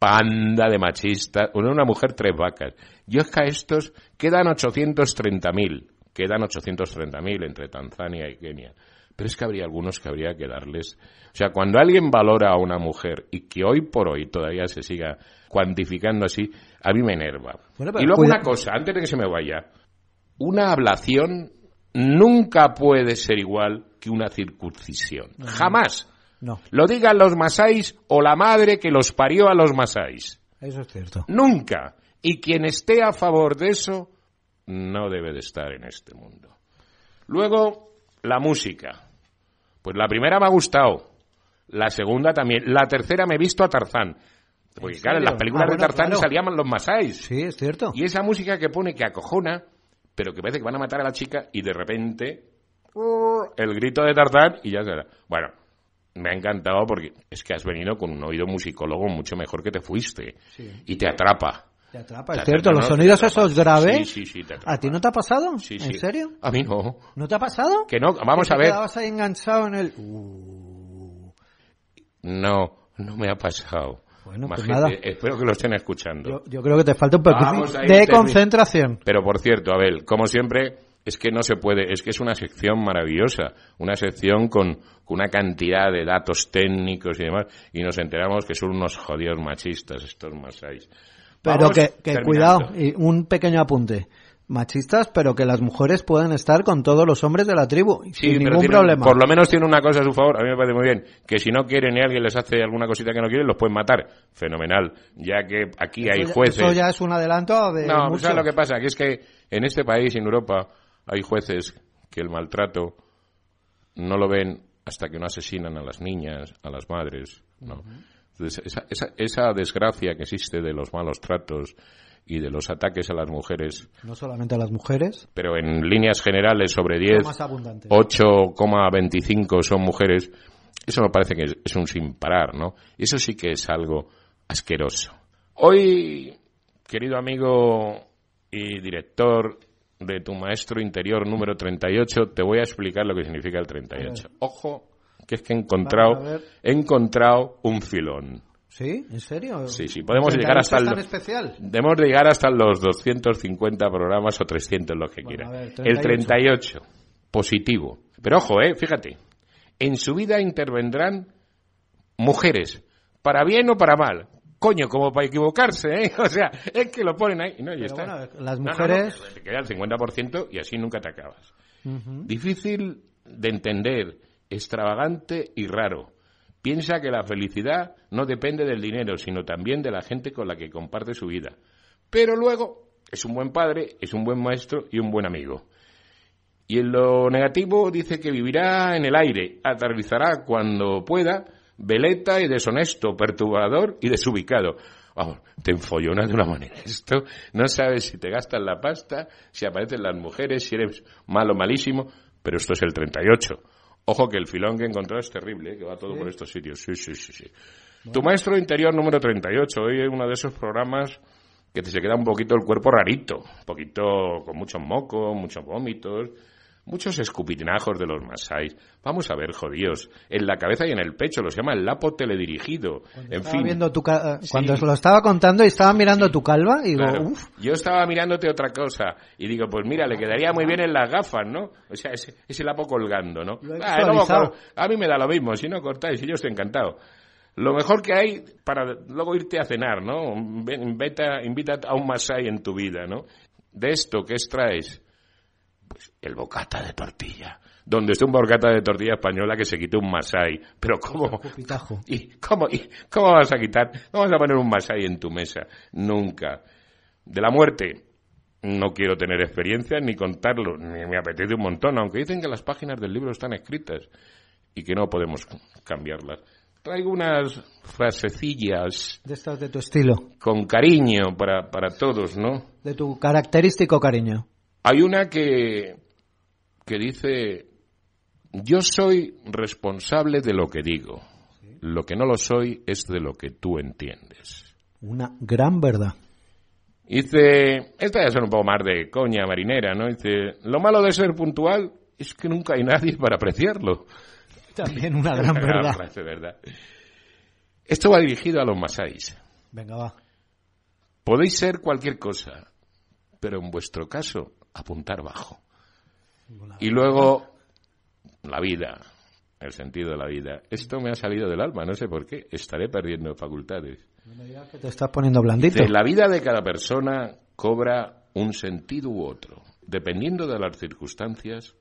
panda de machistas, una, una mujer tres vacas. Yo es que a estos quedan 830.000, quedan 830.000 entre Tanzania y Kenia. Pero es que habría algunos que habría que darles. O sea, cuando alguien valora a una mujer y que hoy por hoy todavía se siga cuantificando así, a mí me enerva. y luego una cosa, antes de que se me vaya, una ablación nunca puede ser igual que una circuncisión. Jamás. No. Lo digan los masáis o la madre que los parió a los masáis. Eso es cierto. Nunca. Y quien esté a favor de eso no debe de estar en este mundo. Luego, la música. Pues la primera me ha gustado. La segunda también. La tercera me he visto a Tarzán. Porque claro, en las películas ah, de Tarzán salían los masáis. Sí, es cierto. Y esa música que pone que acojona, pero que parece que van a matar a la chica y de repente el grito de Tarzán y ya será. Bueno, me ha encantado porque es que has venido con un oído musicólogo mucho mejor que te fuiste. Y te atrapa. Te atrapa, es cierto, los sonidos esos graves. Sí, sí, sí, ¿A ti no te ha pasado? Sí, ¿En serio? A mí no. ¿No te ha pasado? Que no, vamos a ver. quedabas ahí enganchado en el... Uh. No, no me ha pasado. Bueno, pues espero que lo estén escuchando. Yo, creo que te falta un poco de concentración. Pero por cierto, Abel, como siempre, es que no se puede, es que es una sección maravillosa, una sección con, una cantidad de datos técnicos y demás, y nos enteramos que son unos jodidos machistas estos masáis. Pero que, cuidado, y un pequeño apunte. Machistas, pero que las mujeres pueden estar con todos los hombres de la tribu, sin ningún problema. Por lo menos tiene una cosa a su favor, a mí me parece muy bien, que si no quieren y alguien les hace alguna cosita que no quieren, los pueden matar. Fenomenal, ya que aquí hay jueces. eso ya es un adelanto de. No, ¿sabes lo que pasa? Que es que en este país, en Europa, hay jueces que el maltrato no lo ven hasta que no asesinan a las niñas, a las madres. ¿no? Esa, esa, desgracia que existe de los malos tratos y de los ataques a las mujeres. No solamente a las mujeres. Pero en líneas generales, sobre 10, 8,25 son mujeres. Eso me parece que es un sin parar, ¿no? Eso sí que es algo asqueroso. Hoy, querido amigo y director de tu maestro interior número 38, te voy a explicar lo que significa el 38. Ojo, que es que he encontrado, he encontrado un filón. ¿Sí? ¿En serio? Sí, sí, podemos llegar hasta el, especial? Debemos llegar hasta los 250 programas o 300, lo que quiera. El 38, positivo. Pero ojo, eh, fíjate, en su vida intervendrán mujeres, para bien o para mal, coño, como para equivocarse, ¿eh? O sea, es que lo ponen ahí. No, y está. las mujeres. te queda el 50% y así nunca te acabas. Difícil de entender, extravagante y raro. Piensa que la felicidad no depende del dinero, sino también de la gente con la que comparte su vida. Pero luego es un buen padre, es un buen maestro y un buen amigo. Y en lo negativo dice que vivirá en el aire, aterrizará cuando pueda, veleta y deshonesto, perturbador y desubicado. Vamos, te enfollonas de una manera. Esto no sabes si te gastas la pasta, si aparecen las mujeres, si eres malo, malísimo, pero esto es el 38. Ojo que el filón que encontró es terrible, ¿eh? que va todo por estos sitios. Sí, sí, sí, sí. Tu maestro interior número 38. Hoy es uno de esos programas que te se queda un poquito el cuerpo rarito, un poquito con muchos mocos, muchos vómitos Muchos escupitinajos de los masáis. Vamos a ver, jodidos. En la cabeza y en el pecho, los llama el lapo teledirigido. en fin. Viendo tu Cuando lo estaba contando y estaba mirando tu calva, y digo, Yo estaba mirándote otra cosa. Y digo, pues mira, le quedaría muy bien en las gafas, ¿no? O sea, ese, ese lapo colgando, ¿no? Ah, a mí me da lo mismo. Si no cortáis, y yo estoy encantado lo mejor que hay para luego irte a cenar, ¿no? Invita, invita a un masai en tu vida, ¿no? De esto que extraes el bocata de tortilla. Donde esté un bocata de tortilla española que se quite un masai. Pero ¿cómo? ¿Y cómo, y cómo vas a quitar? ¿Cómo vas a poner un masai en tu mesa? Nunca. De la muerte, no quiero tener experiencia ni contarlo, ni me apetece un montón, aunque dicen que las páginas del libro están escritas y que no podemos cambiarlas. traigo unas frasecillas. De estas de tu estilo. Con cariño para, para todos, ¿no? De tu característico cariño. Hay una que, que dice, yo soy responsable de lo que digo. Lo que no lo soy es de lo que tú entiendes. Una gran verdad. Dice, esta ya son un poco más de coña marinera, ¿no? Dice, lo malo de ser puntual es que nunca hay nadie para apreciarlo. También una gran verdad. verdad. Esto va dirigido a los masáis. Venga, va. Podéis ser cualquier cosa, pero en vuestro caso, apuntar bajo. Y luego, la vida, el sentido de la vida. Esto me ha salido del alma, no sé por qué. Estaré perdiendo facultades. que te estás poniendo blandito. la vida de cada persona cobra un sentido u otro. Dependiendo de las circunstancias,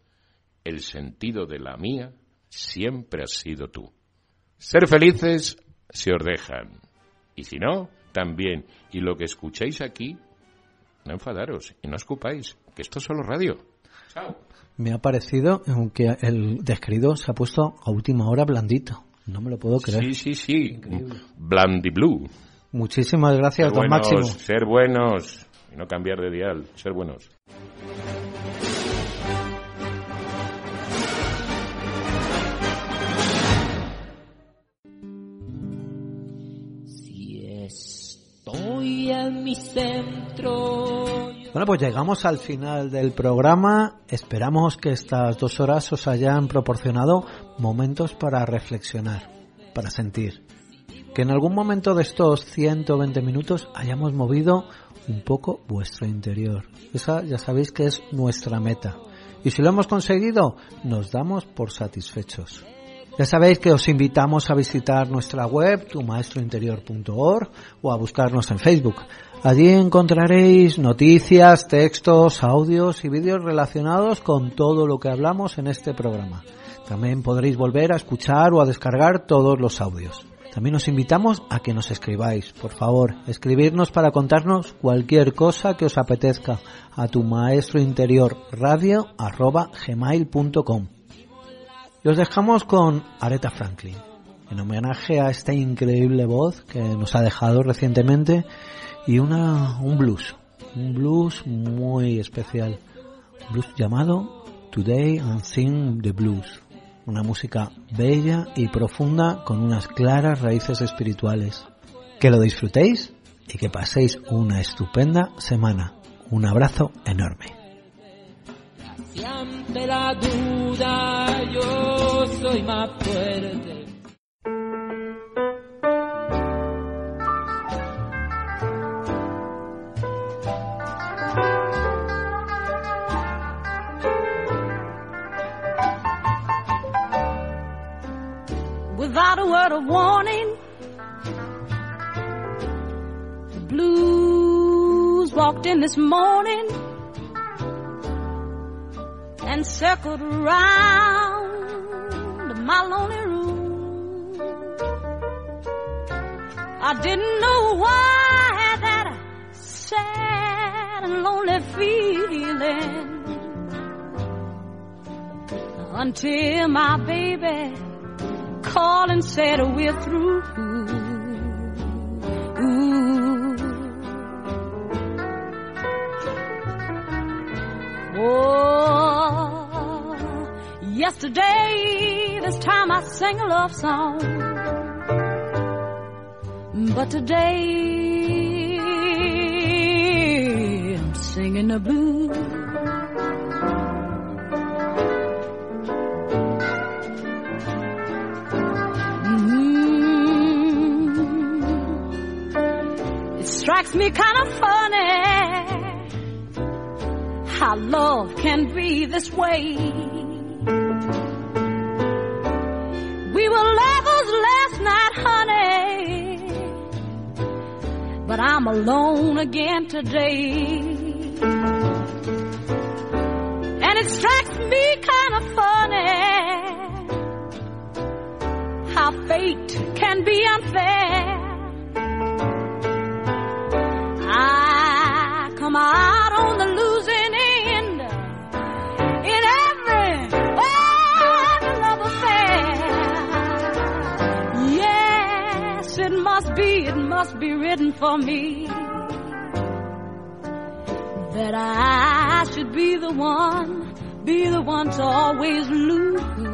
el sentido de la mía siempre has sido tú. Ser felices se os dejan. Y si no, también. Y lo que escuchéis aquí, no enfadaros y no escupáis, que esto es solo radio. Chao. Me ha parecido, aunque el descrito se ha puesto a última hora blandito. No me lo puedo creer. Sí, sí, sí. Blandi Blue. Muchísimas gracias, don Máximo. Ser buenos y no cambiar de dial. Ser buenos. en mi centro. Bueno, pues llegamos al final del programa. Esperamos que estas dos horas os hayan proporcionado momentos para reflexionar, para sentir. Que en algún momento de estos 120 minutos hayamos movido un poco vuestro interior. Esa ya sabéis que es nuestra meta. Y si lo hemos conseguido, nos damos por satisfechos. Ya sabéis que os invitamos a visitar nuestra web, tumaestrointerior.org o a buscarnos en Facebook. Allí encontraréis noticias, textos, audios y vídeos relacionados con todo lo que hablamos en este programa. También podréis volver a escuchar o a descargar todos los audios. También os invitamos a que nos escribáis, por favor, escribirnos para contarnos cualquier cosa que os apetezca a tu maestro interior radio y os dejamos con Aretha Franklin, en homenaje a esta increíble voz que nos ha dejado recientemente y una, un blues, un blues muy especial, un blues llamado Today and Sing the Blues, una música bella y profunda con unas claras raíces espirituales. Que lo disfrutéis y que paséis una estupenda semana. Un abrazo enorme. Without a word of warning, the blues walked in this morning and circled around my lonely room. I didn't know why I had that sad and lonely feeling until my baby called and said we're through. Ooh. Oh, yesterday, this time I sang a love song. But today, I'm singing the blues. Strikes me kind of funny how love can be this way. We were lovers last night, honey, but I'm alone again today. And it strikes me kind of funny how fate can be unfair. Must be written for me. That I should be the one, be the one to always lose.